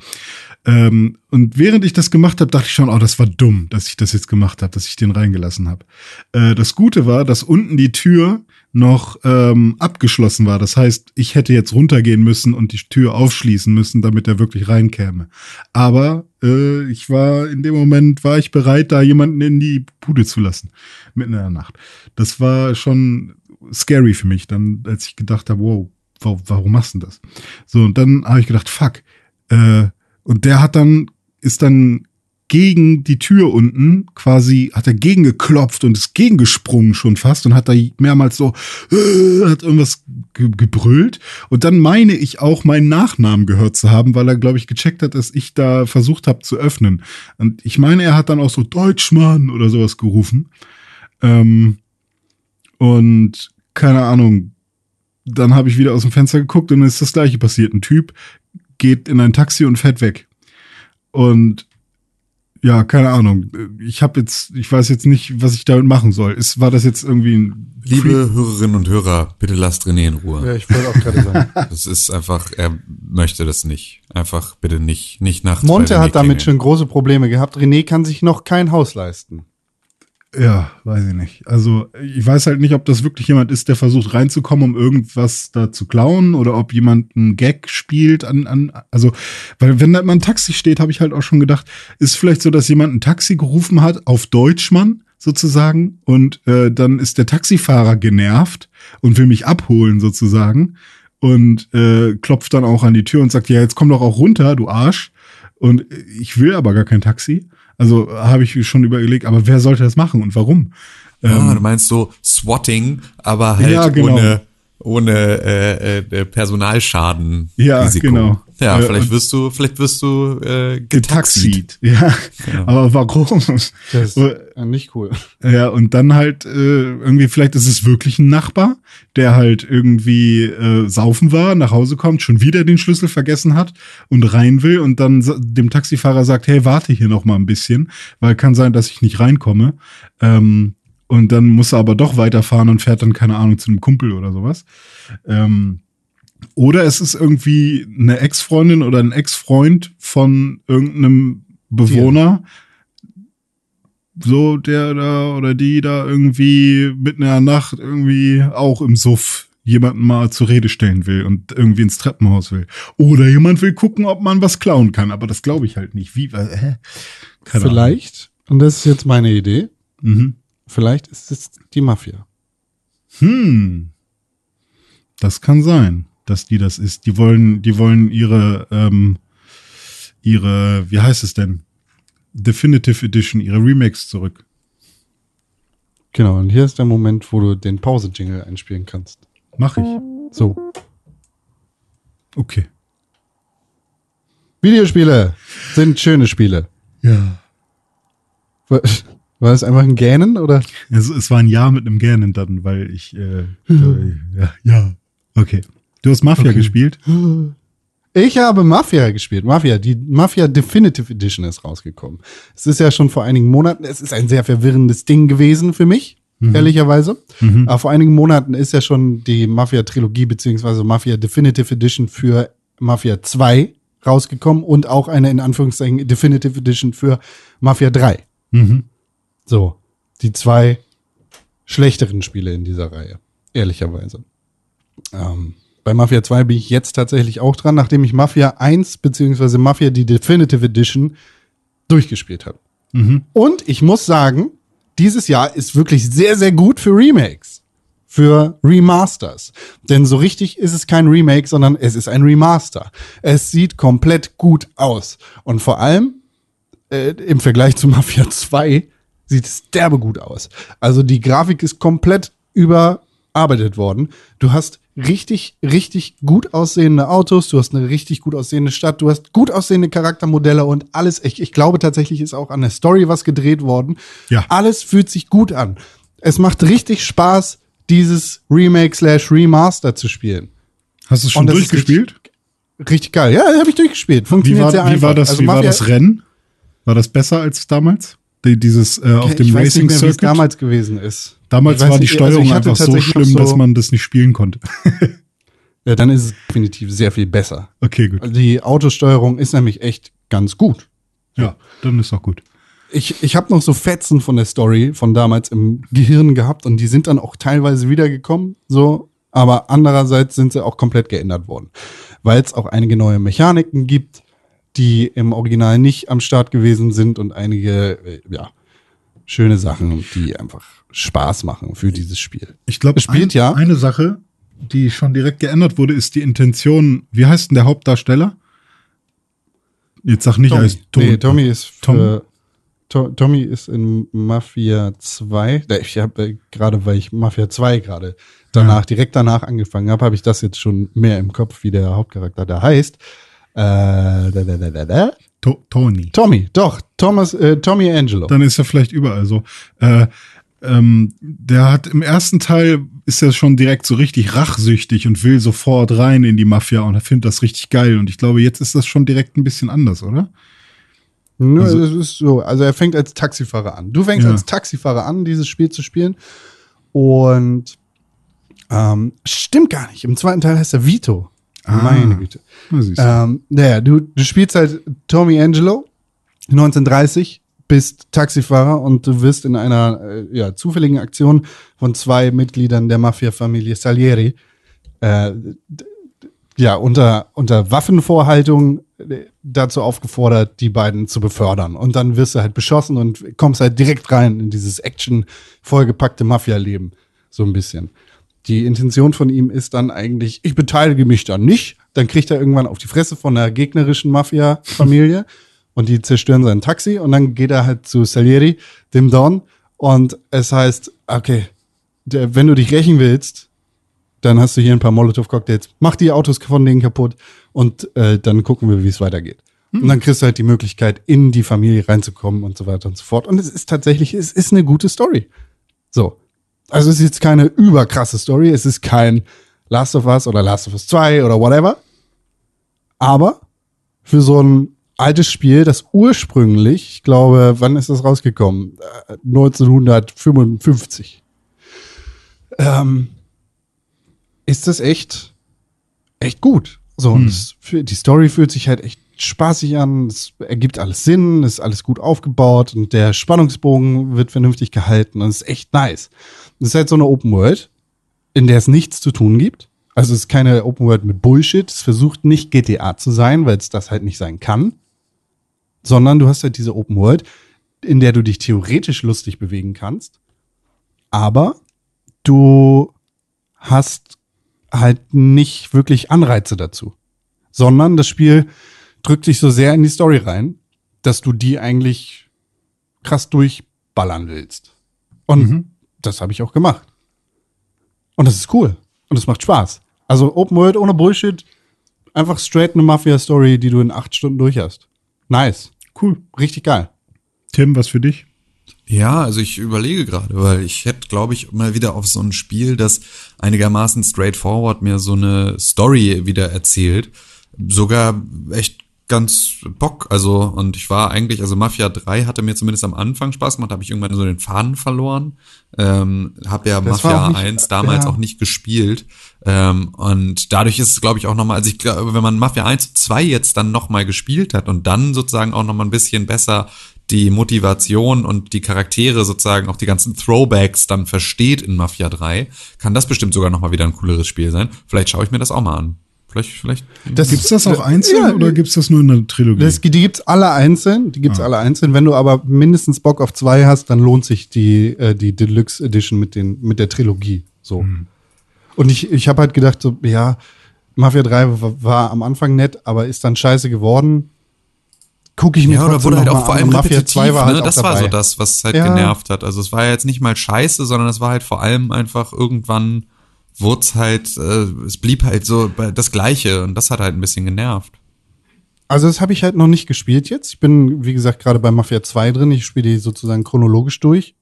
Ähm, und während ich das gemacht habe, dachte ich schon, oh, das war dumm, dass ich das jetzt gemacht habe, dass ich den reingelassen habe. Äh, das Gute war, dass unten die Tür noch ähm, abgeschlossen war. Das heißt, ich hätte jetzt runtergehen müssen und die Tür aufschließen müssen, damit er wirklich reinkäme. Aber äh, ich war in dem Moment war ich bereit, da jemanden in die Bude zu lassen mitten in der Nacht. Das war schon scary für mich, dann als ich gedacht habe, wow, warum, warum machst du das? So und dann habe ich gedacht, fuck. Äh, und der hat dann ist dann gegen die Tür unten quasi, hat er gegengeklopft und ist gegengesprungen schon fast und hat da mehrmals so, äh, hat irgendwas ge gebrüllt. Und dann meine ich auch meinen Nachnamen gehört zu haben, weil er, glaube ich, gecheckt hat, dass ich da versucht habe zu öffnen. Und ich meine, er hat dann auch so Deutschmann oder sowas gerufen. Ähm, und keine Ahnung, dann habe ich wieder aus dem Fenster geguckt und dann ist das gleiche passiert. Ein Typ geht in ein Taxi und fährt weg. Und ja, keine Ahnung. Ich habe jetzt, ich weiß jetzt nicht, was ich damit machen soll. Ist, war das jetzt irgendwie ein Liebe Hörerinnen und Hörer, bitte lasst René in Ruhe. Ja, ich wollte auch gerade sagen. Das ist einfach, er möchte das nicht. Einfach bitte nicht, nicht nachts. Monte hat damit klingeln. schon große Probleme gehabt. René kann sich noch kein Haus leisten. Ja, weiß ich nicht. Also ich weiß halt nicht, ob das wirklich jemand ist, der versucht reinzukommen, um irgendwas da zu klauen oder ob jemand einen Gag spielt an, an also, weil wenn da mal ein Taxi steht, habe ich halt auch schon gedacht, ist vielleicht so, dass jemand ein Taxi gerufen hat auf Deutschmann sozusagen und äh, dann ist der Taxifahrer genervt und will mich abholen sozusagen und äh, klopft dann auch an die Tür und sagt, ja, jetzt komm doch auch runter, du Arsch. Und ich will aber gar kein Taxi. Also habe ich schon überlegt, aber wer sollte das machen und warum? Ah, du meinst so Swatting, aber halt Ja, genau. ohne, ohne äh, äh, Personalschaden. Ja, genau. Ja, Äh, vielleicht wirst du, vielleicht wirst du äh, getaxied. Getaxied. Ja, aber warum? Das ist äh, nicht cool. Ja, und dann halt äh, irgendwie, vielleicht ist es wirklich ein Nachbar, der halt irgendwie äh, saufen war, nach Hause kommt, schon wieder den Schlüssel vergessen hat und rein will und dann dem Taxifahrer sagt, hey, warte hier noch mal ein bisschen, weil kann sein, dass ich nicht reinkomme. Ähm, und dann muss er aber doch weiterfahren und fährt dann, keine Ahnung, zu einem Kumpel oder sowas. Ähm, oder es ist irgendwie eine Ex-Freundin oder ein Ex-Freund von irgendeinem Bewohner, so der da oder die da irgendwie mitten in der Nacht irgendwie auch im Suff jemanden mal zur Rede stellen will und irgendwie ins Treppenhaus will. Oder jemand will gucken, ob man was klauen kann, aber das glaube ich halt nicht. Wie, äh, Vielleicht, und das ist jetzt meine Idee, Ahnung. Mhm. vielleicht ist es die Mafia. Hm. Das kann sein, dass die das ist. Die wollen, die wollen ihre, ähm, ihre, wie heißt es denn? Definitive Edition, ihre Remakes zurück. Genau, und hier ist der Moment, wo du den Pause-Jingle einspielen kannst. Mach ich. So. Okay. Videospiele sind schöne Spiele. Ja. War, war das einfach ein Gähnen oder? Es, es war ein Ja mit einem Gähnen dann, weil ich, äh, äh, ja, ja. Okay. Du hast Mafia Okay. gespielt? Ich habe Mafia gespielt. Mafia, die Mafia Definitive Edition ist rausgekommen. Es ist ja schon vor einigen Monaten, es ist ein sehr verwirrendes Ding gewesen für mich, ehrlicherweise. Aber vor einigen Monaten ist ja schon die Mafia-Trilogie beziehungsweise Mafia Definitive Edition für Mafia 2 rausgekommen und auch eine in Anführungszeichen Definitive Edition für Mafia 3. Mhm. So, die zwei schlechteren Spiele in dieser Reihe, ehrlicherweise. Ähm, bei Mafia 2 bin ich jetzt tatsächlich auch dran, nachdem ich Mafia 1 beziehungsweise Mafia die Definitive Edition durchgespielt habe. Mhm. Und ich muss sagen, dieses Jahr ist wirklich sehr, sehr gut für Remakes. Für Remasters. Denn so richtig ist es kein Remake, sondern es ist ein Remaster. Es sieht komplett gut aus. Und vor allem äh, im Vergleich zu Mafia 2 sieht es derbe gut aus. Also die Grafik ist komplett überarbeitet worden. Du hast richtig, richtig gut aussehende Autos, du hast eine richtig gut aussehende Stadt, du hast gut aussehende Charaktermodelle und alles. Ich, ich glaube tatsächlich ist auch an der Story was gedreht worden. Ja. Alles fühlt sich gut an. Es macht richtig Spaß, dieses Remake slash Remaster zu spielen. Hast du es schon durchgespielt? Richtig geil. Ja, habe ich durchgespielt. Wie Funktioniert war, sehr wie einfach. war das, Also wie war das Rennen? War das besser als damals? Die, dieses äh, auf dem ich weiß Racing nicht mehr, Circuit? damals gewesen ist. Damals war die nicht, also Steuerung hatte einfach so schlimm, noch dass man das nicht spielen konnte. Ja, dann ist es definitiv sehr viel besser. Okay, gut. Die Autosteuerung ist nämlich echt ganz gut. Ja, dann ist doch gut. ich, ich habe noch so Fetzen von der Story von damals im Gehirn gehabt und die sind dann auch teilweise wiedergekommen, so, aber andererseits sind sie auch komplett geändert worden, weil es auch einige neue Mechaniken gibt, die im Original nicht am Start gewesen sind und einige, äh, ja, schöne Sachen, die einfach Spaß machen für dieses Spiel. Ich glaube, ein, ja- eine Sache, die schon direkt geändert wurde, ist die Intention. Wie heißt denn der Hauptdarsteller? Jetzt sag nicht, er ist tot. Nee, Tommy ist Tom. für, To, Tommy ist in Mafia 2. Da- Ich habe äh, gerade, weil ich Mafia 2 gerade danach, direkt danach angefangen habe, habe ich das jetzt schon mehr im Kopf, wie der Hauptcharakter da heißt. Äh, da, da, da, da, da. To Tony. Tommy, doch, Thomas, äh, Tommy Angelo. Dann ist er vielleicht überall so. Äh, ähm, der hat im ersten Teil ist er schon direkt so richtig rachsüchtig und will sofort rein in die Mafia und er findet das richtig geil. Und ich glaube, jetzt ist das schon direkt ein bisschen anders, oder? Nö, Also- es ist so. Also er fängt als Taxifahrer an. Du fängst Ja. als Taxifahrer an, dieses Spiel zu spielen. Und ähm, stimmt gar nicht. Im zweiten Teil heißt er Vito. Ah. Meine Güte. Ähm, naja, du, du spielst halt Tommy Angelo, 1930, bist Taxifahrer und du wirst in einer äh, ja, zufälligen Aktion von zwei Mitgliedern der Mafia-Familie Salieri äh, ja, unter, unter Waffenvorhaltung äh, dazu aufgefordert, die beiden zu befördern. Und dann wirst du halt beschossen und kommst halt direkt rein in dieses Action vollgepackte Mafia-Leben. So ein bisschen. Die Intention von ihm ist dann eigentlich, ich beteilige mich dann nicht. Dann kriegt er irgendwann auf die Fresse von einer gegnerischen Mafia-Familie und die zerstören sein Taxi und dann geht er halt zu Salieri, dem Don, und es heißt, okay, der, wenn du dich rächen willst, dann hast du hier ein paar Molotow-Cocktails, mach die Autos von denen kaputt und äh, dann gucken wir, wie es weitergeht. Und dann kriegst du halt die Möglichkeit, in die Familie reinzukommen und so weiter und so fort. Und es ist tatsächlich, es ist eine gute Story. So. Also es ist jetzt keine überkrasse Story, es ist kein Last of Us oder Last of Us 2 oder whatever. Aber für so ein altes Spiel, das ursprünglich, ich glaube, wann ist das rausgekommen? Äh, 1955. Ähm, ist das echt, echt gut. So, und es, für, die Story fühlt sich halt echt spaßig an, es ergibt alles Sinn, ist alles gut aufgebaut und der Spannungsbogen wird vernünftig gehalten und es ist echt nice. Es ist halt so eine Open World, in der es nichts zu tun gibt. Also es ist keine Open World mit Bullshit. Es versucht nicht GTA zu sein, weil es das halt nicht sein kann. Sondern du hast halt diese Open World, in der du dich theoretisch lustig bewegen kannst. Aber du hast halt nicht wirklich Anreize dazu. Sondern das Spiel drückt dich so sehr in die Story rein, dass du die eigentlich krass durchballern willst. Und Mhm. das habe ich auch gemacht. Und das ist cool. Und es macht Spaß. Also Open World ohne Bullshit. Einfach straight eine Mafia-Story, die du in acht Stunden durch hast. Nice. Cool. Richtig geil. Tim, was für dich? Ja, also ich überlege gerade, weil ich hätte, glaube ich, mal wieder auf so ein Spiel, das einigermaßen straightforward mir so eine Story wieder erzählt, sogar echt ganz Bock. Also, und ich war eigentlich, also Mafia 3 hatte mir zumindest am Anfang Spaß gemacht, habe ich irgendwann so den Faden verloren. Ähm, habe ja Das Mafia nicht- 1 damals ja. auch nicht gespielt. Ähm, und dadurch ist es, glaube ich, auch nochmal, also ich glaube, wenn man Mafia 1 und 2 jetzt dann nochmal gespielt hat und dann sozusagen auch nochmal ein bisschen besser die Motivation und die Charaktere sozusagen auch die ganzen Throwbacks dann versteht in Mafia 3, kann das bestimmt sogar nochmal wieder ein cooleres Spiel sein. Vielleicht schaue ich mir das auch mal an. Vielleicht, vielleicht. Das, Gibt's das auch einzeln Ja, oder gibt's das nur in der Trilogie? Das, die gibt's alle einzeln. Die gibt's alle einzeln. Wenn du aber mindestens Bock auf zwei hast, dann lohnt sich die, äh, die Deluxe Edition mit, den, mit der Trilogie. So. Und ich, ich habe halt gedacht, so, ja, Mafia 3 war, war am Anfang nett, aber ist dann scheiße geworden. Gucke ich mir Ja, oder wurde halt auch vor allem Mafia repetitiv, 2 war halt ne? Das war so das, was halt Ja. genervt hat. Also es war jetzt nicht mal scheiße, sondern es war halt vor allem einfach irgendwann wurde es halt, äh, es blieb halt so das Gleiche und das hat halt ein bisschen genervt. Also das habe ich halt noch nicht gespielt jetzt. Ich bin, wie gesagt, gerade bei Mafia 2 drin. Ich spiele die sozusagen chronologisch durch.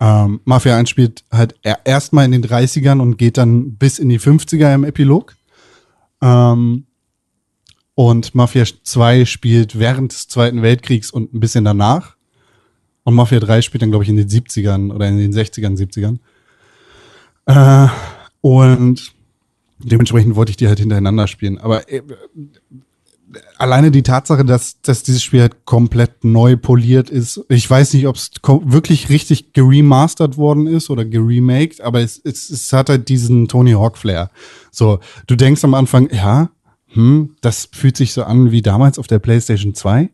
Ähm, Mafia 1 spielt halt er- erstmal in den 30ern und geht dann bis in die 50er im Epilog. Ähm, und Mafia 2 spielt während des Zweiten Weltkriegs und ein bisschen danach. Und Mafia 3 spielt dann, glaube ich, in den 70ern oder in den 60ern, 70ern. Äh, und dementsprechend wollte ich die halt hintereinander spielen. Aber äh, alleine die Tatsache, dass, dass dieses Spiel halt komplett neu poliert ist. Ich weiß nicht, ob es wirklich richtig geremastert worden ist oder geremaked, aber es, es, es hat halt diesen Tony Hawk Flair. So, du denkst am Anfang, ja, hm, das fühlt sich so an wie damals auf der PlayStation 2,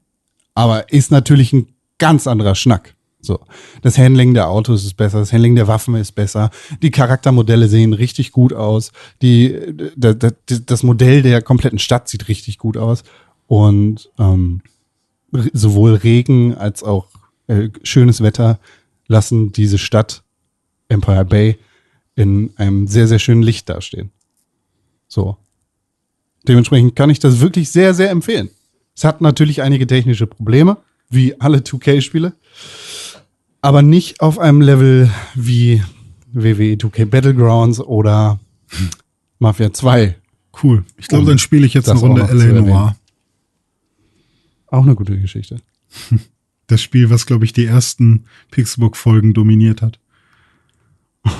aber ist natürlich ein ganz anderer Schnack. So. Das Handling der Autos ist besser, das Handling der Waffen ist besser, die Charaktermodelle sehen richtig gut aus, die, das Modell der kompletten Stadt sieht richtig gut aus und ähm, sowohl Regen als auch äh, schönes Wetter lassen diese Stadt Empire Bay in einem sehr, sehr schönen Licht dastehen. So. Dementsprechend kann ich das wirklich sehr, sehr empfehlen. Es hat natürlich einige technische Probleme, wie alle 2K-Spiele aber nicht auf einem Level wie WWE 2K Battlegrounds oder Mafia 2. Cool. Ich glaube, dann spiele ich jetzt eine Runde L.A. Noir. Auch eine gute Geschichte. Das Spiel, was, glaube ich, die ersten Pixelbook-Folgen dominiert hat.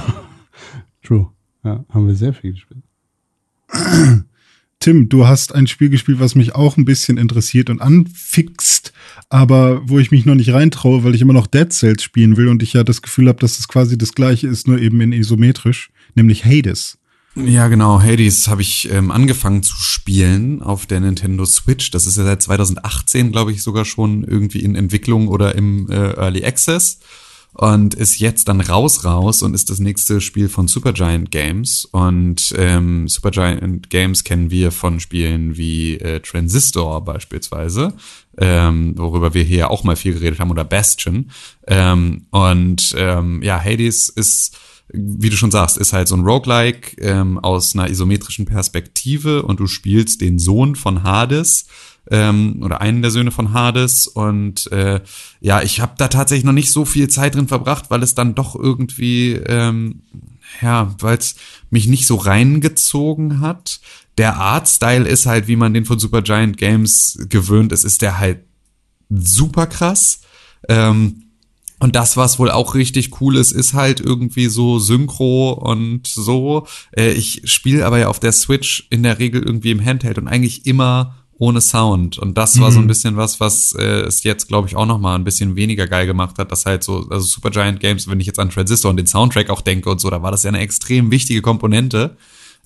True. Ja, haben wir sehr viel gespielt. Tim, du hast ein Spiel gespielt, was mich auch ein bisschen interessiert und anfixt, aber wo ich mich noch nicht reintraue, weil ich immer noch Dead Cells spielen will und ich ja das Gefühl habe, dass es quasi das gleiche ist, nur eben in isometrisch, nämlich Hades. Ja, genau. Hades habe ich ähm, angefangen zu spielen auf der Nintendo Switch. Das ist ja seit 2018, glaube ich, sogar schon irgendwie in Entwicklung oder im äh, Early Access und ist jetzt dann raus raus und ist das nächste Spiel von Supergiant Games. Und ähm, Supergiant Games kennen wir von Spielen wie äh, Transistor beispielsweise, ähm, worüber wir hier auch mal viel geredet haben oder Bastion. Ähm, und ähm, ja Hades ist wie du schon sagst, ist halt so ein Roguelike ähm, aus einer isometrischen Perspektive und du spielst den Sohn von Hades ähm, oder einen der Söhne von Hades. Und äh, ja, ich habe da tatsächlich noch nicht so viel Zeit drin verbracht, weil es dann doch irgendwie, ähm, ja, weil es mich nicht so reingezogen hat. Der Artstyle ist halt, wie man den von Supergiant Games gewöhnt ist, ist der halt super krass. Ähm, und das, was wohl auch richtig cool ist, ist halt irgendwie so Synchro und so. Äh, ich spiele aber ja auf der Switch in der Regel irgendwie im Handheld und eigentlich immer ohne Sound. Und das war so ein mhm. bisschen was, was äh, es jetzt, glaube ich, auch noch mal ein bisschen weniger geil gemacht hat. Das halt so, also Supergiant Games, wenn ich jetzt an Transistor und den Soundtrack auch denke und so, da war das ja eine extrem wichtige Komponente,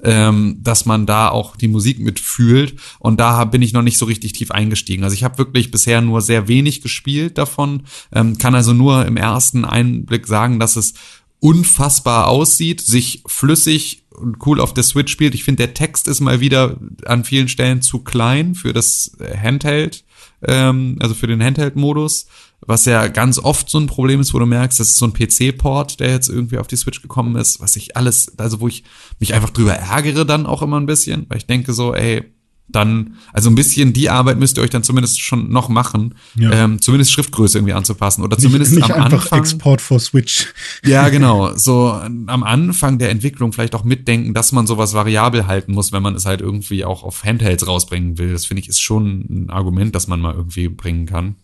ähm, dass man da auch die Musik mitfühlt. Und da bin ich noch nicht so richtig tief eingestiegen. Also ich habe wirklich bisher nur sehr wenig gespielt davon, ähm, kann also nur im ersten Einblick sagen, dass es unfassbar aussieht, sich flüssig cool auf der Switch spielt. Ich finde, der Text ist mal wieder an vielen Stellen zu klein für das Handheld, ähm, also für den Handheld-Modus, was ja ganz oft so ein Problem ist, wo du merkst, das ist so ein PC-Port, der jetzt irgendwie auf die Switch gekommen ist, was ich alles, also wo ich mich einfach drüber ärgere dann auch immer ein bisschen, weil ich denke so, ey, dann, also ein bisschen die Arbeit müsst ihr euch dann zumindest schon noch machen, ja. ähm, zumindest Schriftgröße irgendwie anzupassen oder zumindest nicht, nicht am einfach Anfang. Export for Switch. Ja, genau. So am Anfang der Entwicklung vielleicht auch mitdenken, dass man sowas variabel halten muss, wenn man es halt irgendwie auch auf Handhelds rausbringen will. Das finde ich ist schon ein Argument, das man mal irgendwie bringen kann.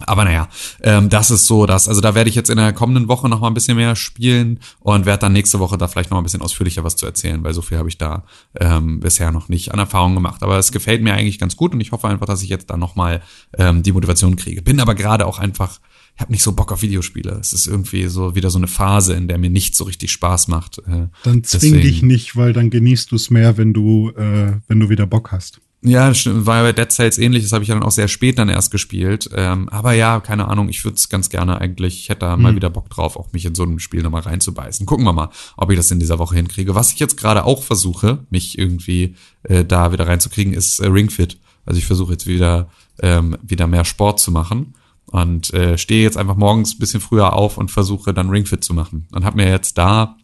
Aber naja, ähm, das ist so das. Also da werde ich jetzt in der kommenden Woche noch mal ein bisschen mehr spielen und werde dann nächste Woche da vielleicht noch mal ein bisschen ausführlicher was zu erzählen, weil so viel habe ich da ähm, bisher noch nicht an Erfahrung gemacht. Aber es gefällt mir eigentlich ganz gut und ich hoffe einfach, dass ich jetzt da noch mal ähm, die Motivation kriege. Bin aber gerade auch einfach, ich habe nicht so Bock auf Videospiele. Es ist irgendwie so wieder so eine Phase, in der mir nicht so richtig Spaß macht. Äh, dann zwing deswegen. dich nicht, weil dann genießt du es mehr, wenn du äh, wenn du wieder Bock hast. Ja, war ja bei Dead Cells ähnlich, das habe ich ja dann auch sehr spät dann erst gespielt. Ähm, aber ja, keine Ahnung, ich würde es ganz gerne eigentlich, ich hätte da mhm. mal wieder Bock drauf, auch mich in so ein Spiel nochmal reinzubeißen. Gucken wir mal, ob ich das in dieser Woche hinkriege. Was ich jetzt gerade auch versuche, mich irgendwie äh, da wieder reinzukriegen, ist äh, Ringfit. Also ich versuche jetzt wieder, ähm, wieder mehr Sport zu machen und äh, stehe jetzt einfach morgens ein bisschen früher auf und versuche dann Ringfit zu machen. Und habe mir jetzt da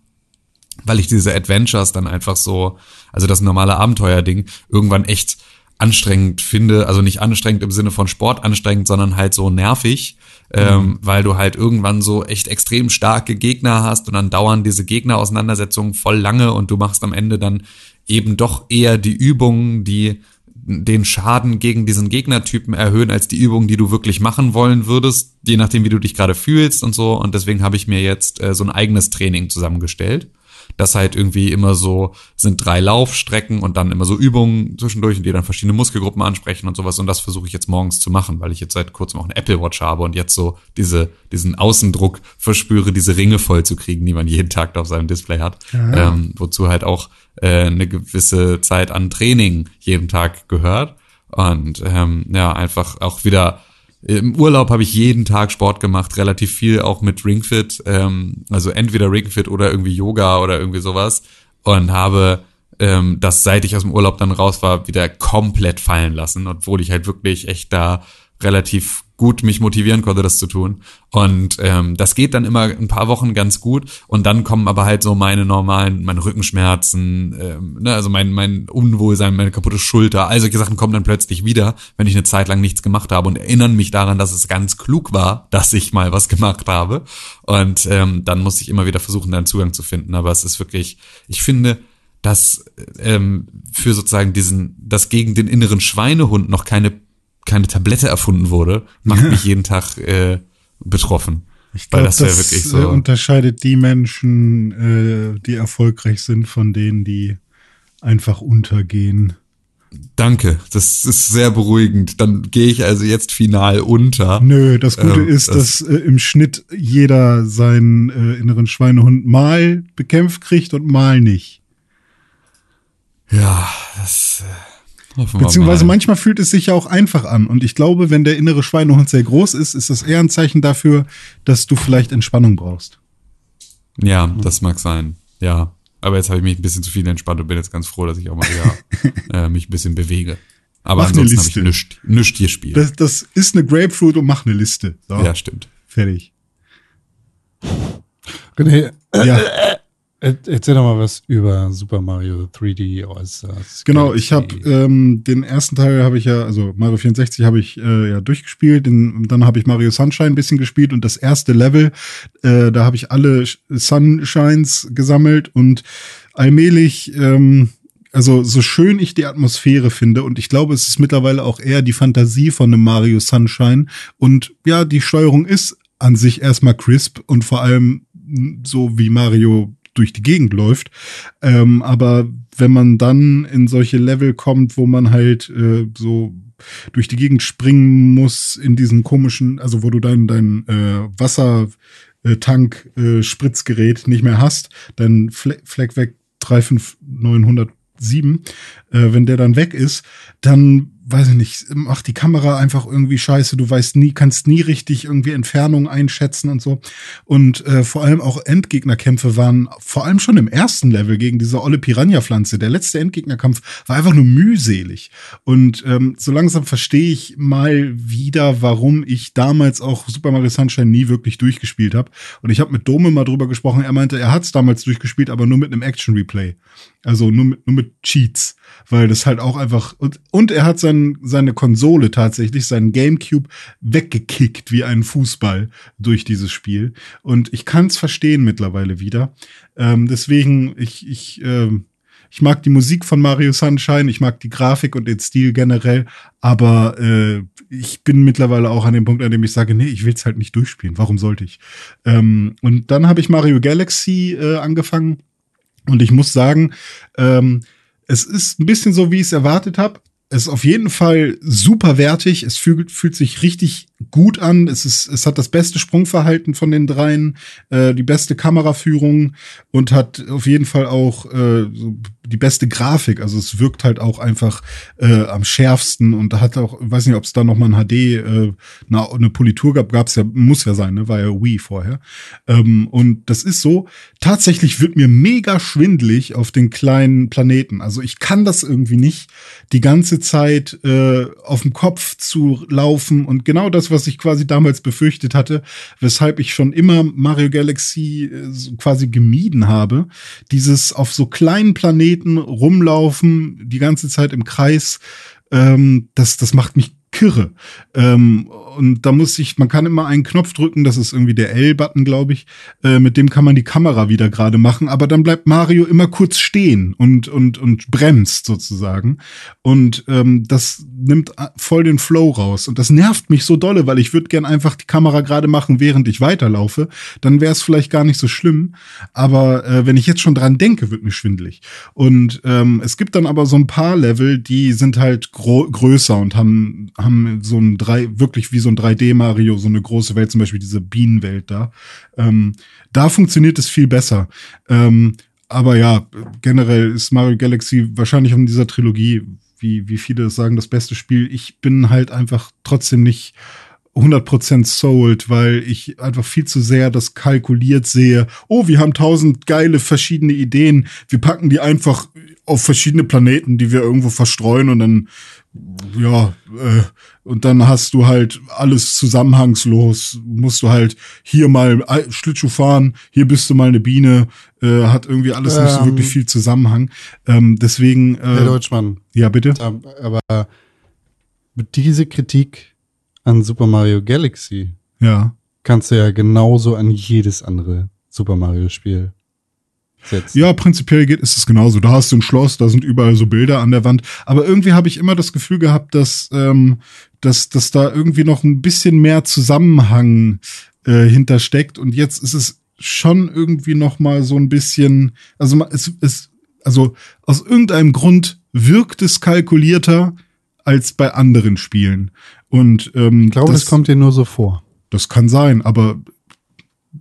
weil ich diese Adventures dann einfach so, also das normale Abenteuerding, irgendwann echt anstrengend finde, also nicht anstrengend im Sinne von Sport anstrengend, sondern halt so nervig, ähm, mhm. weil du halt irgendwann so echt extrem starke Gegner hast und dann dauern diese Gegner-Auseinandersetzungen voll lange und du machst am Ende dann eben doch eher die Übungen, die den Schaden gegen diesen Gegnertypen erhöhen als die Übungen, die du wirklich machen wollen würdest, je nachdem, wie du dich gerade fühlst und so. Und deswegen habe ich mir jetzt äh, so ein eigenes Training zusammengestellt. Das halt irgendwie immer so sind drei Laufstrecken und dann immer so Übungen zwischendurch und die dann verschiedene Muskelgruppen ansprechen und sowas. Und das versuche ich jetzt morgens zu machen, weil ich jetzt seit kurzem auch eine Apple Watch habe und jetzt so diese diesen Außendruck verspüre, diese Ringe voll zu kriegen, die man jeden Tag auf seinem Display hat, ja. ähm, wozu halt auch äh, eine gewisse Zeit an Training jeden Tag gehört. Und ähm, ja einfach auch wieder im Urlaub habe ich jeden Tag Sport gemacht, relativ viel auch mit Ringfit, ähm, also entweder Ringfit oder irgendwie Yoga oder irgendwie sowas. Und habe ähm, das, seit ich aus dem Urlaub dann raus war, wieder komplett fallen lassen, obwohl ich halt wirklich echt da relativ gut mich motivieren konnte, das zu tun. Und ähm, das geht dann immer ein paar Wochen ganz gut. Und dann kommen aber halt so meine normalen, meine Rückenschmerzen, ähm, ne, also mein, mein Unwohlsein, meine kaputte Schulter, all solche Sachen kommen dann plötzlich wieder, wenn ich eine Zeit lang nichts gemacht habe und erinnern mich daran, dass es ganz klug war, dass ich mal was gemacht habe. Und ähm, dann muss ich immer wieder versuchen, da einen Zugang zu finden. Aber es ist wirklich, ich finde, dass ähm, für sozusagen diesen, dass gegen den inneren Schweinehund noch keine keine Tablette erfunden wurde, macht mich jeden Tag äh, betroffen. Ich glaube, das, das wirklich so. Äh, unterscheidet die Menschen, äh, die erfolgreich sind, von denen, die einfach untergehen. Danke, das ist sehr beruhigend. Dann gehe ich also jetzt final unter. Nö, das Gute ähm, ist, das dass äh, im Schnitt jeder seinen äh, inneren Schweinehund mal bekämpft kriegt und mal nicht. Ja, das. Äh Beziehungsweise manchmal fühlt es sich ja auch einfach an. Und ich glaube, wenn der innere Schweinehund sehr groß ist, ist das eher ein Zeichen dafür, dass du vielleicht Entspannung brauchst. Ja, das mag sein. Ja. Aber jetzt habe ich mich ein bisschen zu viel entspannt und bin jetzt ganz froh, dass ich auch mal wieder äh, mich ein bisschen bewege. Aber mach ansonsten habe ich nichts nischt gespielt. Das, das ist eine Grapefruit und mach eine Liste. So. Ja, stimmt. Fertig. René, ja. Erzähl doch mal was über Super Mario 3D aus. Genau, ich habe ähm, den ersten Teil habe ich ja, also Mario 64 habe ich äh, ja durchgespielt, den, dann habe ich Mario Sunshine ein bisschen gespielt und das erste Level, äh, da habe ich alle Sunshines gesammelt und allmählich ähm, also so schön ich die Atmosphäre finde und ich glaube, es ist mittlerweile auch eher die Fantasie von einem Mario Sunshine und ja, die Steuerung ist an sich erstmal crisp und vor allem so wie Mario durch die Gegend läuft. Ähm, aber wenn man dann in solche Level kommt, wo man halt äh, so durch die Gegend springen muss in diesen komischen, also wo du dann dein äh, Wassertank äh, Spritzgerät nicht mehr hast, dein Fle Fleck weg 35907, äh, wenn der dann weg ist, dann weiß ich nicht, macht die Kamera einfach irgendwie scheiße. Du weißt nie, kannst nie richtig irgendwie Entfernung einschätzen und so. Und äh, vor allem auch Endgegnerkämpfe waren vor allem schon im ersten Level gegen diese olle Piranha-Pflanze. Der letzte Endgegnerkampf war einfach nur mühselig. Und ähm, so langsam verstehe ich mal wieder, warum ich damals auch Super Mario Sunshine nie wirklich durchgespielt habe. Und ich habe mit Dome mal drüber gesprochen. Er meinte, er hat es damals durchgespielt, aber nur mit einem Action-Replay. Also nur mit, nur mit Cheats, weil das halt auch einfach und, und er hat sein, seine Konsole tatsächlich, seinen Gamecube weggekickt wie einen Fußball durch dieses Spiel. Und ich kann es verstehen mittlerweile wieder. Ähm, deswegen, ich, ich, äh, ich mag die Musik von Mario Sunshine, ich mag die Grafik und den Stil generell, aber äh, ich bin mittlerweile auch an dem Punkt, an dem ich sage, nee, ich will es halt nicht durchspielen. Warum sollte ich? Ähm, und dann habe ich Mario Galaxy äh, angefangen und ich muss sagen, ähm, es ist ein bisschen so, wie ich es erwartet habe. Es ist auf jeden Fall super wertig. Es fühlt, fühlt sich richtig gut an. Es ist, es hat das beste Sprungverhalten von den dreien, äh, die beste Kameraführung und hat auf jeden Fall auch äh, die beste Grafik. Also es wirkt halt auch einfach äh, am schärfsten und hat auch, weiß nicht, ob es da noch mal ein HD, äh, eine, eine Politur gab, gab es ja, muss ja sein, ne? War ja Wii vorher. Ähm, und das ist so. Tatsächlich wird mir mega schwindlig auf den kleinen Planeten. Also ich kann das irgendwie nicht, die ganze Zeit äh, auf dem Kopf zu laufen und genau das, was ich quasi damals befürchtet hatte, weshalb ich schon immer Mario Galaxy äh, quasi gemieden habe. Dieses auf so kleinen Planeten rumlaufen, die ganze Zeit im Kreis, ähm, das, das macht mich kirre. Ähm, und da muss ich, man kann immer einen Knopf drücken, das ist irgendwie der L-Button, glaube ich. Äh, mit dem kann man die Kamera wieder gerade machen, aber dann bleibt Mario immer kurz stehen und und und bremst sozusagen. Und ähm, das nimmt voll den Flow raus. Und das nervt mich so dolle, weil ich würde gern einfach die Kamera gerade machen, während ich weiterlaufe. Dann wäre es vielleicht gar nicht so schlimm. Aber äh, wenn ich jetzt schon dran denke, wird mir schwindelig. Und ähm, es gibt dann aber so ein paar Level, die sind halt größer und haben, haben so ein drei, wirklich wie so ein 3D-Mario, so eine große Welt, zum Beispiel diese Bienenwelt da. Ähm, da funktioniert es viel besser. Ähm, aber ja, generell ist Mario Galaxy wahrscheinlich in dieser Trilogie, wie, wie viele sagen, das beste Spiel. Ich bin halt einfach trotzdem nicht 100% sold, weil ich einfach viel zu sehr das kalkuliert sehe. Oh, wir haben tausend geile verschiedene Ideen. Wir packen die einfach auf verschiedene Planeten, die wir irgendwo verstreuen und dann ja, äh, und dann hast du halt alles zusammenhangslos. Musst du halt hier mal Schlittschuh fahren, hier bist du mal eine Biene, äh, hat irgendwie alles ähm, nicht so wirklich ähm. viel Zusammenhang. Ähm, deswegen. Äh, Herr Deutschmann. Ja, bitte. Aber diese Kritik an Super Mario Galaxy. Ja. Kannst du ja genauso an jedes andere Super Mario Spiel setzen. Ja, prinzipiell geht ist es genauso. Da hast du ein Schloss, da sind überall so Bilder an der Wand. Aber irgendwie habe ich immer das Gefühl gehabt, dass, ähm, dass, dass da irgendwie noch ein bisschen mehr Zusammenhang äh, hintersteckt. Und jetzt ist es schon irgendwie noch mal so ein bisschen, also es, es, also aus irgendeinem Grund wirkt es kalkulierter als bei anderen Spielen. Und ähm, ich glaube, das, das kommt dir nur so vor. Das kann sein, aber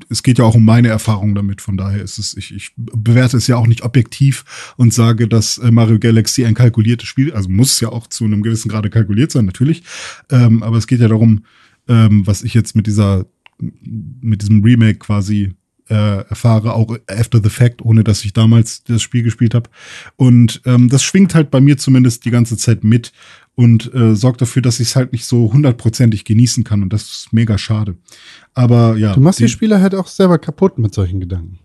es geht ja auch um meine Erfahrung damit. Von daher ist es, ich, ich bewerte es ja auch nicht objektiv und sage, dass äh, Mario Galaxy ein kalkuliertes Spiel, also muss es ja auch zu einem gewissen Grade kalkuliert sein, natürlich. Ähm, aber es geht ja darum, ähm, was ich jetzt mit dieser, mit diesem Remake quasi äh, erfahre, auch after the fact, ohne dass ich damals das Spiel gespielt habe. Und ähm, das schwingt halt bei mir zumindest die ganze Zeit mit und äh, sorgt dafür, dass ich es halt nicht so hundertprozentig genießen kann. Und das ist mega schade. Aber ja. Du machst die, die Spieler halt auch selber kaputt mit solchen Gedanken.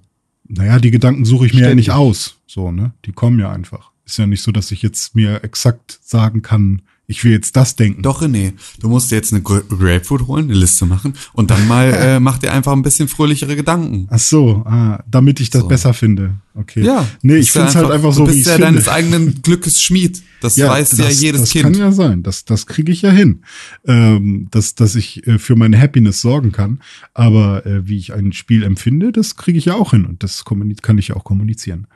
Naja, die Gedanken suche ich mir Ständig. ja nicht aus. So, ne? Die kommen ja einfach. Ist ja nicht so, dass ich jetzt mir exakt sagen kann, ich will jetzt das denken. Doch, René, du musst jetzt eine Grapefruit holen, eine Liste machen und dann mal äh, mach dir einfach ein bisschen fröhlichere Gedanken. Ach so, ah, damit ich das so. besser finde. Okay. Ja. Nee, ich finde es halt einfach so, du bist wie ja finde. deines eigenen Glückes Schmied. Das ja, weiß das, ja jedes das Kind. Das kann ja sein. Das, das kriege ich ja hin. Ähm, dass, dass ich äh, für meine Happiness sorgen kann. Aber äh, wie ich ein Spiel empfinde, das kriege ich ja auch hin. Und das kann ich ja auch kommunizieren.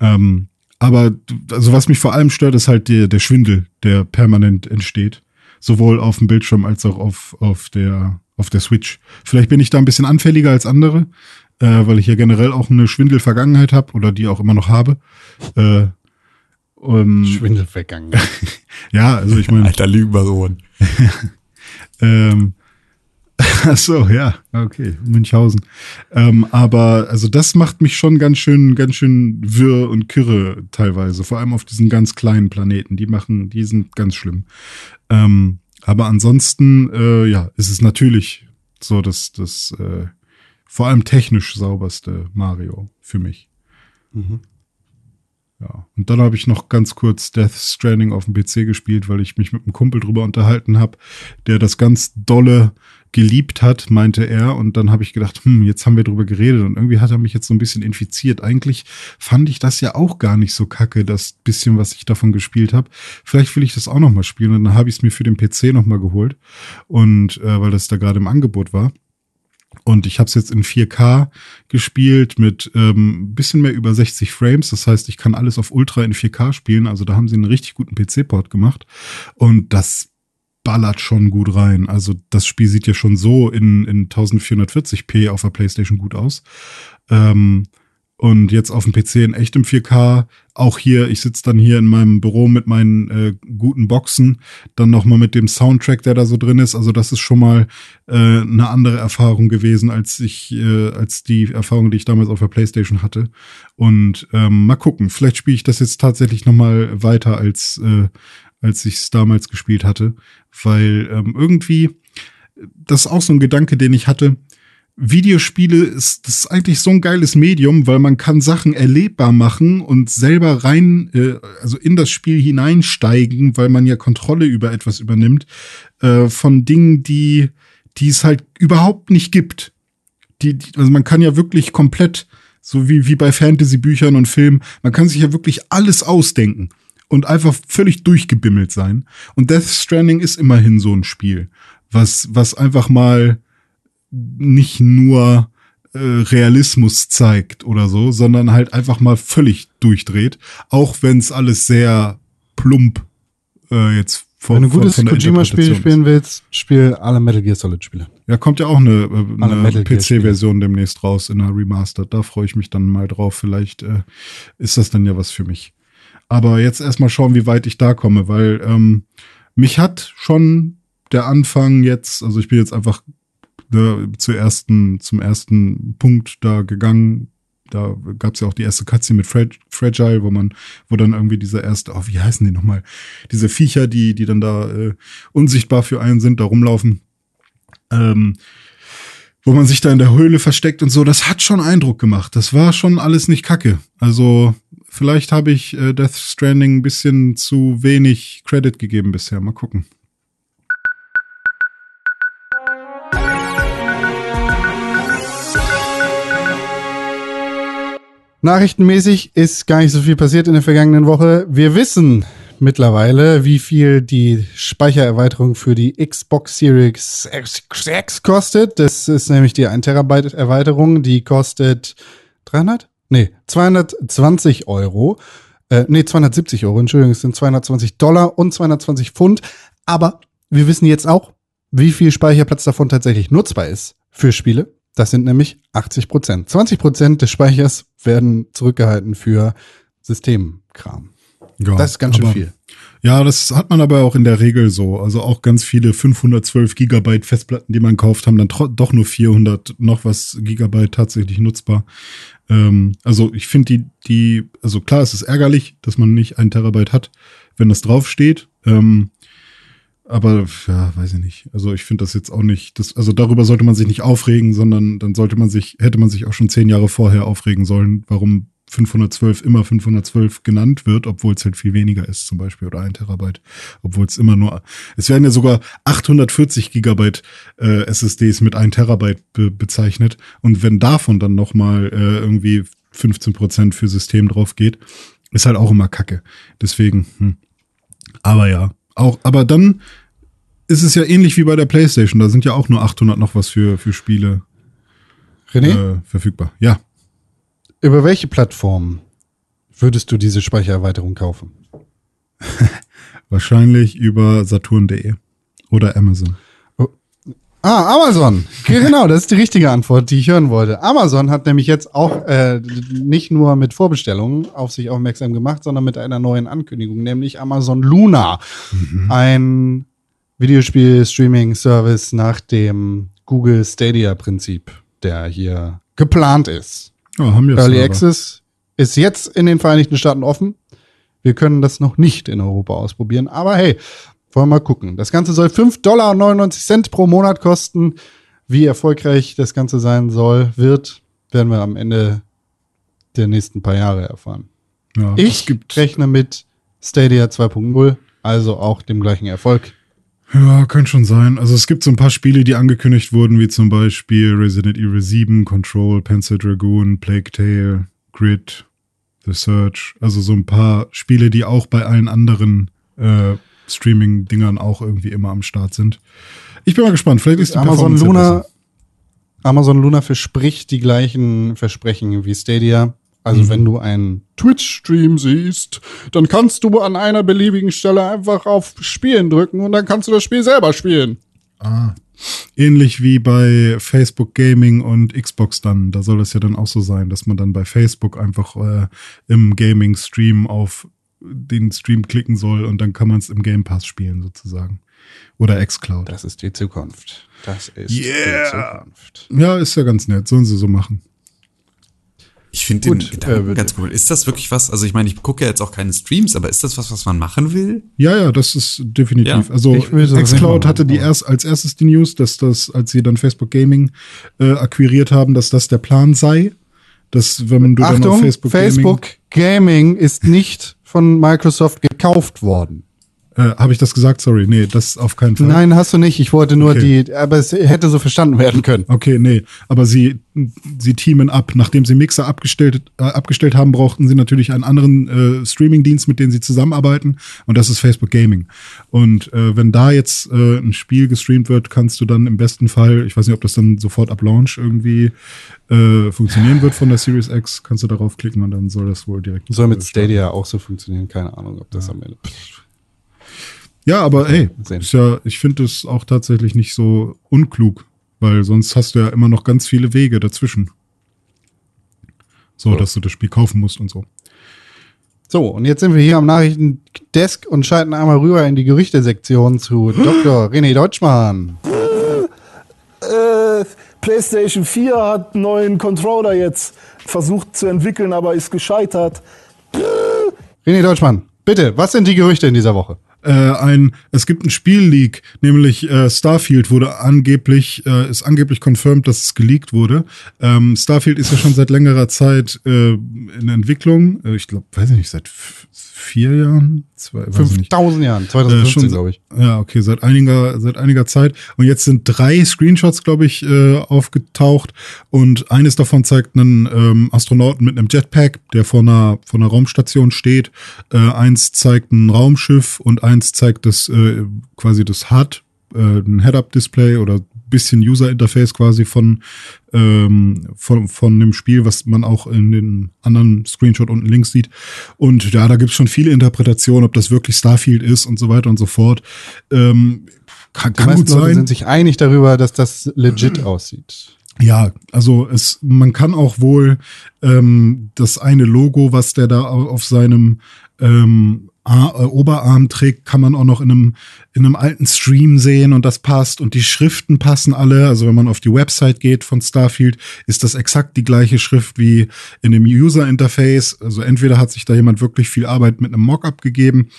Ähm, aber also was mich vor allem stört, ist halt der, der Schwindel, der permanent entsteht. Sowohl auf dem Bildschirm als auch auf, auf, der, auf der Switch. Vielleicht bin ich da ein bisschen anfälliger als andere, äh, weil ich ja generell auch eine Schwindel-Vergangenheit habe oder die auch immer noch habe. Äh, um, Schwindelvergangenheit. ja, also ich meine. Alter Lügenbaron. ähm, Ach so, ja, okay, Münchhausen. Ähm, aber also das macht mich schon ganz schön, ganz schön wirr und kirre teilweise. Vor allem auf diesen ganz kleinen Planeten. Die machen, die sind ganz schlimm. Ähm, aber ansonsten, äh, ja, ist es natürlich so dass das äh, vor allem technisch sauberste Mario für mich. Mhm. Ja. Und dann habe ich noch ganz kurz Death Stranding auf dem PC gespielt, weil ich mich mit einem Kumpel drüber unterhalten habe, der das ganz dolle geliebt hat, meinte er. Und dann habe ich gedacht, hm, jetzt haben wir drüber geredet und irgendwie hat er mich jetzt so ein bisschen infiziert. Eigentlich fand ich das ja auch gar nicht so kacke, das bisschen, was ich davon gespielt habe. Vielleicht will ich das auch noch mal spielen und dann habe ich es mir für den PC noch mal geholt und äh, weil das da gerade im Angebot war. Und ich habe es jetzt in 4K gespielt mit ähm, bisschen mehr über 60 Frames. Das heißt, ich kann alles auf Ultra in 4K spielen. Also da haben sie einen richtig guten PC-Port gemacht. Und das ballert schon gut rein. Also das Spiel sieht ja schon so in, in 1440p auf der PlayStation gut aus. Ähm, und jetzt auf dem PC in echtem 4K. Auch hier, ich sitze dann hier in meinem Büro mit meinen äh, guten Boxen, dann nochmal mit dem Soundtrack, der da so drin ist. Also das ist schon mal äh, eine andere Erfahrung gewesen, als ich, äh, als die Erfahrung, die ich damals auf der PlayStation hatte. Und ähm, mal gucken, vielleicht spiele ich das jetzt tatsächlich nochmal weiter als äh, als ich es damals gespielt hatte, weil ähm, irgendwie das ist auch so ein Gedanke, den ich hatte. Videospiele ist das ist eigentlich so ein geiles Medium, weil man kann Sachen erlebbar machen und selber rein, äh, also in das Spiel hineinsteigen, weil man ja Kontrolle über etwas übernimmt, äh, von Dingen, die, die es halt überhaupt nicht gibt. Die, die, also man kann ja wirklich komplett, so wie, wie bei Fantasy-Büchern und Filmen, man kann sich ja wirklich alles ausdenken. Und einfach völlig durchgebimmelt sein. Und Death Stranding ist immerhin so ein Spiel, was, was einfach mal nicht nur äh, Realismus zeigt oder so, sondern halt einfach mal völlig durchdreht, auch wenn es alles sehr plump äh, jetzt von, Wenn du ein gutes Kojima-Spiel spielen willst, spiel alle Metal Gear Solid-Spiele. Ja, kommt ja auch eine, äh, eine PC-Version demnächst raus in einer Remastered. Da freue ich mich dann mal drauf. Vielleicht äh, ist das dann ja was für mich. Aber jetzt erstmal schauen, wie weit ich da komme, weil ähm, mich hat schon der Anfang jetzt, also ich bin jetzt einfach ne, ersten, zum ersten Punkt da gegangen, da gab es ja auch die erste Cutscene mit Frag Fragile, wo man, wo dann irgendwie diese erste, oh, wie heißen die nochmal? Diese Viecher, die, die dann da äh, unsichtbar für einen sind, da rumlaufen. Ähm, wo man sich da in der Höhle versteckt und so, das hat schon Eindruck gemacht. Das war schon alles nicht kacke. Also vielleicht habe ich äh, Death Stranding ein bisschen zu wenig Credit gegeben bisher. Mal gucken. Nachrichtenmäßig ist gar nicht so viel passiert in der vergangenen Woche. Wir wissen mittlerweile, wie viel die Speichererweiterung für die Xbox Series X kostet. Das ist nämlich die 1 Terabyte Erweiterung. Die kostet 300? Nee, 220 Euro. Äh, nee, 270 Euro. Entschuldigung, es sind 220 Dollar und 220 Pfund. Aber wir wissen jetzt auch, wie viel Speicherplatz davon tatsächlich nutzbar ist für Spiele. Das sind nämlich 80 Prozent. 20 Prozent des Speichers werden zurückgehalten für Systemkram. Ja, das ist ganz schön viel. Ja, das hat man aber auch in der Regel so. Also auch ganz viele 512 Gigabyte Festplatten, die man kauft, haben dann doch nur 400 noch was Gigabyte tatsächlich nutzbar. Ähm, also ich finde die, die, also klar, es ist ärgerlich, dass man nicht ein Terabyte hat, wenn das draufsteht. Ähm, aber ja, weiß ich nicht. Also ich finde das jetzt auch nicht, das, also darüber sollte man sich nicht aufregen, sondern dann sollte man sich, hätte man sich auch schon zehn Jahre vorher aufregen sollen, warum 512 immer 512 genannt wird, obwohl es halt viel weniger ist zum Beispiel oder ein Terabyte, obwohl es immer nur, es werden ja sogar 840 Gigabyte äh, SSDs mit ein Terabyte be bezeichnet und wenn davon dann nochmal äh, irgendwie 15 Prozent für System drauf geht, ist halt auch immer Kacke. Deswegen, hm. aber ja, auch, aber dann ist es ja ähnlich wie bei der PlayStation. Da sind ja auch nur 800 noch was für, für Spiele René? Äh, verfügbar. Ja. Über welche Plattform würdest du diese Speichererweiterung kaufen? Wahrscheinlich über Saturn.de oder Amazon. Ah, Amazon. Genau, das ist die richtige Antwort, die ich hören wollte. Amazon hat nämlich jetzt auch äh, nicht nur mit Vorbestellungen auf sich aufmerksam gemacht, sondern mit einer neuen Ankündigung, nämlich Amazon Luna. Mhm. Ein Videospiel-Streaming-Service nach dem Google Stadia-Prinzip, der hier geplant ist. Oh, haben wir Early Access ist jetzt in den Vereinigten Staaten offen. Wir können das noch nicht in Europa ausprobieren, aber hey, wollen wir mal gucken. Das Ganze soll 5,99 Dollar pro Monat kosten. Wie erfolgreich das Ganze sein soll, wird, werden wir am Ende der nächsten paar Jahre erfahren. Ja, ich rechne mit Stadia 2.0, also auch dem gleichen Erfolg. Ja, könnte schon sein. Also es gibt so ein paar Spiele, die angekündigt wurden, wie zum Beispiel Resident Evil 7, Control, Panzer Dragoon, Plague Tale, Grid, The Search. Also so ein paar Spiele, die auch bei allen anderen äh, Streaming-Dingern auch irgendwie immer am Start sind. Ich bin mal gespannt. Vielleicht ist die Amazon Luna. Amazon Luna verspricht die gleichen Versprechen wie Stadia. Also mhm. wenn du einen Twitch-Stream siehst, dann kannst du an einer beliebigen Stelle einfach auf Spielen drücken und dann kannst du das Spiel selber spielen. Ah. Ähnlich wie bei Facebook Gaming und Xbox dann. Da soll es ja dann auch so sein, dass man dann bei Facebook einfach äh, im Gaming-Stream auf den Stream klicken soll und dann kann man es im Game Pass spielen sozusagen. Oder xCloud. Das ist die Zukunft. Das ist yeah. die Zukunft. Ja, ist ja ganz nett. Sollen sie so machen. Ich finde den Gedanken äh, ganz cool. Ist das wirklich was? Also ich meine, ich gucke ja jetzt auch keine Streams, aber ist das was, was man machen will? Ja, ja, das ist definitiv. Ja. Also xCloud hatte die erst als erstes die News, dass das, als sie dann Facebook Gaming äh, akquiriert haben, dass das der Plan sei. Dass wenn du Achtung, dann auf Facebook, Facebook Gaming, Gaming ist nicht von Microsoft gekauft worden. Äh, Habe ich das gesagt? Sorry, nee, das auf keinen Fall. Nein, hast du nicht. Ich wollte nur Okay. die, aber es hätte so verstanden werden können. Okay, nee, aber sie, sie teamen ab. Nachdem sie Mixer abgestellt, äh, abgestellt haben, brauchten sie natürlich einen anderen äh, Streaming-Dienst, mit dem sie zusammenarbeiten. Und das ist Facebook Gaming. Und äh, wenn da jetzt äh, ein Spiel gestreamt wird, kannst du dann im besten Fall, ich weiß nicht, ob das dann sofort ab Launch irgendwie äh, funktionieren wird von der Series X, kannst du darauf klicken und dann soll das wohl direkt. Soll mit äh, starten. Stadia auch so funktionieren. Keine Ahnung, ob das am Ende. Ja, aber ey, ist ja, ich finde es auch tatsächlich nicht so unklug, weil sonst hast du ja immer noch ganz viele Wege dazwischen. So, So. dass du das Spiel kaufen musst und so. So, und jetzt sind wir hier am Nachrichtendesk und schalten einmal rüber in die Gerüchtesektion zu Dr. René Deutschmann. Äh, PlayStation 4 hat einen neuen Controller jetzt versucht zu entwickeln, aber ist gescheitert. René Deutschmann, bitte, was sind die Gerüchte in dieser Woche? Äh, ein, es gibt ein Spielleak, nämlich äh, Starfield wurde angeblich, äh, ist angeblich confirmed, dass es geleakt wurde. Ähm, Starfield ist ja schon seit längerer Zeit äh, in Entwicklung. Äh, ich glaube, weiß ich nicht, seit vier Jahren, zwei, weiß ich nicht. 5000 Jahren, Äh, 2015, schon- glaube ich. Ja, okay, seit einiger, seit einiger Zeit. Und jetzt sind drei Screenshots, glaube ich, äh, aufgetaucht. Und eines davon zeigt einen ähm, Astronauten mit einem Jetpack, der vor einer, vor einer Raumstation steht. Äh, eins zeigt ein Raumschiff und eins zeigt das äh, quasi das HUD, äh, ein Head-Up-Display oder bisschen User-Interface quasi von, ähm, von, von dem Spiel, was man auch in den anderen Screenshot unten links sieht. Und ja, da gibt's schon viele Interpretationen, ob das wirklich Starfield ist und so weiter und so fort. Ähm, kann Die kann meisten gut Leute sein. sind sich einig darüber, dass das legit aussieht. Ja, also es, man kann auch wohl ähm, das eine Logo, was der da au- auf seinem ähm, äh, Oberarm trägt, kann man auch noch in einem, in einem alten Stream sehen und das passt und die Schriften passen alle. Also wenn man auf die Website geht von Starfield, ist das exakt die gleiche Schrift wie in dem User Interface. Also entweder hat sich da jemand wirklich viel Arbeit mit einem Mockup gegeben,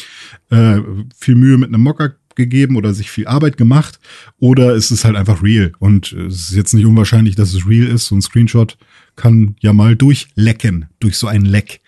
äh, viel Mühe mit einem Mockup gegeben oder sich viel Arbeit gemacht oder ist es halt einfach real und es ist jetzt nicht unwahrscheinlich, dass es real ist. So ein Screenshot kann ja mal durchlecken, durch so ein Leck.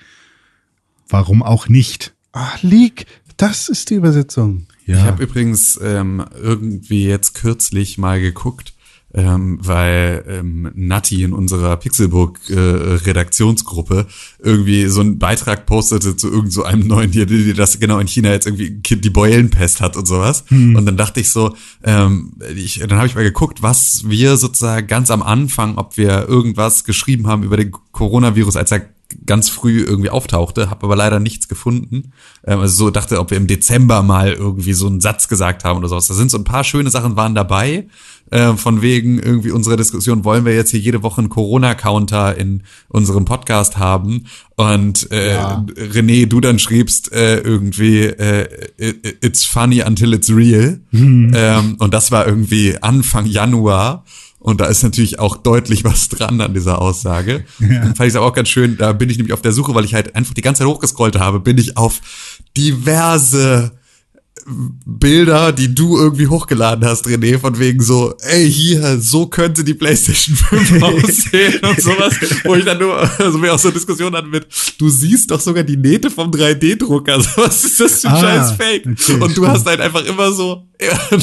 Warum auch nicht? Ah, Leak, das ist die Übersetzung. Ich habe übrigens ähm, irgendwie jetzt kürzlich mal geguckt, ähm, weil ähm, Nati in unserer Pixelbook äh, Redaktionsgruppe irgendwie so einen Beitrag postete zu irgend so einem neuen, die, die das genau in China jetzt irgendwie die Beulenpest hat und sowas. Und dann dachte ich so, ähm, ich, dann habe ich mal geguckt, was wir sozusagen ganz am Anfang, ob wir irgendwas geschrieben haben über den Coronavirus, als er ganz früh irgendwie auftauchte, habe aber leider nichts gefunden. Ähm, also so dachte, ob wir im Dezember mal irgendwie so einen Satz gesagt haben oder sowas. Da sind so ein paar schöne Sachen waren dabei. Äh, von wegen irgendwie unserer Diskussion, wollen wir jetzt hier jede Woche einen Corona-Counter in unserem Podcast haben? Und äh, Ja. René, du dann schriebst äh, irgendwie äh, it- it's funny until it's real. Ähm, und das war irgendwie Anfang Januar. Und da ist natürlich auch deutlich was dran an dieser Aussage. Dann fand ich es aber auch ganz schön, da bin ich nämlich auf der Suche, weil ich halt einfach die ganze Zeit hochgescrollt habe, bin ich auf diverse Bilder, die du irgendwie hochgeladen hast, René, von wegen so, ey, hier, so könnte die PlayStation 5 aussehen und sowas, wo ich dann nur, also wir auch so Diskussionen hatten mit, du siehst doch sogar die Nähte vom 3D-Drucker, also was ist das für ein Ah, scheiß Fake? okay, und du stimmt. hast halt einfach immer so,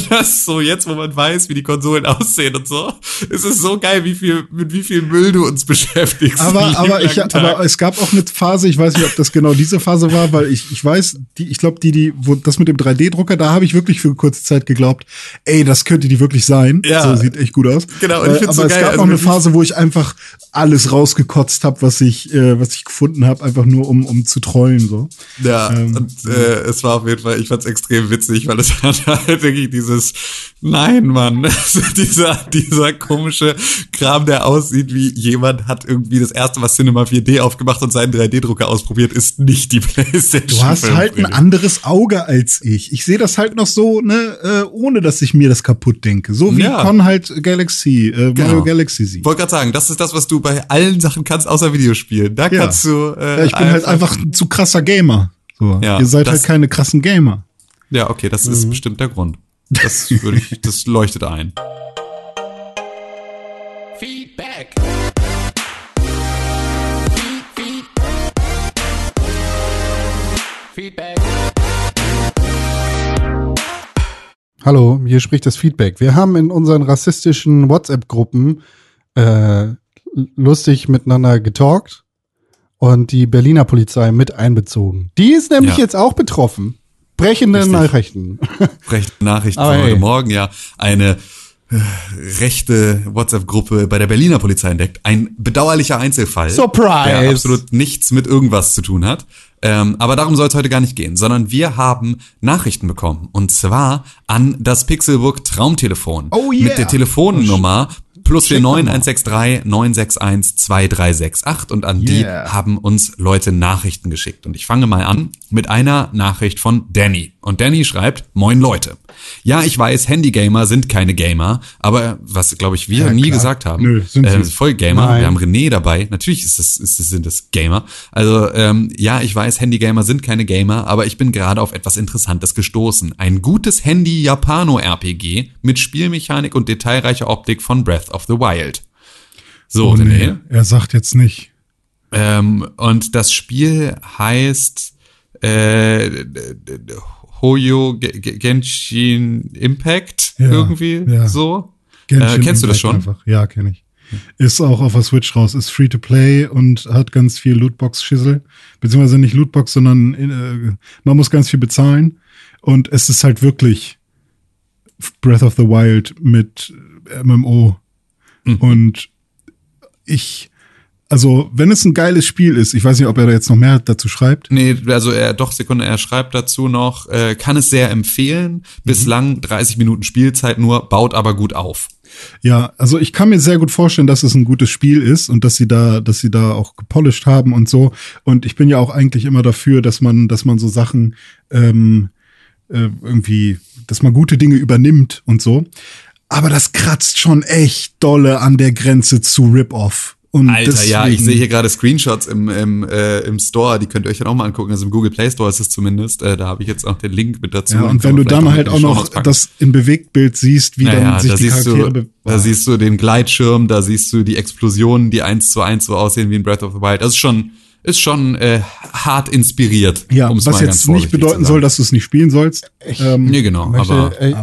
das so, jetzt, wo man weiß, wie die Konsolen aussehen und so, es ist so geil, wie viel, mit wie viel Müll du uns beschäftigst. Aber, aber, ich, Tag. aber es gab auch eine Phase, ich weiß nicht, ob das genau diese Phase war, weil ich, ich weiß, die, ich glaube, die, die, wo das mit dem 3D-Drucker, da habe ich wirklich für kurze Zeit geglaubt, ey, das könnte die wirklich sein. Ja. So sieht echt gut aus. Genau, und ich Äh, find's aber so es geil, gab also noch eine Phase, wo ich einfach alles rausgekotzt habe, was ich, äh, was ich gefunden habe, einfach nur um, um zu trollen so. Ja, Ähm, und äh, es war auf jeden Fall, ich fand's extrem witzig, weil es hat halt wirklich dieses, nein, Mann, also dieser, dieser komische Kram, der aussieht wie jemand hat irgendwie das erste Mal Cinema 4D aufgemacht und seinen 3D-Drucker ausprobiert, ist nicht die Playstation. Du hast 5, halt ein anderes Auge als ich. Ich sehe das halt noch so, ne, äh, ohne dass ich mir das kaputt denke. So wie Ja. Con halt Galaxy, äh, Genau. Mario Galaxy sieht. Wollte gerade sagen, das ist das, was du bei allen Sachen kannst, außer Videospielen. Da Ja. kannst du. Äh, Ja, ich bin halt einfach ein zu krasser Gamer. So. Ja, Ihr seid halt keine krassen Gamer. Ja, okay, das ist bestimmt der Grund. Das würde ich, das leuchtet ein. Feedback. Feed, feed. Feedback. Hallo, hier spricht das Feedback. Wir haben in unseren rassistischen WhatsApp-Gruppen äh, lustig miteinander getalkt und die Berliner Polizei mit einbezogen. Die ist nämlich Ja. jetzt auch betroffen. Brechende Richtig. Nachrichten. Rechte Nachrichten von heute. Morgen, ja. Eine äh, rechte WhatsApp-Gruppe bei der Berliner Polizei entdeckt. Ein bedauerlicher Einzelfall. Surprise! Der absolut nichts mit irgendwas zu tun hat. Ähm, aber darum soll es heute gar nicht gehen, sondern wir haben Nachrichten bekommen. Und zwar an das Pixelburg Traumtelefon. Oh yeah. Mit der Telefonnummer plus 49163 961 2368 und an die Yeah. haben uns Leute Nachrichten geschickt. Und ich fange mal an mit einer Nachricht von Danny. Und Danny schreibt, Moin Leute. Ja, ich weiß, Handygamer sind keine Gamer, aber was, glaube ich, wir Ja, nie klar. gesagt haben. Nö, sind äh, voll Gamer. Nein. Wir haben René dabei. Natürlich ist das, ist sind das Gamer. Also, ähm, ja, ich weiß, Handygamer sind keine Gamer, aber ich bin gerade auf etwas Interessantes gestoßen. Ein gutes Handy-Japano-RPG mit Spielmechanik und detailreicher Optik von Breath of the Wild. So, Oh, René. nee, er sagt jetzt nicht. Ähm, und das Spiel heißt äh, Hoyo Ge- Ge- Genshin Impact Ja, irgendwie ja. so. Genshin Äh, kennst du das Impact schon? Einfach. Ja, kenne ich. Ist auch auf der Switch raus, ist free to play und hat ganz viel Lootbox-Schissel. Beziehungsweise nicht Lootbox, sondern äh, man muss ganz viel bezahlen. Und es ist halt wirklich Breath of the Wild mit MMO. Mhm. Und ich, also, wenn es ein geiles Spiel ist, ich weiß nicht, ob er da jetzt noch mehr dazu schreibt. Nee, also er, doch, Sekunde, er schreibt dazu noch, äh, kann es sehr empfehlen. Bislang 30 Minuten Spielzeit nur, baut aber gut auf. Ja, also ich kann mir sehr gut vorstellen, dass es ein gutes Spiel ist und dass sie da, dass sie da auch gepolished haben und so. Und ich bin ja auch eigentlich immer dafür, dass man, dass man so Sachen ähm, äh, irgendwie, dass man gute Dinge übernimmt und so. Aber das kratzt schon echt dolle an der Grenze zu Rip-Off. Und Alter, ja, ich deswegen- sehe hier gerade Screenshots im, im, äh, im Store, die könnt ihr euch dann auch mal angucken. Also im Google Play Store ist es zumindest. Äh, da habe ich jetzt auch den Link mit dazu. Ja, und wenn du dann halt auch noch das im Bewegtbild siehst, wie Naja, dann sich da die siehst Charaktere du, da siehst du den Gleitschirm, da siehst du die Explosionen, die eins zu eins so aussehen wie in Breath of the Wild. Das ist schon, ist schon äh, hart inspiriert. ja, was mal ganz jetzt nicht bedeuten soll, dass du es nicht spielen sollst. Ähm, Nee, genau, Möchte, aber ey,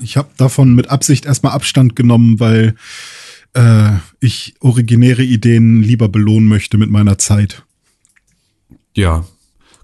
Ich habe davon mit Absicht erstmal Abstand genommen, weil äh, ich originäre Ideen lieber belohnen möchte mit meiner Zeit. Ja.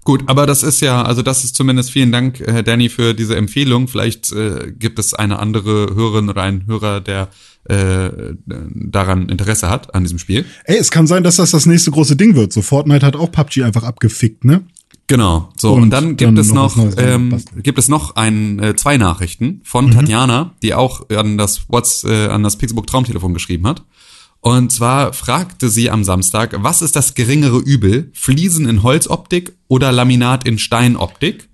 Gut, aber das ist ja, also das ist zumindest vielen Dank, äh, Danny, für diese Empfehlung. Vielleicht äh, gibt es eine andere Hörerin oder einen Hörer, der äh, daran Interesse hat, an diesem Spiel. Ey, es kann sein, dass das das nächste große Ding wird. So Fortnite hat auch PUBG einfach abgefickt, ne? Genau. So und, Und dann gibt dann es noch noch, ähm, gibt es noch ein äh, zwei Nachrichten von Tatjana, die auch an das What's äh, an das Pixelbook Traumtelefon geschrieben hat. Und zwar fragte sie am Samstag, was ist das geringere Übel? Fliesen in Holzoptik oder Laminat in Steinoptik?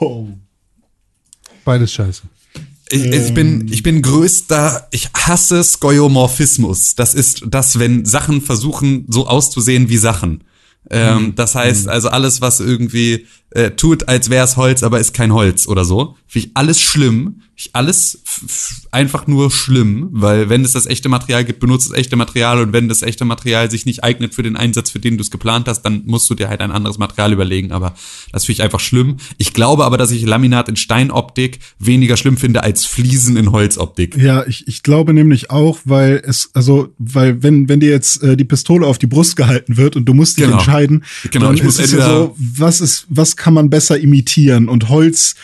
beides scheiße. Ich, ich bin, ich bin größter, ich hasse Skeuomorphismus. Das ist das, wenn Sachen versuchen, so auszusehen wie Sachen. Ähm, das heißt also alles, was irgendwie äh, tut, als wäre es Holz, aber ist kein Holz oder so. Finde ich alles schlimm. Ich alles einfach nur schlimm, weil wenn es das echte Material gibt, benutzt das echte Material und wenn das echte Material sich nicht eignet für den Einsatz, für den du es geplant hast, dann musst du dir halt ein anderes Material überlegen. Aber das finde ich einfach schlimm. Ich glaube aber, dass ich Laminat in Steinoptik weniger schlimm finde als Fliesen in Holzoptik. Ja, ich, ich glaube nämlich auch, weil es, also, weil wenn, wenn dir jetzt äh, die Pistole auf die Brust gehalten wird und du musst dich Genau. entscheiden, Genau, dann ich muss ist es ja entweder- so, was ist, was kann man besser imitieren? Und Holz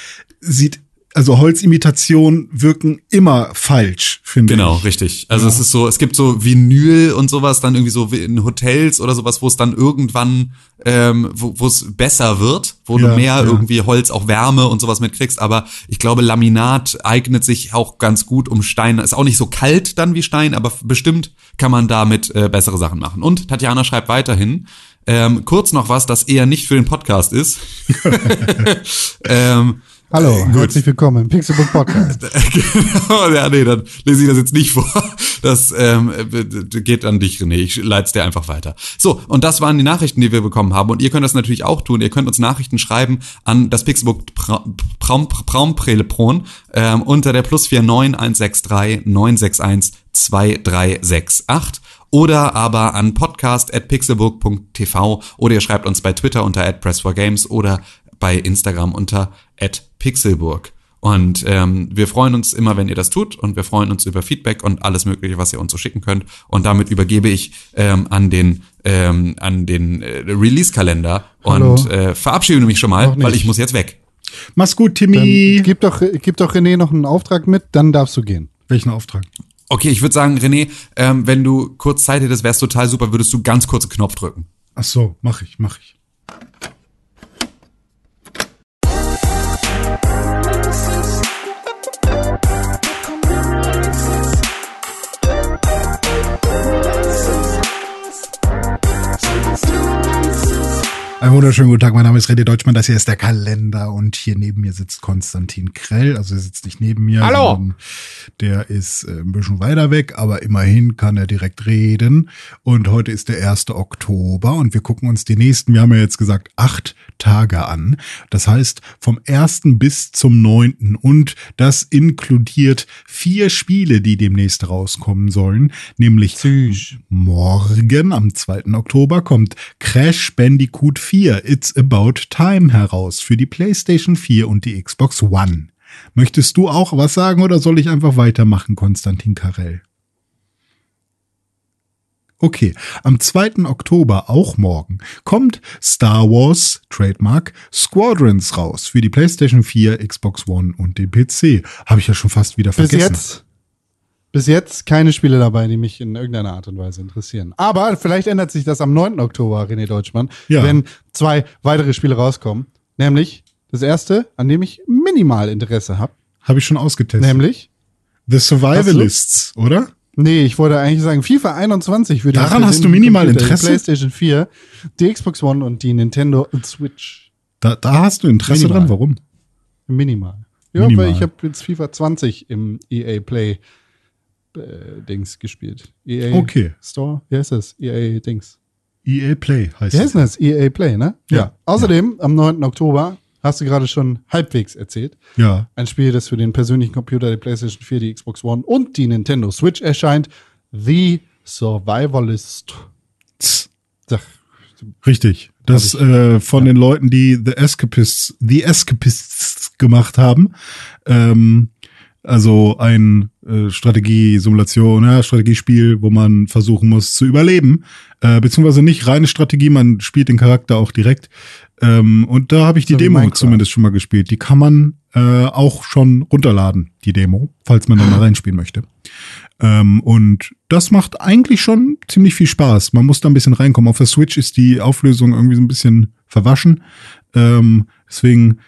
sieht, also Holzimitationen wirken immer falsch, finde Genau, ich. richtig. Also es ist so, es gibt so Vinyl und sowas, dann irgendwie so wie in Hotels oder sowas, wo es dann irgendwann, ähm, wo wo es besser wird, wo Ja, du mehr ja. irgendwie Holz, auch Wärme und sowas mitkriegst. Aber ich glaube, Laminat eignet sich auch ganz gut um Stein. Ist auch nicht so kalt dann wie Stein, aber bestimmt kann man damit äh, bessere Sachen machen. Und Tatjana schreibt weiterhin, ähm, kurz noch was, das eher nicht für den Podcast ist. ähm, Hallo, herzlich willkommen im Pixelbook Podcast. genau, ja, nee, dann lese ich das jetzt nicht vor. Das ähm, äh, geht an dich, René. Ich leite es dir einfach weiter. So, und das waren die Nachrichten, die wir bekommen haben. Und ihr könnt das natürlich auch tun. Ihr könnt uns Nachrichten schreiben an das Pixelbook Praumprelepron ähm, unter der plus 49163 961 2368 oder aber an podcast.pixelbook.tv oder ihr schreibt uns bei Twitter unter @press4games oder bei Instagram unter at Pixelburg. Und ähm, wir freuen uns immer, wenn ihr das tut und wir freuen uns über Feedback und alles Mögliche, was ihr uns so schicken könnt. Und damit übergebe ich ähm, an den ähm, an den äh, Release-Kalender und äh, verabschiede mich schon mal, weil ich muss jetzt weg. Mach's gut, Dann Timmy. gib doch, gib doch René noch einen Auftrag mit, dann darfst du gehen. Welchen Auftrag? Okay, ich würde sagen, René, ähm, wenn du kurz Zeit hättest, wär's total super, würdest du ganz kurz einen Knopf drücken. Ach so, mach ich, mach ich. Einen wunderschönen guten Tag, mein Name ist René Deutschmann, das hier ist der Kalender. Und hier neben mir sitzt Konstantin Krell, also er sitzt nicht neben mir, Hallo. der ist äh, ein bisschen weiter weg, aber immerhin kann er direkt reden. Und heute ist der 1. Oktober. Und wir gucken uns die nächsten, wir haben ja jetzt gesagt, acht Tage an, das heißt vom 1. bis zum 9. und das inkludiert vier Spiele, die demnächst rauskommen sollen, nämlich Morgen am 2. Oktober kommt Crash Bandicoot 4 It's About Time heraus für die PlayStation 4 und die Xbox One. Möchtest du auch was sagen oder soll ich einfach weitermachen, Konstantin Karell? Okay, am 2. Oktober, auch morgen, kommt Star Wars Trademark Squadrons raus für die PlayStation 4, Xbox One und den PC. Habe ich ja schon fast wieder Bis vergessen. jetzt, bis jetzt keine Spiele dabei, die mich in irgendeiner Art und Weise interessieren. Aber vielleicht ändert sich das am 9. Oktober, René Deutschmann, Ja. wenn zwei weitere Spiele rauskommen. Nämlich das erste, an dem ich minimal Interesse habe. Habe ich schon ausgetestet. Nämlich, The Survivalists, oder? Nee, ich wollte eigentlich sagen, FIFA 21 für den Daran hast du minimal Computer, Interesse? Die PlayStation 4, die Xbox One und die Nintendo Switch. Da, da hast du Interesse Minimal. dran. Warum? Minimal. Ja, Minimal. weil ich habe jetzt FIFA 20 im EA Play äh, Dings gespielt. EA Okay. Store? Wie heißt das? EA Dings. EA Play heißt Wie heißt denn das? EA Play, ne? Ja. Außerdem, am 9. Oktober, hast du gerade schon halbwegs erzählt, Ja. ein Spiel, das für den persönlichen Computer, die PlayStation 4, die Xbox One und die Nintendo Switch erscheint. The Survivalist. Sag, Richtig. Das äh, von den Leuten, die The Escapists, The Escapists gemacht haben. Ähm, also ein äh, Strategie-Simulation, ja, Strategiespiel, wo man versuchen muss zu überleben. Äh, beziehungsweise nicht reine Strategie, man spielt den Charakter auch direkt. Ähm, und da habe ich die So Demo zumindest schon mal gespielt. Die kann man äh, auch schon runterladen, die Demo, falls man da mal reinspielen möchte. Ähm, und das macht eigentlich schon ziemlich viel Spaß. Man muss da ein bisschen reinkommen. Auf der Switch ist die Auflösung irgendwie so ein bisschen verwaschen. Ähm, deswegen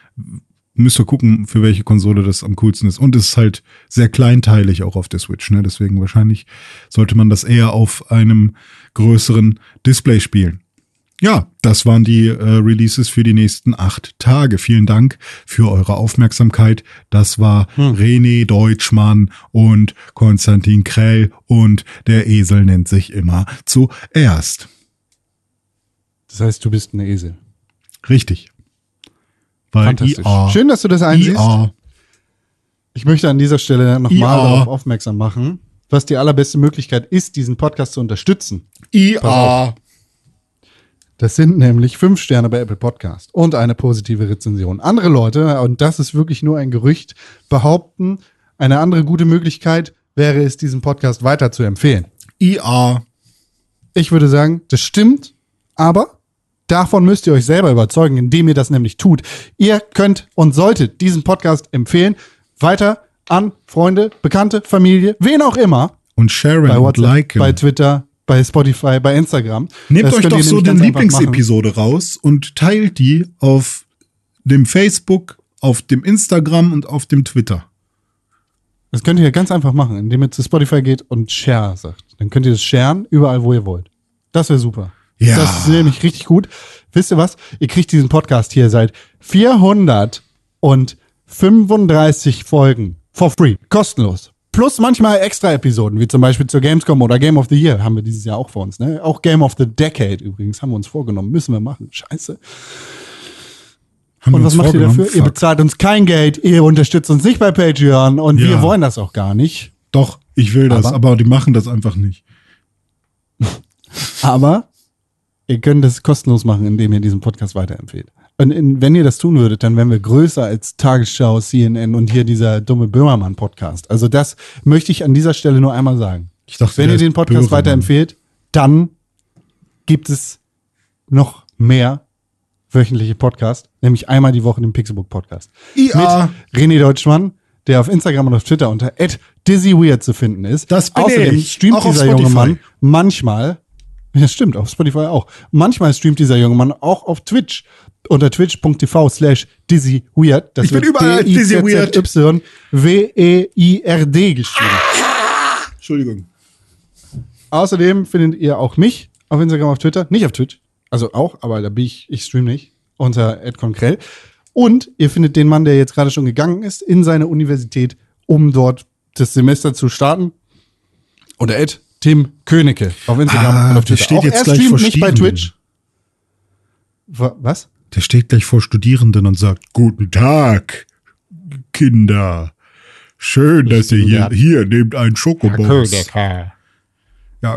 müsst ihr gucken, für welche Konsole das am coolsten ist. Und es ist halt sehr kleinteilig auch auf der Switch. Ne? Deswegen wahrscheinlich sollte man das eher auf einem größeren Display spielen. Ja, das waren die äh, Releases für die nächsten acht Tage. Vielen Dank für eure Aufmerksamkeit. Das war René Deutschmann und Konstantin Krell und der Esel nennt sich immer zuerst. das heißt, du bist ein Esel. Richtig. Weil Fantastisch. IA, Schön, dass du das einsiehst. IA, Ich möchte an dieser Stelle nochmal darauf aufmerksam machen, was die allerbeste Möglichkeit ist, diesen Podcast zu unterstützen. IA. Das sind nämlich fünf Sterne bei Apple Podcast und eine positive Rezension. Andere Leute, und das ist wirklich nur ein Gerücht, behaupten, eine andere gute Möglichkeit wäre es, diesen Podcast weiter zu empfehlen. IA. Ich würde sagen, das stimmt, aber davon müsst ihr euch selber überzeugen, indem ihr das nämlich tut. Ihr könnt und solltet diesen Podcast empfehlen, weiter an Freunde, Bekannte, Familie, wen auch immer, Und Sharon bei und WhatsApp, liken. bei Twitter, bei Spotify, bei Instagram. Nehmt Das euch doch so den. Lieblingsepisode raus und teilt die auf dem Facebook, auf dem Instagram und auf dem Twitter. Das könnt ihr ganz einfach machen, indem ihr zu Spotify geht und Share sagt. Dann könnt ihr das sharen überall, wo ihr wollt. Das wäre super. Ja. Das ist nämlich richtig gut. Wisst ihr was? Ihr kriegt diesen Podcast hier seit 435 Folgen for free, kostenlos. Plus manchmal extra Episoden, wie zum Beispiel zur Gamescom oder Game of the Year haben wir dieses Jahr auch vor uns. Ne? Auch Game of the Decade übrigens haben wir uns vorgenommen. Müssen wir machen. Scheiße. Haben Und was macht ihr dafür? Ihr Fuck. bezahlt uns kein Geld, ihr unterstützt uns nicht bei Patreon und Ja. wir wollen das auch gar nicht. Doch, ich will das, Aber- aber, die machen das einfach nicht. Aber ihr könnt das kostenlos machen, indem ihr diesen Podcast weiterempfehlt. Und in, wenn ihr das tun würdet, dann wären wir größer als Tagesschau, CNN und hier dieser dumme Böhmermann-Podcast. Also das möchte ich an dieser Stelle nur einmal sagen. Ich dachte, Wenn ihr den Podcast Böhmermann. weiterempfehlt, dann gibt es noch mehr wöchentliche Podcasts, nämlich einmal die Woche den Pixelbook Podcast. IA. Mit René Deutschmann, der auf Instagram und auf Twitter unter @dizzyweird zu finden ist. Das bin Außerdem ich. streamt dieser junge. Mann manchmal, ja stimmt, auf Spotify auch. Manchmal streamt dieser junge Mann auch auf Twitch unter twitch.tv slash dizzyweird. Ich bin überall als Dizzy Weird. W-E-I-R-D geschrieben. Entschuldigung. Außerdem findet ihr auch mich auf Instagram, auf Twitter, nicht auf Twitch, also auch, aber da bin ich, ich stream nicht, unter @konkrell. Und ihr findet den Mann, der jetzt gerade schon gegangen ist, in seine Universität, um dort das Semester zu starten. Oder Ed Tim Königke auf Instagram Ah, und auf der Twitter. steht auch jetzt er gleich streamt vor nicht bei. Twitch. Wa- Was? Der steht gleich vor Studierenden und sagt, guten Tag, Kinder. Schön, dass ihr hier, hier nehmt einen Schokobons. Ja,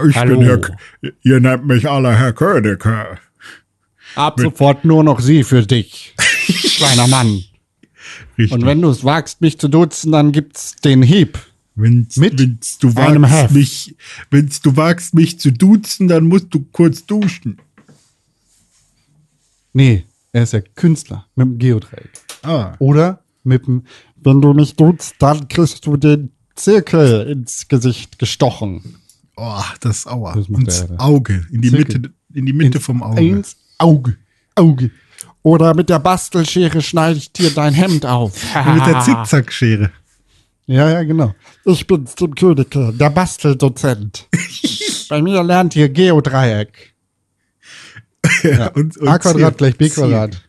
ich Hallo. bin Herr, ihr nennt mich alle Herr Königke. Ab sofort nur noch sie für dich, kleiner Mann. Richtig. Und wenn du es wagst, mich zu duzen, dann gibt's den Hieb. Wenn's, Mit wenn's du wagst, mich, wenn's du wagst, mich zu duzen, dann musst du kurz duschen. Nee, er ist ja Künstler mit dem Geodreieck. Ah. Oder mit dem, wenn du mich duzt, dann kriegst du den Zirkel ins Gesicht gestochen. Oh, das Aua. Das ins er, ja. Auge. In die Zirkel. Mitte, in die Mitte vom Auge. Ins Auge. Auge. Oder mit der Bastelschere schneide ich dir dein Hemd auf. Mit der Zickzackschere. Ja, ja, genau. Ich bin's, Tim Königke, der Basteldozent. Bei mir lernt ihr Geodreieck. Ja. Und, und A Quadrat gleich B Quadrat.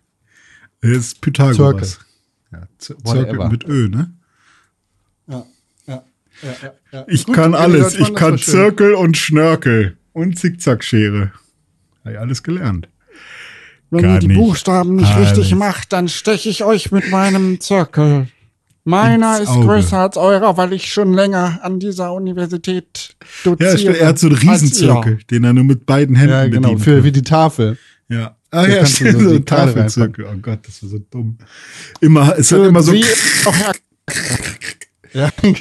Das ist Pythagoras. Ja, Z- Whatever. Zirkel mit Ö, ne? Ja, ja, ja, ja, ja. Ich Gut, kann alles. Ich kann. Zirkel und Schnörkel und Zickzackschere. Habe ich alles gelernt. Wenn Kann ihr die nicht Buchstaben nicht alles. richtig macht, dann steche ich euch mit meinem Zirkel. Meiner ist Auge. größer als eurer, weil ich schon länger an dieser Universität Ja, doziere. stimmt, er hat so einen. Riesenzirkel, den er nur mit beiden Händen Ja, genau, bedienen für wie die Tafel. Ja. Ah ja, stimmt, so so ein Tafelzirkel. Oh Gott, das war so dumm. Immer, es hat immer so. Her ja.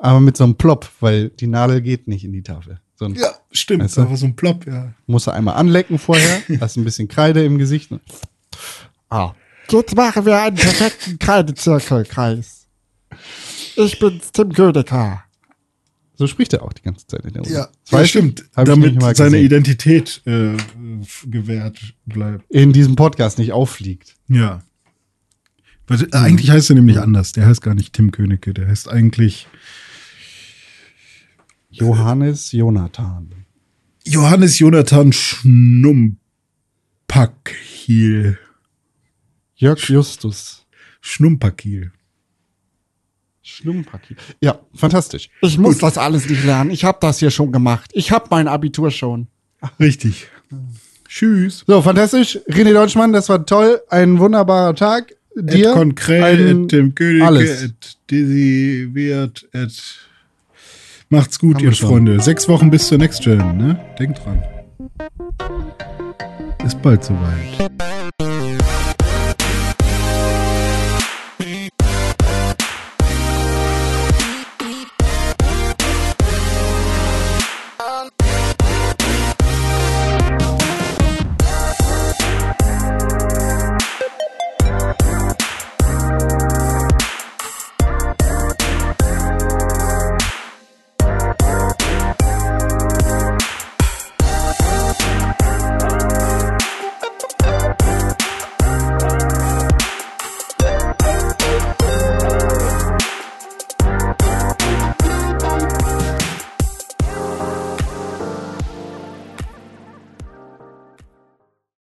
Aber mit so einem Plop, weil die Nadel geht nicht in die Tafel. So ein, Ja, stimmt, Weißt du? war so ein Plop, ja. Musst du einmal anlecken vorher, hast ein bisschen Kreide im Gesicht. Ah. Jetzt machen wir einen perfekten Kreidezirkelkreis. Ich bin's, Tim Ködeker. So spricht er auch die ganze Zeit in der. Ja, Das ja stimmt. damit seine gesehen. Identität äh, gewährt bleibt. in diesem Podcast nicht auffliegt. Ja. Weil, Mhm. äh, Eigentlich heißt er nämlich anders. Der heißt gar nicht Tim Königke. Der heißt eigentlich Johannes Jonathan. Johannes Jonathan Schnumpakil. Jörg Justus. Schnumpakil. Schlumpaki. Ja, fantastisch. Ich muss das alles nicht lernen. Ich habe das hier schon gemacht. Ich habe mein Abitur schon. Richtig. Tschüss. So, fantastisch. René Deutschmann, das war toll. Ein wunderbarer Tag. Dir. Ed Konkrell, Ed Tim Königke, alles. Ed Dizzy Wirt, Ed. Macht's gut, Haben ihr. Freunde. Sechs Wochen bis zur Next Gen, ne? Denkt dran. Ist bald soweit.